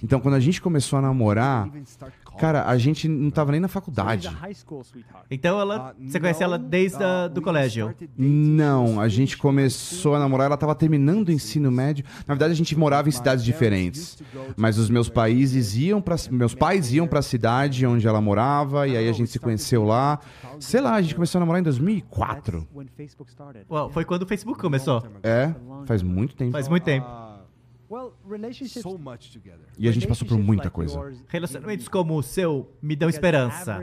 Então, quando a gente começou a namorar. Cara, a gente não tava nem na faculdade. Então ela, Uh, você conhece ela desde a, uh, do colégio? Não, a gente começou a namorar, ela tava terminando o ensino médio. Na verdade, a gente morava em cidades diferentes. Mas os meus países iam para meus pais iam para a cidade onde ela morava e aí a gente se conheceu lá. Sei lá, a gente começou a namorar em 2004. That's when Facebook started. Well, foi quando o Facebook começou. É, faz muito tempo. Faz muito tempo. E a gente passou por muita coisa. Relacionamentos como o seu me dão esperança.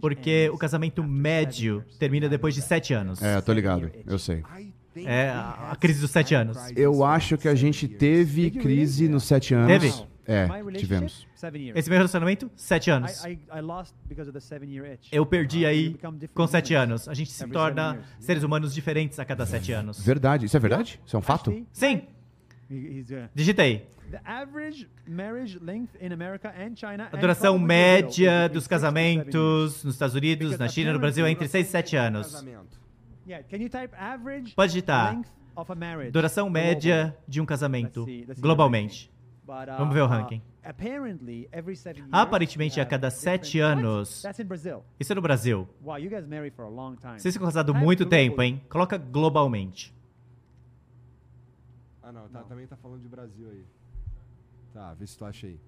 Porque o casamento médio termina depois de sete anos. É, tô ligado, eu sei. É a- crise dos sete anos. Eu acho que a gente teve crise nos sete anos. Teve? É, tivemos. Esse meu relacionamento, sete anos. Eu perdi aí com sete anos. A gente se torna seres humanos diferentes a cada sete anos. Verdade, isso é verdade? Isso é um fato? Sim, uh, digitei. the average marriage length in America and China A duração média dos casamentos nos Estados Unidos, na China no Brasil é entre 6 e 7 anos. Pode digitar. Duração média de um casamento, globalmente. Uh, Vamos ver o uh, ranking. Aparentemente, a have cada sete anos- That's in Brazil. Isso é no Brasil. Vocês ficam casados muito tempo, hein? Coloca globalmente. Ah, não, tá- também tá falando de Brasil aí. Tá, vê se tu acha aí.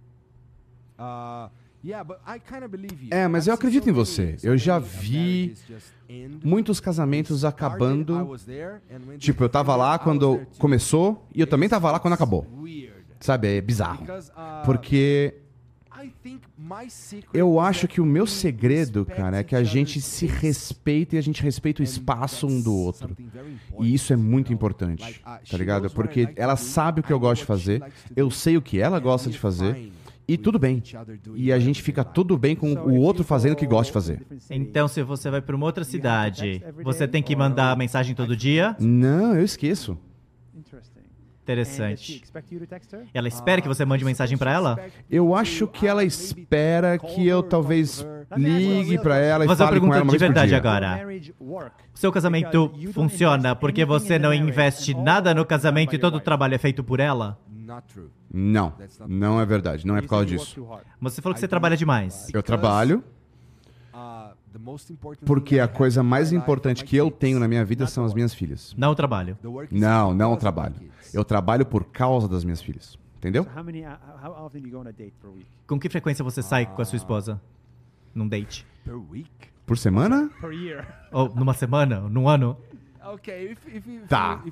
Uh, yeah, believe you. É, mas eu acredito em você. Eu já vi. Muitos casamentos acabando. Tipo, eu tava lá quando começou e eu também tava lá quando acabou. Sabe, é bizarro. Uh, Porque eu acho que o meu segredo, cara, é que a gente se respeita e a gente respeita o espaço um do outro. E isso é muito importante, uh, tá ligado? Porque ela sabe o que eu gosto de fazer, eu sei o que ela gosta de fazer, e tudo bem. E a gente fica tudo bem com o outro fazendo o que go gosta de fazer. Então, se você vai para uma outra cidade, você tem que mandar mensagem todo dia. Não, eu esqueço. Interessante. Ela espera que você mande mensagem pra ela? Eu acho que ela espera que eu talvez ligue pra ela e Vou fazer uma fale com pergunta de verdade agora. Seu casamento funciona porque você não investe nada no casamento e todo o trabalho é feito por ela? Não, não é verdade. Não é por causa disso. Você falou que você trabalha demais. Eu trabalho Uh, the most important porque a coisa mais importante que eu tenho na minha vida são as minhas filhas. Não trabalho. Work is Não, não my trabalho. Eu trabalho por causa das minhas filhas. Entendeu? Uh, week? Com que frequência você sai com a sua esposa? Num date? Por semana? Ou numa semana? Num ano? Tá.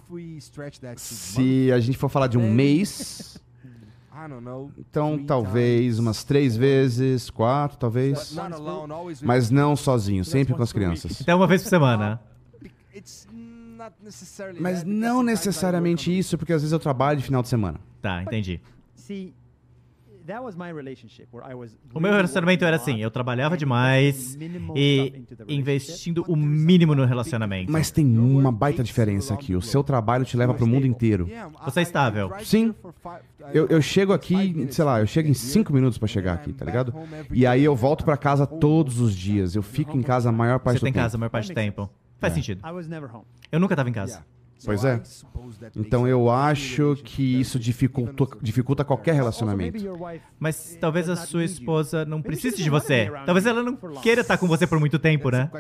Se a gente for falar de um mês, month, I don't know. Então talvez umas três vezes, quatro, talvez. Mas não sozinho, sempre com as crianças. Então uma vez por semana. Necessarily Mas não necessariamente isso, porque às vezes eu trabalho de final de semana. Tá, entendi. O meu relacionamento era assim, eu trabalhava demais e investindo o mínimo no relacionamento. Mas tem uma baita diferença aqui. O seu trabalho te leva pro mundo inteiro. Você é estável. Sim. Eu, eu chego aqui, sei lá, eu chego em cinco minutos pra chegar aqui, tá ligado? E aí eu volto pra casa todos os dias. Eu fico em casa a maior parte Você do tem tempo. casa a maior parte do tempo. Faz É. sentido. Eu nunca tava em casa. Pois é. Então eu acho que isso dificulta, dificulta qualquer relacionamento. Mas talvez a sua esposa não precise de você. Talvez ela não queira estar com você por muito tempo, né?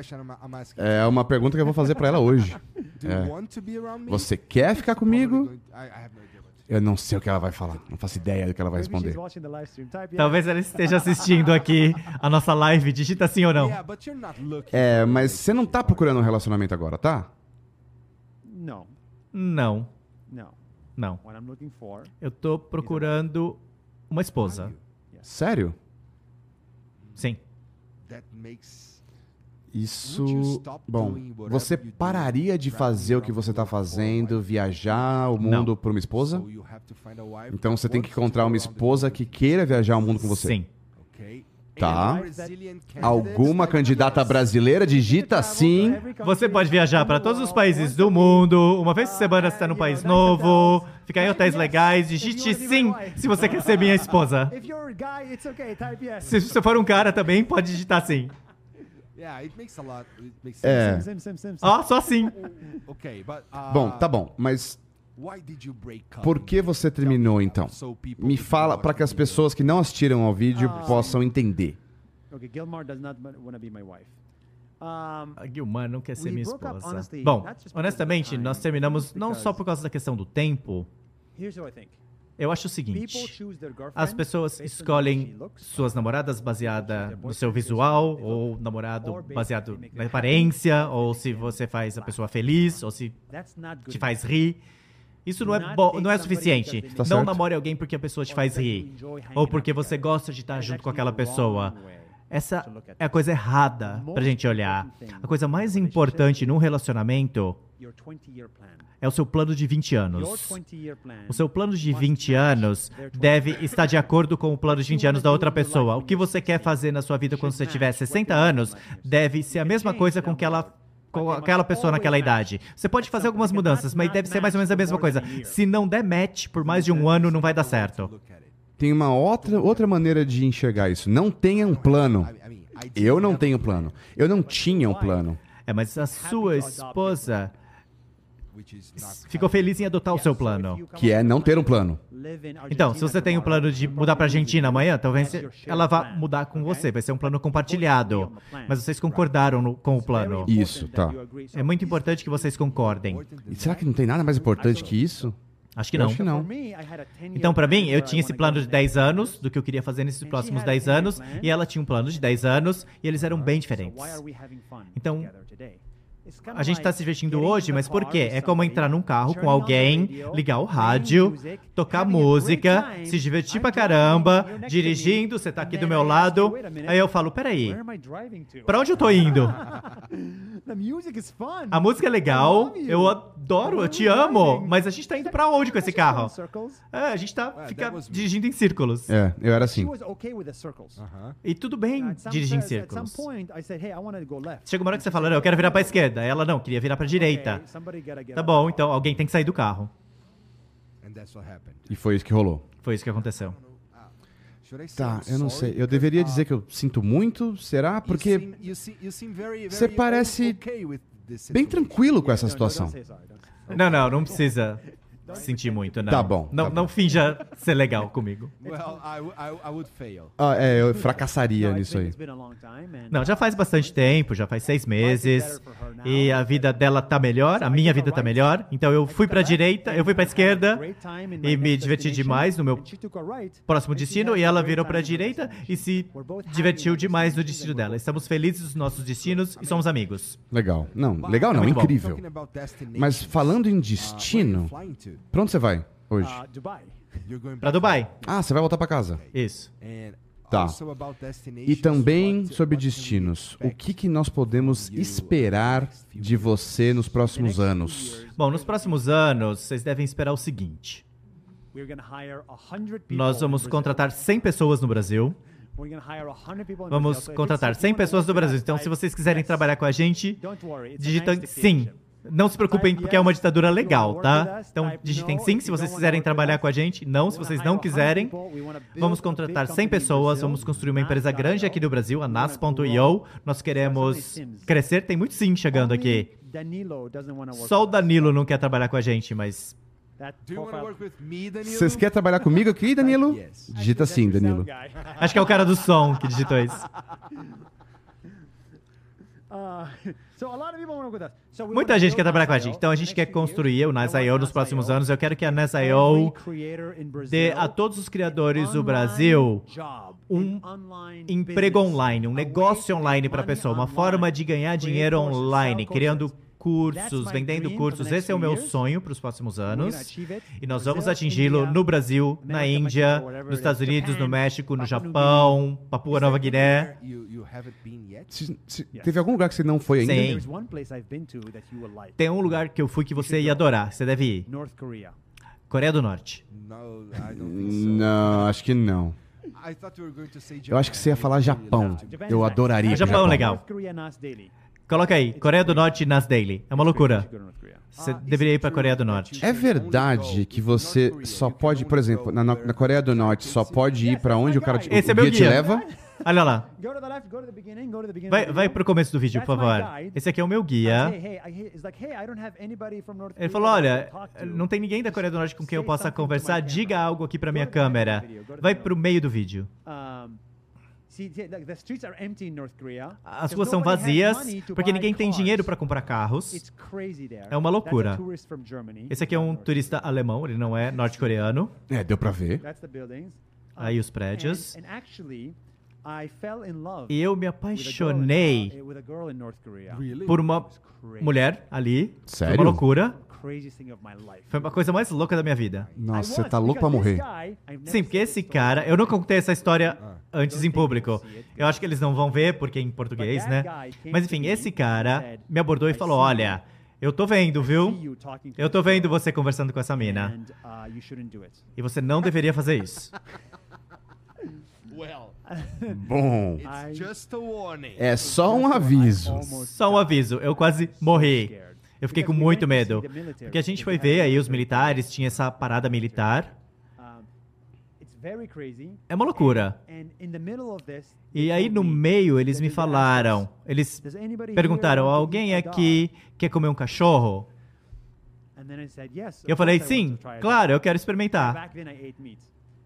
É uma pergunta que eu vou fazer pra ela hoje. É. me? Você quer ficar comigo? Eu não sei o que ela vai falar. Não faço ideia do que ela vai responder. Talvez ela esteja assistindo aqui a nossa live. Digita sim ou não. É, mas você não tá procurando um relacionamento agora, tá? Não, não. What I'm looking for. Eu tô procurando uma esposa. Sério? Sim. That makes Isso. Bom, você pararia de fazer o que você tá fazendo, viajar o mundo por uma esposa? Então você tem que encontrar uma esposa que queira viajar o mundo com você. Sim. Tá. Alguma candidata brasileira digita sim. Você pode viajar para todos os países do mundo. Uma vez por semana você tá num país novo. Ficar em hotéis legais. Digite sim se você quer ser minha esposa. Se você for um cara também, pode digitar sim. É. Ó, só sim. Uh, Bom, tá bom, mas Por que você terminou então? Me fala watch para que as the pessoas que não assistiram ao vídeo Ah. possam entender. Okay, Gilmar does not want to be my wife. A Guilmar não quer ser minha esposa. Bom, honestamente, nós terminamos não só por causa da questão do tempo. Eu acho o seguinte. As pessoas escolhem suas namoradas baseada no seu visual, ou namorado baseado na aparência, ou se você faz a pessoa feliz, ou se te faz rir. Isso não é, bom, não é suficiente. Tá Não certo. namore alguém porque a pessoa te faz rir. Ou porque você gosta de estar junto com aquela pessoa. Essa é a coisa errada pra gente olhar. A coisa mais importante num relacionamento Your 20-year plan. é o seu plano de 20 Your anos. 20-year plan. O seu plano de 20 anos deve estar de acordo com o plano de 20 anos da outra pessoa. O que você quer fazer na sua vida quando você tiver 60 anos deve ser a mesma coisa com que ela com aquela pessoa naquela idade. Você pode fazer algumas mudanças, mas deve ser mais ou menos a mesma coisa. Se não der match por mais de um ano, não vai dar certo. Tem uma outra, outra maneira de enxergar isso. Não tenha um plano. Eu não tenho plano. Eu não tinha um plano. É, mas a sua esposa ficou feliz em adotar o seu plano. Que é não ter um plano. Então, se você tem um plano de mudar pra Argentina amanhã, talvez ela vá mudar com você. Vai ser um plano compartilhado. Mas vocês concordaram no- com o plano. Isso, tá. É muito importante que vocês concordem. E será que não tem nada mais importante que isso? Acho que não. acho que não. Então, pra mim, eu tinha esse plano de 10 anos, do que eu queria fazer nesses próximos 10 anos, e ela tinha um plano de 10 anos, e eles eram bem diferentes. Então, A gente tá se divertindo hoje, mas por quê? É como entrar num carro com alguém, ligar o rádio, tocar música, se divertir pra caramba, dirigindo, você tá aqui do meu lado, aí eu falo, peraí, pra onde eu tô indo? A música é legal, eu adoro, eu te amo, mas a gente tá indo pra onde com esse carro? É, a gente tá fica dirigindo em círculos. É, eu era assim. E tudo bem dirigir em círculos. círculos. Chega uma hora que você fala, não, eu quero virar pra esquerda. Ela não, queria virar pra direita. Tá bom, então alguém tem que sair do carro. E foi isso que rolou. Foi isso que aconteceu. Tá, eu não sei. Eu deveria dizer que eu sinto muito, será? Porque você parece bem tranquilo com essa situação. Não, não, não precisa sentir muito, não. Tá bom, Não, tá bom. não finja ser legal comigo. Ah, é, eu fracassaria nisso aí. Não, já faz bastante tempo, já faz seis meses. E a vida dela tá melhor, a minha vida tá melhor. Então eu fui pra direita, eu fui pra esquerda e me diverti demais no meu próximo destino. E ela virou pra direita e se divertiu demais no destino dela. Estamos felizes dos nossos destinos e somos amigos. Legal. Não, legal não, bom. incrível. Mas falando em destino, pra onde você vai hoje? Pra Dubai. Ah, você vai voltar pra casa. Isso. Tá. E também sobre destinos. O que, que nós podemos esperar de você nos próximos anos? Bom, nos próximos anos, vocês devem esperar o seguinte: nós vamos contratar 100 pessoas no Brasil. Vamos contratar 100 pessoas no Brasil. Então, se vocês quiserem trabalhar com a gente, digitem sim. Não se preocupem, porque é uma ditadura legal, tá? Então, digitem sim se vocês quiserem trabalhar com a gente. Não, se vocês não quiserem. Vamos contratar 100 pessoas, vamos construir uma empresa grande aqui do Brasil, a nas.io. Nós queremos crescer, tem muito sim chegando aqui. Só o Danilo não quer trabalhar com a gente, mas Vocês querem trabalhar comigo aqui, Danilo? Digita sim, Danilo. acho que é o cara do som que digitou isso. Muita gente quer trabalhar com a gente, então a gente quer construir o NAS.io nos próximos anos. Eu quero que a NAS.io dê a todos os criadores do Brasil um emprego online, um negócio online para a pessoa, uma forma de ganhar dinheiro online, criando cursos, vendendo cursos. Esse é o meu sonho para os próximos anos. E nós vamos atingi-lo no Brasil, na Índia, nos Estados Unidos, no México, no Japão, Papua Nova Guiné. Se- se- teve algum lugar que você não foi ainda? Sim. Tem um lugar que eu fui que você ia adorar. Você deve ir. Coreia do Norte. Não, acho que não. Eu acho que você ia falar Japão. Eu adoraria. ir pro Japão, legal. Coloca aí, Coreia do Norte nas Daily. É uma loucura. Go to North Korea. Você deveria ir pra Coreia do Norte. É verdade que você só pode, por exemplo, na, na Coreia do Norte, só pode ir pra onde o cara te, Esse é o meu guia te guia. leva? Olha lá. Vai, vai pro começo do vídeo, por favor. Esse aqui é o meu guia. Ele Korea falou, olha, não tem ninguém da Coreia do Norte com quem eu possa conversar. Diga algo aqui pra minha câmera. Vai the pro meio do vídeo. Um, As ruas são vazias porque ninguém tem dinheiro pra comprar carros. It's crazy there. É uma loucura. Esse aqui é um turista alemão, ele não é norte-coreano. É, deu pra ver. Aí os prédios. E eu me apaixonei por uma mulher ali. Foi Sério? uma loucura. Foi a coisa mais louca da minha vida. Nossa, você tá louco pra morrer. Sim, porque esse cara, eu não contei essa história antes em público. Eu acho que eles não vão ver porque é em português, né? Mas enfim, esse cara me abordou e falou: "Olha, eu tô vendo, viu? Eu tô vendo você conversando com essa mina uh, e você não deveria fazer isso." Bom, é só um aviso. Só um aviso, eu quase morri. Eu fiquei com muito medo. Porque a gente foi ver aí os militares, tinha essa parada militar. É uma loucura. E aí no me, meio eles me falaram, eles "Does anybody perguntaram: alguém aqui quer comer um cachorro? dog?" And then I said, yes, Eu falei: sim, claro, dog." eu quero experimentar.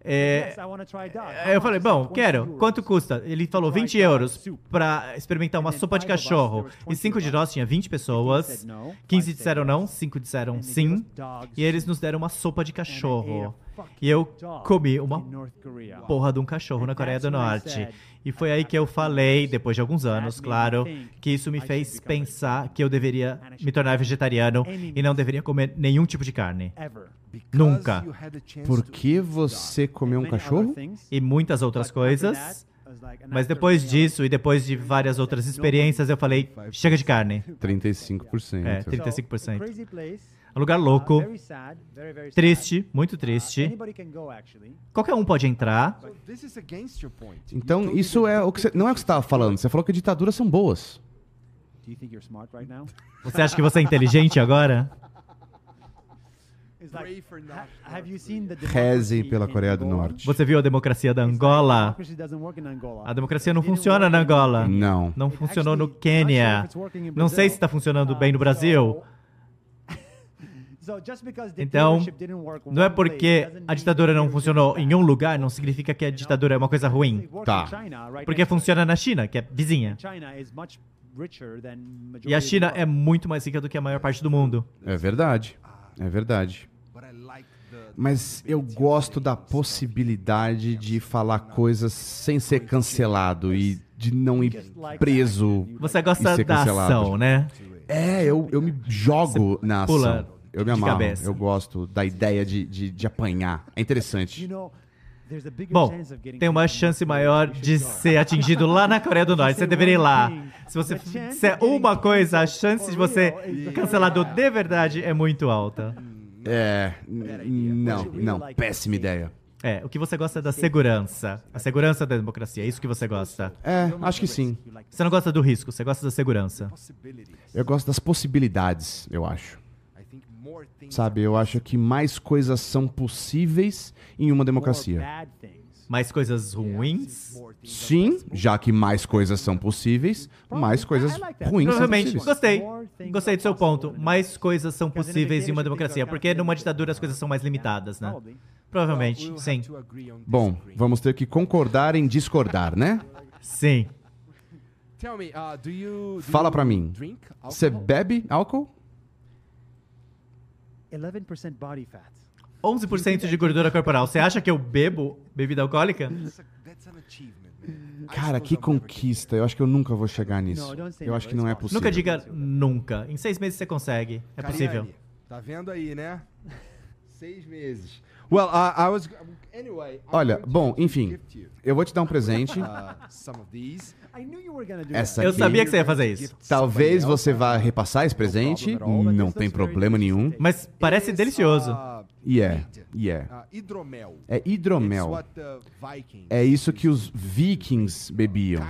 É, eu falei: bom, 20 quero. Quanto custa? Ele falou try 20 dog euros pra experimentar uma sopa de cachorro. E 20 cinco de of nós tinha 20 pessoas. said no, 15 five disseram não, yes. 5 disseram sim. E eles nos deram uma sopa de cachorro. E eu comi uma porra de um cachorro na Coreia do Norte. E foi aí que eu falei, depois de alguns anos, claro, que isso me fez pensar que eu deveria me tornar vegetariano e não deveria comer nenhum tipo de carne. Nunca. Por que você comeu um cachorro? E muitas outras coisas. Mas depois disso e depois de várias outras experiências, eu falei: chega de carne. 35%. É, So, 35%. Place, Um lugar louco, sad. triste, muito Uh, triste. Qualquer um pode entrar. Então, isso é o que você, não é o que você estava falando. Você falou que ditaduras são boas. Do you think you're smart right now? Você acha que você é inteligente agora? Democracy pela Coreia do? Norte. Você viu a democracia da Angola? democracy doesn't work in Angola. A democracia não funciona work na in Angola. Não. Não funcionou no Quênia. Não sei Brazil. se está funcionando bem no Brasil. Então, não é porque a ditadura não funcionou em um lugar, não significa que a ditadura é uma coisa ruim. Tá. Porque funciona na China, que é vizinha. E a China é muito mais rica do que a maior parte do mundo. É verdade. É verdade. Mas eu gosto da possibilidade de falar coisas sem ser cancelado e de não ir preso. Você gosta E ser da cancelado. ação, né? É, eu, eu me jogo na ação. pula Eu me amarro. cabeça. Eu gosto da ideia de, de, de apanhar. É interessante. Bom, tem uma chance maior de ser atingido lá na Coreia do Norte. Você deveria ir lá. Se você fizer uma coisa, a chance de você ser cancelado de verdade é muito alta. É. Não, não. Péssima ideia. É, o que você gosta é da segurança. A segurança da democracia, é isso que você gosta. É, acho que sim. Você não gosta do risco, você gosta da segurança. Eu gosto das possibilidades, eu acho. I think more things Sabe, eu acho que mais coisas são possíveis em uma democracia. Mais coisas ruins? Sim, já que mais coisas são possíveis, mais coisas ruins são Provavelmente. possíveis. Gostei. Gostei do seu ponto. Mais coisas são possíveis em uma democracia, porque numa ditadura as coisas são mais limitadas, né? Provavelmente, sim. Bom, vamos ter que concordar em discordar, né? Sim. Uh, Fala pra mim. Você bebe álcool? 11% body fat. 11% de gordura corporal. Você acha que eu bebo bebida alcoólica? Cara, que conquista. Eu acho que eu nunca vou chegar nisso. Eu acho que não é possível. Nunca diga nunca. Em seis meses você consegue. É possível. Tá vendo aí, né? Seis meses. Well, uh, I was. Anyway. Olha, bom, enfim. Eu vou te dar um presente. uh, some of these. I knew you were gonna do Essa that. Eu aqui. sabia que você ia fazer isso. Talvez você vá repassar esse presente. Não tem problema nenhum. Mas parece delicioso. uh, E é. E é. Uh, hidromel. É It's hidromel. what the Vikings É isso que os vikings bebiam.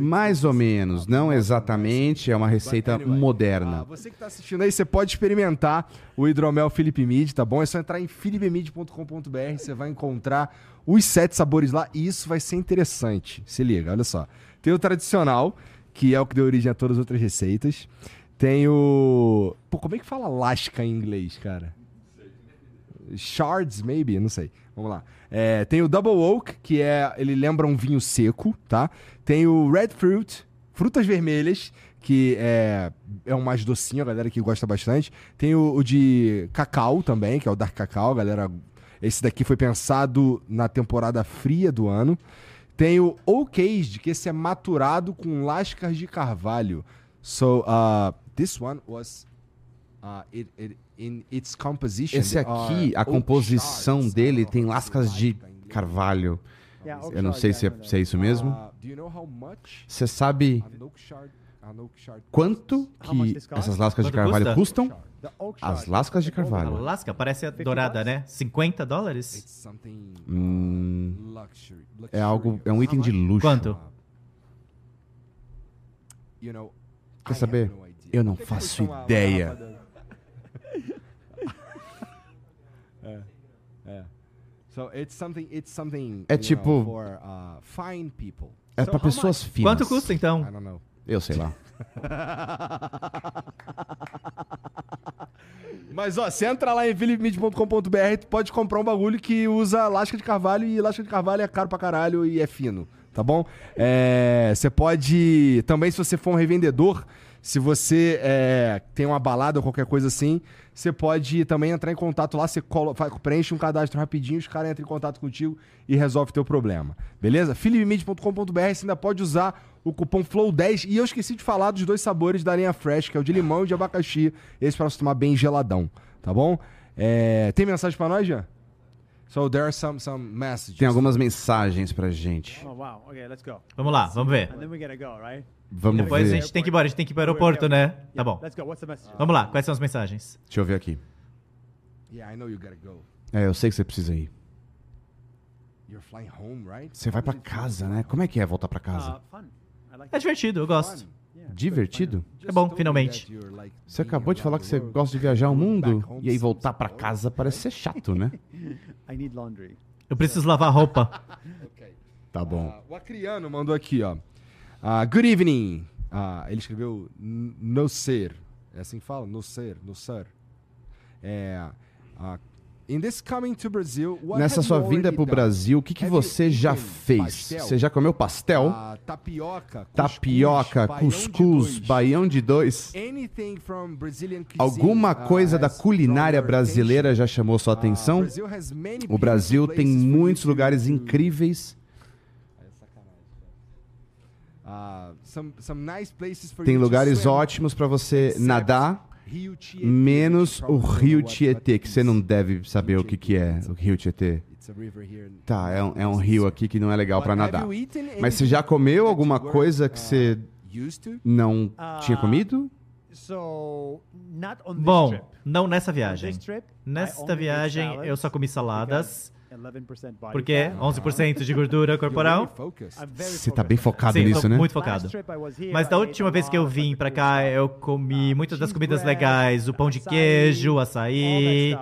Mais ou menos, não exatamente, é uma receita anyway, moderna. você que tá assistindo aí, você pode experimentar o hidromel Felipe Mid, tá bom? É só entrar em philipemid.com.br, você vai encontrar os sete sabores lá e isso vai ser interessante. Se liga, olha só. Tem o tradicional, que é o que deu origem a todas as outras receitas. Tem o... Pô, como é que fala lasca em inglês, cara? Shards, maybe, não sei. Vamos lá. É, tem o Double Oak, que é. Ele lembra um vinho seco, tá? Tem o Red Fruit, frutas vermelhas, que é, é um mais docinho, a galera que gosta bastante. Tem o, o de cacau também, que é o Dark Cacau, galera. Esse daqui foi pensado na temporada fria do ano. Tem o Oak Aged, que esse é maturado com lascas de carvalho. So, uh, this one was. Uh, it, it, in its composition. Esse there aqui, a composição shards. dele tem lascas de carvalho. Yeah, Eu não sei se é, se é isso mesmo. Uh, do you know how much Você sabe quanto que essas lascas de carvalho custa? custam? As lascas de A carvalho. lasca parece a dourada, né? 50 dólares? Hum, luxury, é algo, é um item de luxo. Quanto? Quer saber? Eu não faço ideia. é, é. So it's something, it's something. É you know, tipo- for uh, fine people. É how pessoas finas. Quanto custa então? Eu sei lá. Mas ó, você entra lá em philipmid.com.br, pode comprar um bagulho que usa lasca de carvalho e lasca de carvalho é caro pra caralho e é fino, tá bom? É, você pode. Também, se você for um revendedor, se você é, tem uma balada ou qualquer coisa assim, você pode também entrar em contato lá, você preenche um cadastro rapidinho, os caras entram em contato contigo e resolve o teu problema. Beleza? philipmid.com.br, você ainda pode usar o cupom FLOW10. E eu esqueci de falar dos dois sabores da linha Fresh, que é o de limão e de abacaxi. Esse pra você tomar bem geladão, tá bom? É, Tem mensagem pra nós, já? So there are some, some messages. Tem algumas mensagens pra gente. Oh wow. Okay, let's go. Vamos lá, vamos ver. And then we gotta go, right? Vamos Depois a ver. gente tem que ir embora, a gente tem que ir para o aeroporto, né? Tá bom. Let's go. What's the message? Vamos lá, quais são as mensagens? Deixa eu ver aqui. Yeah, I know you gotta go. É, eu sei que você precisa ir. You're flying home, right? Você vai pra casa, né? Como é que é voltar pra casa? Uh, fun. É divertido, eu gosto. Divertido? É bom, finalmente. Você acabou de falar que você gosta de viajar o mundo e aí voltar pra casa parece ser chato, né? I need laundry. Eu preciso lavar roupa. Tá bom. Ah, o Acriano mandou aqui, ó. Ah, good evening. Ah, ele escreveu no ser. É assim que fala? No ser, no ser. É. Brazil, Nessa sua vinda pro done? Brasil, o que, que você já fez? pastel? Você já comeu pastel? Ah, tapioca, Tapioca, cuscuz, baião de dois. Alguma ah, coisa da culinária brasileira já chamou sua Ah, atenção? O Brasil tem muitos to- lugares incríveis. For Tem lugares ótimos para você nadar, menos you o Rio Tietê, que você não deve saber o que, que é o Rio Tietê. Tá, é um, é um rio aqui que não é legal para nadar. Mas você já comeu alguma coisa que uh, você não tinha Ah, comido? On this Bom, não nessa viagem. Nesta viagem eu só comi saladas, because 11% body porque fat. 11% de gordura corporal. Você tá bem focado Sim, nisso, né? muito focado. Mas da última vez que eu vim pra cá, eu comi muitas das comidas legais, o pão de queijo, all açaí,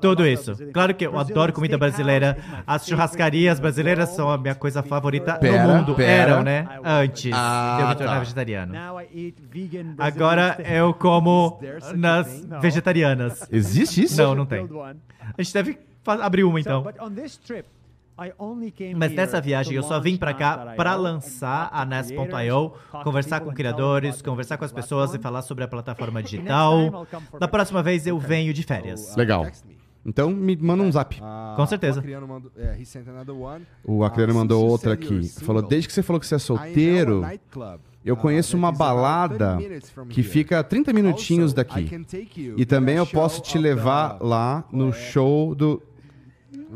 tudo isso. Claro que eu adoro comida brasileira. As churrascarias brasileiras são a minha coisa favorita Pera, no mundo. pera. Eram, né? Antes Ah, de eu me tornar tá. vegetariano. Agora eu como nas vegetarianas. Existe isso? Não, não tem. A gente deve abrir uma então. Mas nessa viagem eu só vim pra cá para lançar a to conversar com criadores, conversar com as pessoas e falar sobre a plataforma digital. Da próxima vez eu venho de férias. Legal. Text me. Então me manda um zap. Ah, Com certeza. O Acriano mandou, é, Ah, outra aqui. Falou, desde que você falou que você é a solteiro, eu uh, conheço uma balada 30 minutes from que fica 30 minutinhos daqui. E também eu posso te levar lá no show do.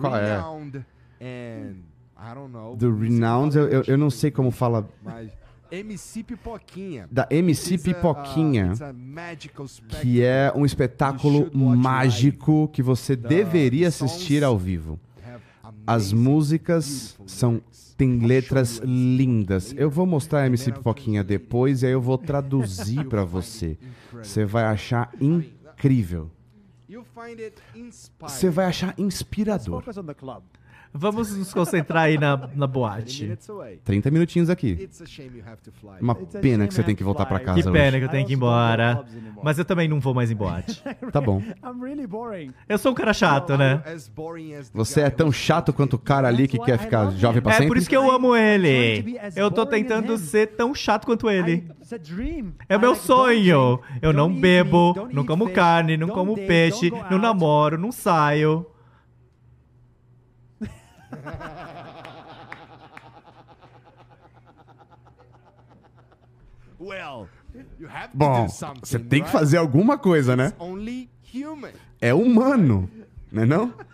Qual é? Renowned and I don't know. Do Renowned, eu, eu, eu não sei como fala. Mas MC Pipoquinha. Da MC uh, Pipoquinha, it's a que é um espetáculo mágico que você The deveria assistir ao vivo. As músicas são show letras lindas. Eu vou mostrar a MC Pipoquinha depois e aí eu vou traduzir find você. Você vai achar incrível. Você vai achar inspirador. Vamos nos concentrar aí na, na 30 boate. minutes away. 30 minutinhos aqui. Uma pena que você tem que voltar pra casa Que hoje. pena que eu tenho que ir embora. Mas eu também não vou mais em boate. Tá bom. Eu sou um cara chato, né? Você é tão chato quanto o cara ali que quer ficar jovem pra É sempre? por isso que eu amo ele. Eu tô tentando ser tão chato quanto ele. É o meu sonho. Eu não bebo, não como carne, não como peixe, não namoro, não saio. Well, you have to Bom, você tem que fazer alguma coisa, né? It's only human. É humano, né não?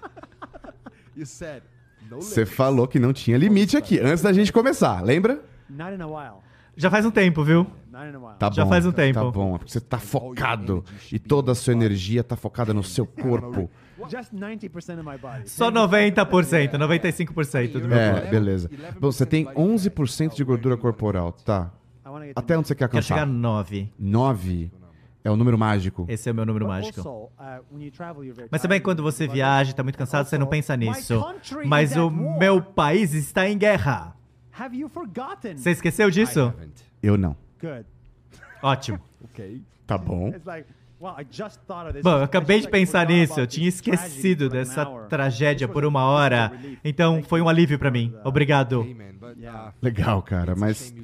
You said no Você falou que não tinha limite aqui, antes da gente começar, lembra? Not in a while. Já faz um tempo, viu? Not in a while. Tá Já bom, faz um tempo. Tá bom, é porque você tá focado e toda a sua energia tá focada no seu corpo. Just 90% of my body. Só 90%, 95% do meu É, corpo. beleza. Bom, você tem 11% de gordura corporal, tá? Até onde você quer Quero chegar alcançar? no 9. 9 é o número mágico. Esse é o meu número mágico. uh, Mas também quando você viaja, also- tá muito cansado, você não pensa nisso. Mas o meu país está em guerra. Você esqueceu disso? Eu não. Good. Ótimo. Tá bom. It's like, Bom, eu acabei de pensar nisso, eu tinha esquecido dessa tragédia por uma hora. Então foi um alívio pra mim. Obrigado. Uh, Legal, cara, mas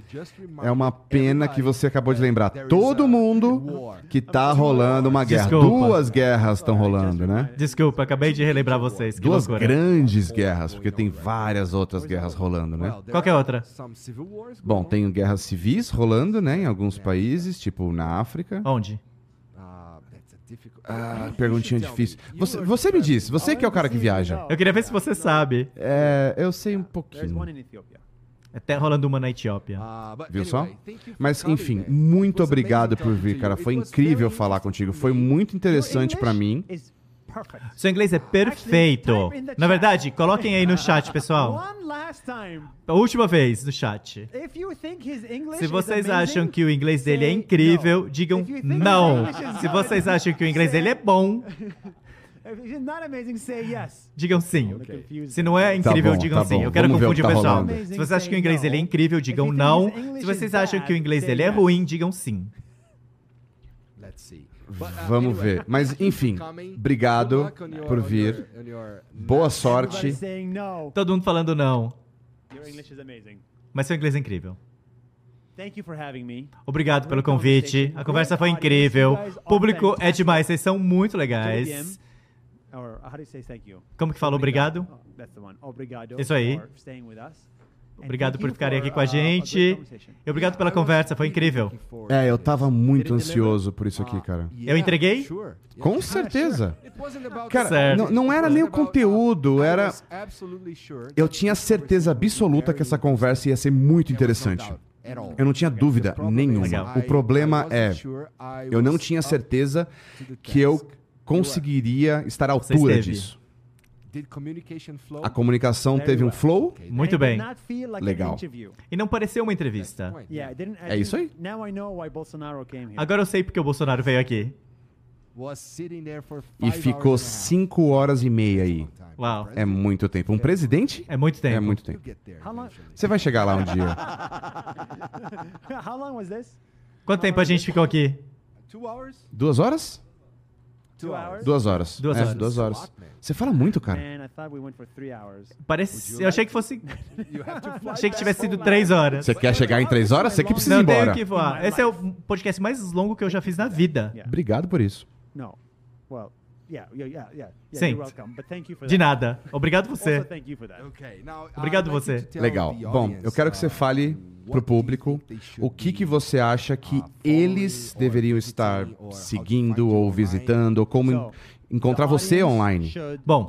é uma pena que você acabou de lembrar. Todo mundo que tá rolando uma guerra. Desculpa. Duas guerras estão rolando, né? Desculpa, acabei de relembrar vocês. Que Duas loucura. grandes guerras, porque tem várias outras guerras rolando, né? Qual é outra? Bom, tem guerras civis rolando, né, em alguns países, tipo na África. Onde? Ah, Ah, perguntinha difícil. Você, você me disse, você que é o cara que viaja. Eu queria ver se você sabe. É, eu sei um pouquinho. Até rolando uma na Etiópia. Ah, Viu só? Mas enfim, muito obrigado por vir, cara. Foi incrível falar contigo. Foi muito interessante pra mim. Seu inglês é perfeito. Na verdade, coloquem aí no chat, pessoal. One last time. A última vez no chat. Se vocês acham que o inglês dele é incrível, digam não. English is Se vocês acham que o inglês dele é bom, digam sim. Se não é Tá incrível, bom, digam tá sim. Eu quero Vamos confundir o tá pessoal. Se vocês acham que o inglês dele é incrível, digam não. Se vocês acham que o inglês dele é ruim, digam sim. Vamos ver. Mas, enfim, obrigado por vir. Boa sorte. Todo mundo falando não. Your English is amazing. Mas seu inglês é incrível. Thank you for having me. Obrigado pelo convite. A conversa foi incrível. O público é demais, vocês são muito legais. Or how do you say thank you? Como que fala obrigado? Oh, that's the one. Obrigado Isso aí. Obrigado thank por ficarem aqui com a uh, gente. E obrigado pela conversa, foi incrível. É, eu tava muito ansioso por isso aqui, cara. Eu entreguei? Com certeza. Cara, Certo. não, não era nem o conteúdo, era. Eu tinha certeza absoluta que essa conversa ia ser muito interessante. Eu não tinha dúvida nenhuma. Legal. O problema é, eu não tinha certeza que eu conseguiria estar à altura disso. A comunicação teve um flow? Muito bem. Legal. E não pareceu uma entrevista. Yeah, it didn't- I É isso aí. Now I know why Bolsonaro came here. Agora eu sei porque o Bolsonaro veio aqui. E ficou cinco horas e meia aí. Uau. É muito tempo. Um presidente? É muito tempo. É muito tempo. Você vai chegar lá um dia. How long was this? Quanto tempo a gente ficou aqui? Duas horas? Duas horas. Duas É, horas. duas horas. Você fala muito, cara. Parece... Eu achei que fosse... Achei que tivesse sido três horas. Você quer chegar em três horas? Você que precisa ir Não tenho embora. que voar. Esse é o podcast mais longo que eu já fiz na vida. Obrigado por isso. No. Well, yeah, yeah, yeah, yeah. yeah Sim. you're welcome. But thank you for De nada. Obrigado Also, você. thank you for that. Obrigado você. Legal. Bom, eu quero que você fale pro público o que, que você acha que eles deveriam estar seguindo ou visitando, ou como en- encontrar você online. Bom.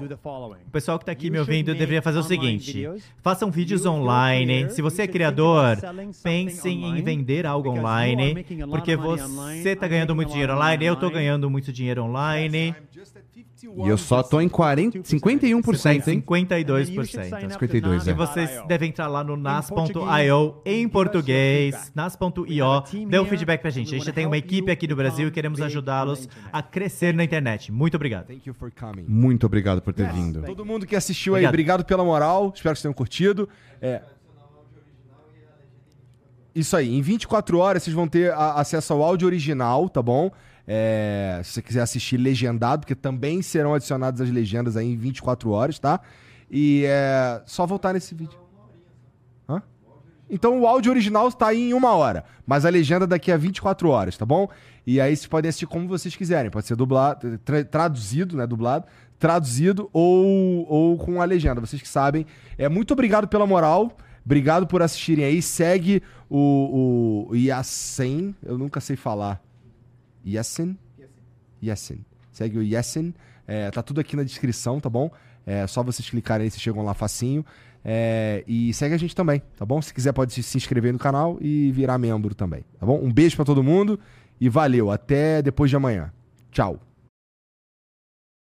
O pessoal que está aqui me ouvindo deveria fazer o seguinte: façam vídeos online. Se você é criador, pensem em vender algo online, porque você está ganhando muito dinheiro online, eu estou ganhando muito dinheiro online. E eu só tô em 40, 51%, hein? 52%. 52, E é. vocês devem entrar lá no nas.io em português, nas.io, dê um feedback pra gente. A gente tem uma equipe aqui no Brasil e queremos ajudá-los a crescer na internet. Muito obrigado. Muito obrigado por ter vindo. Todo mundo que assistiu aí, Obrigado. pela moral. Espero que vocês tenham curtido. É. Isso aí, em 24 horas vocês vão ter acesso ao áudio original, tá bom? É, se você quiser assistir legendado, porque também serão adicionadas as legendas aí em 24 horas, tá? E é só voltar nesse vídeo. Hã? Então o áudio original está aí em uma hora, mas a legenda daqui a 24 horas, tá bom? E aí vocês podem assistir como vocês quiserem. Pode ser dublado, tra- traduzido, né? Dublado, traduzido ou, ou com a legenda. Vocês que sabem. É, muito obrigado pela moral. Obrigado por assistirem aí. Segue o, o. Eu nunca sei falar. Yassen? Yassen. Segue o Yassen. É, tá tudo aqui na descrição, tá bom? É só vocês clicarem aí, vocês chegam lá facinho. É, e segue a gente também, tá bom? Se quiser, pode se- inscrever no canal e virar membro também, tá bom? Um beijo pra todo mundo e valeu. Até depois de amanhã. Tchau.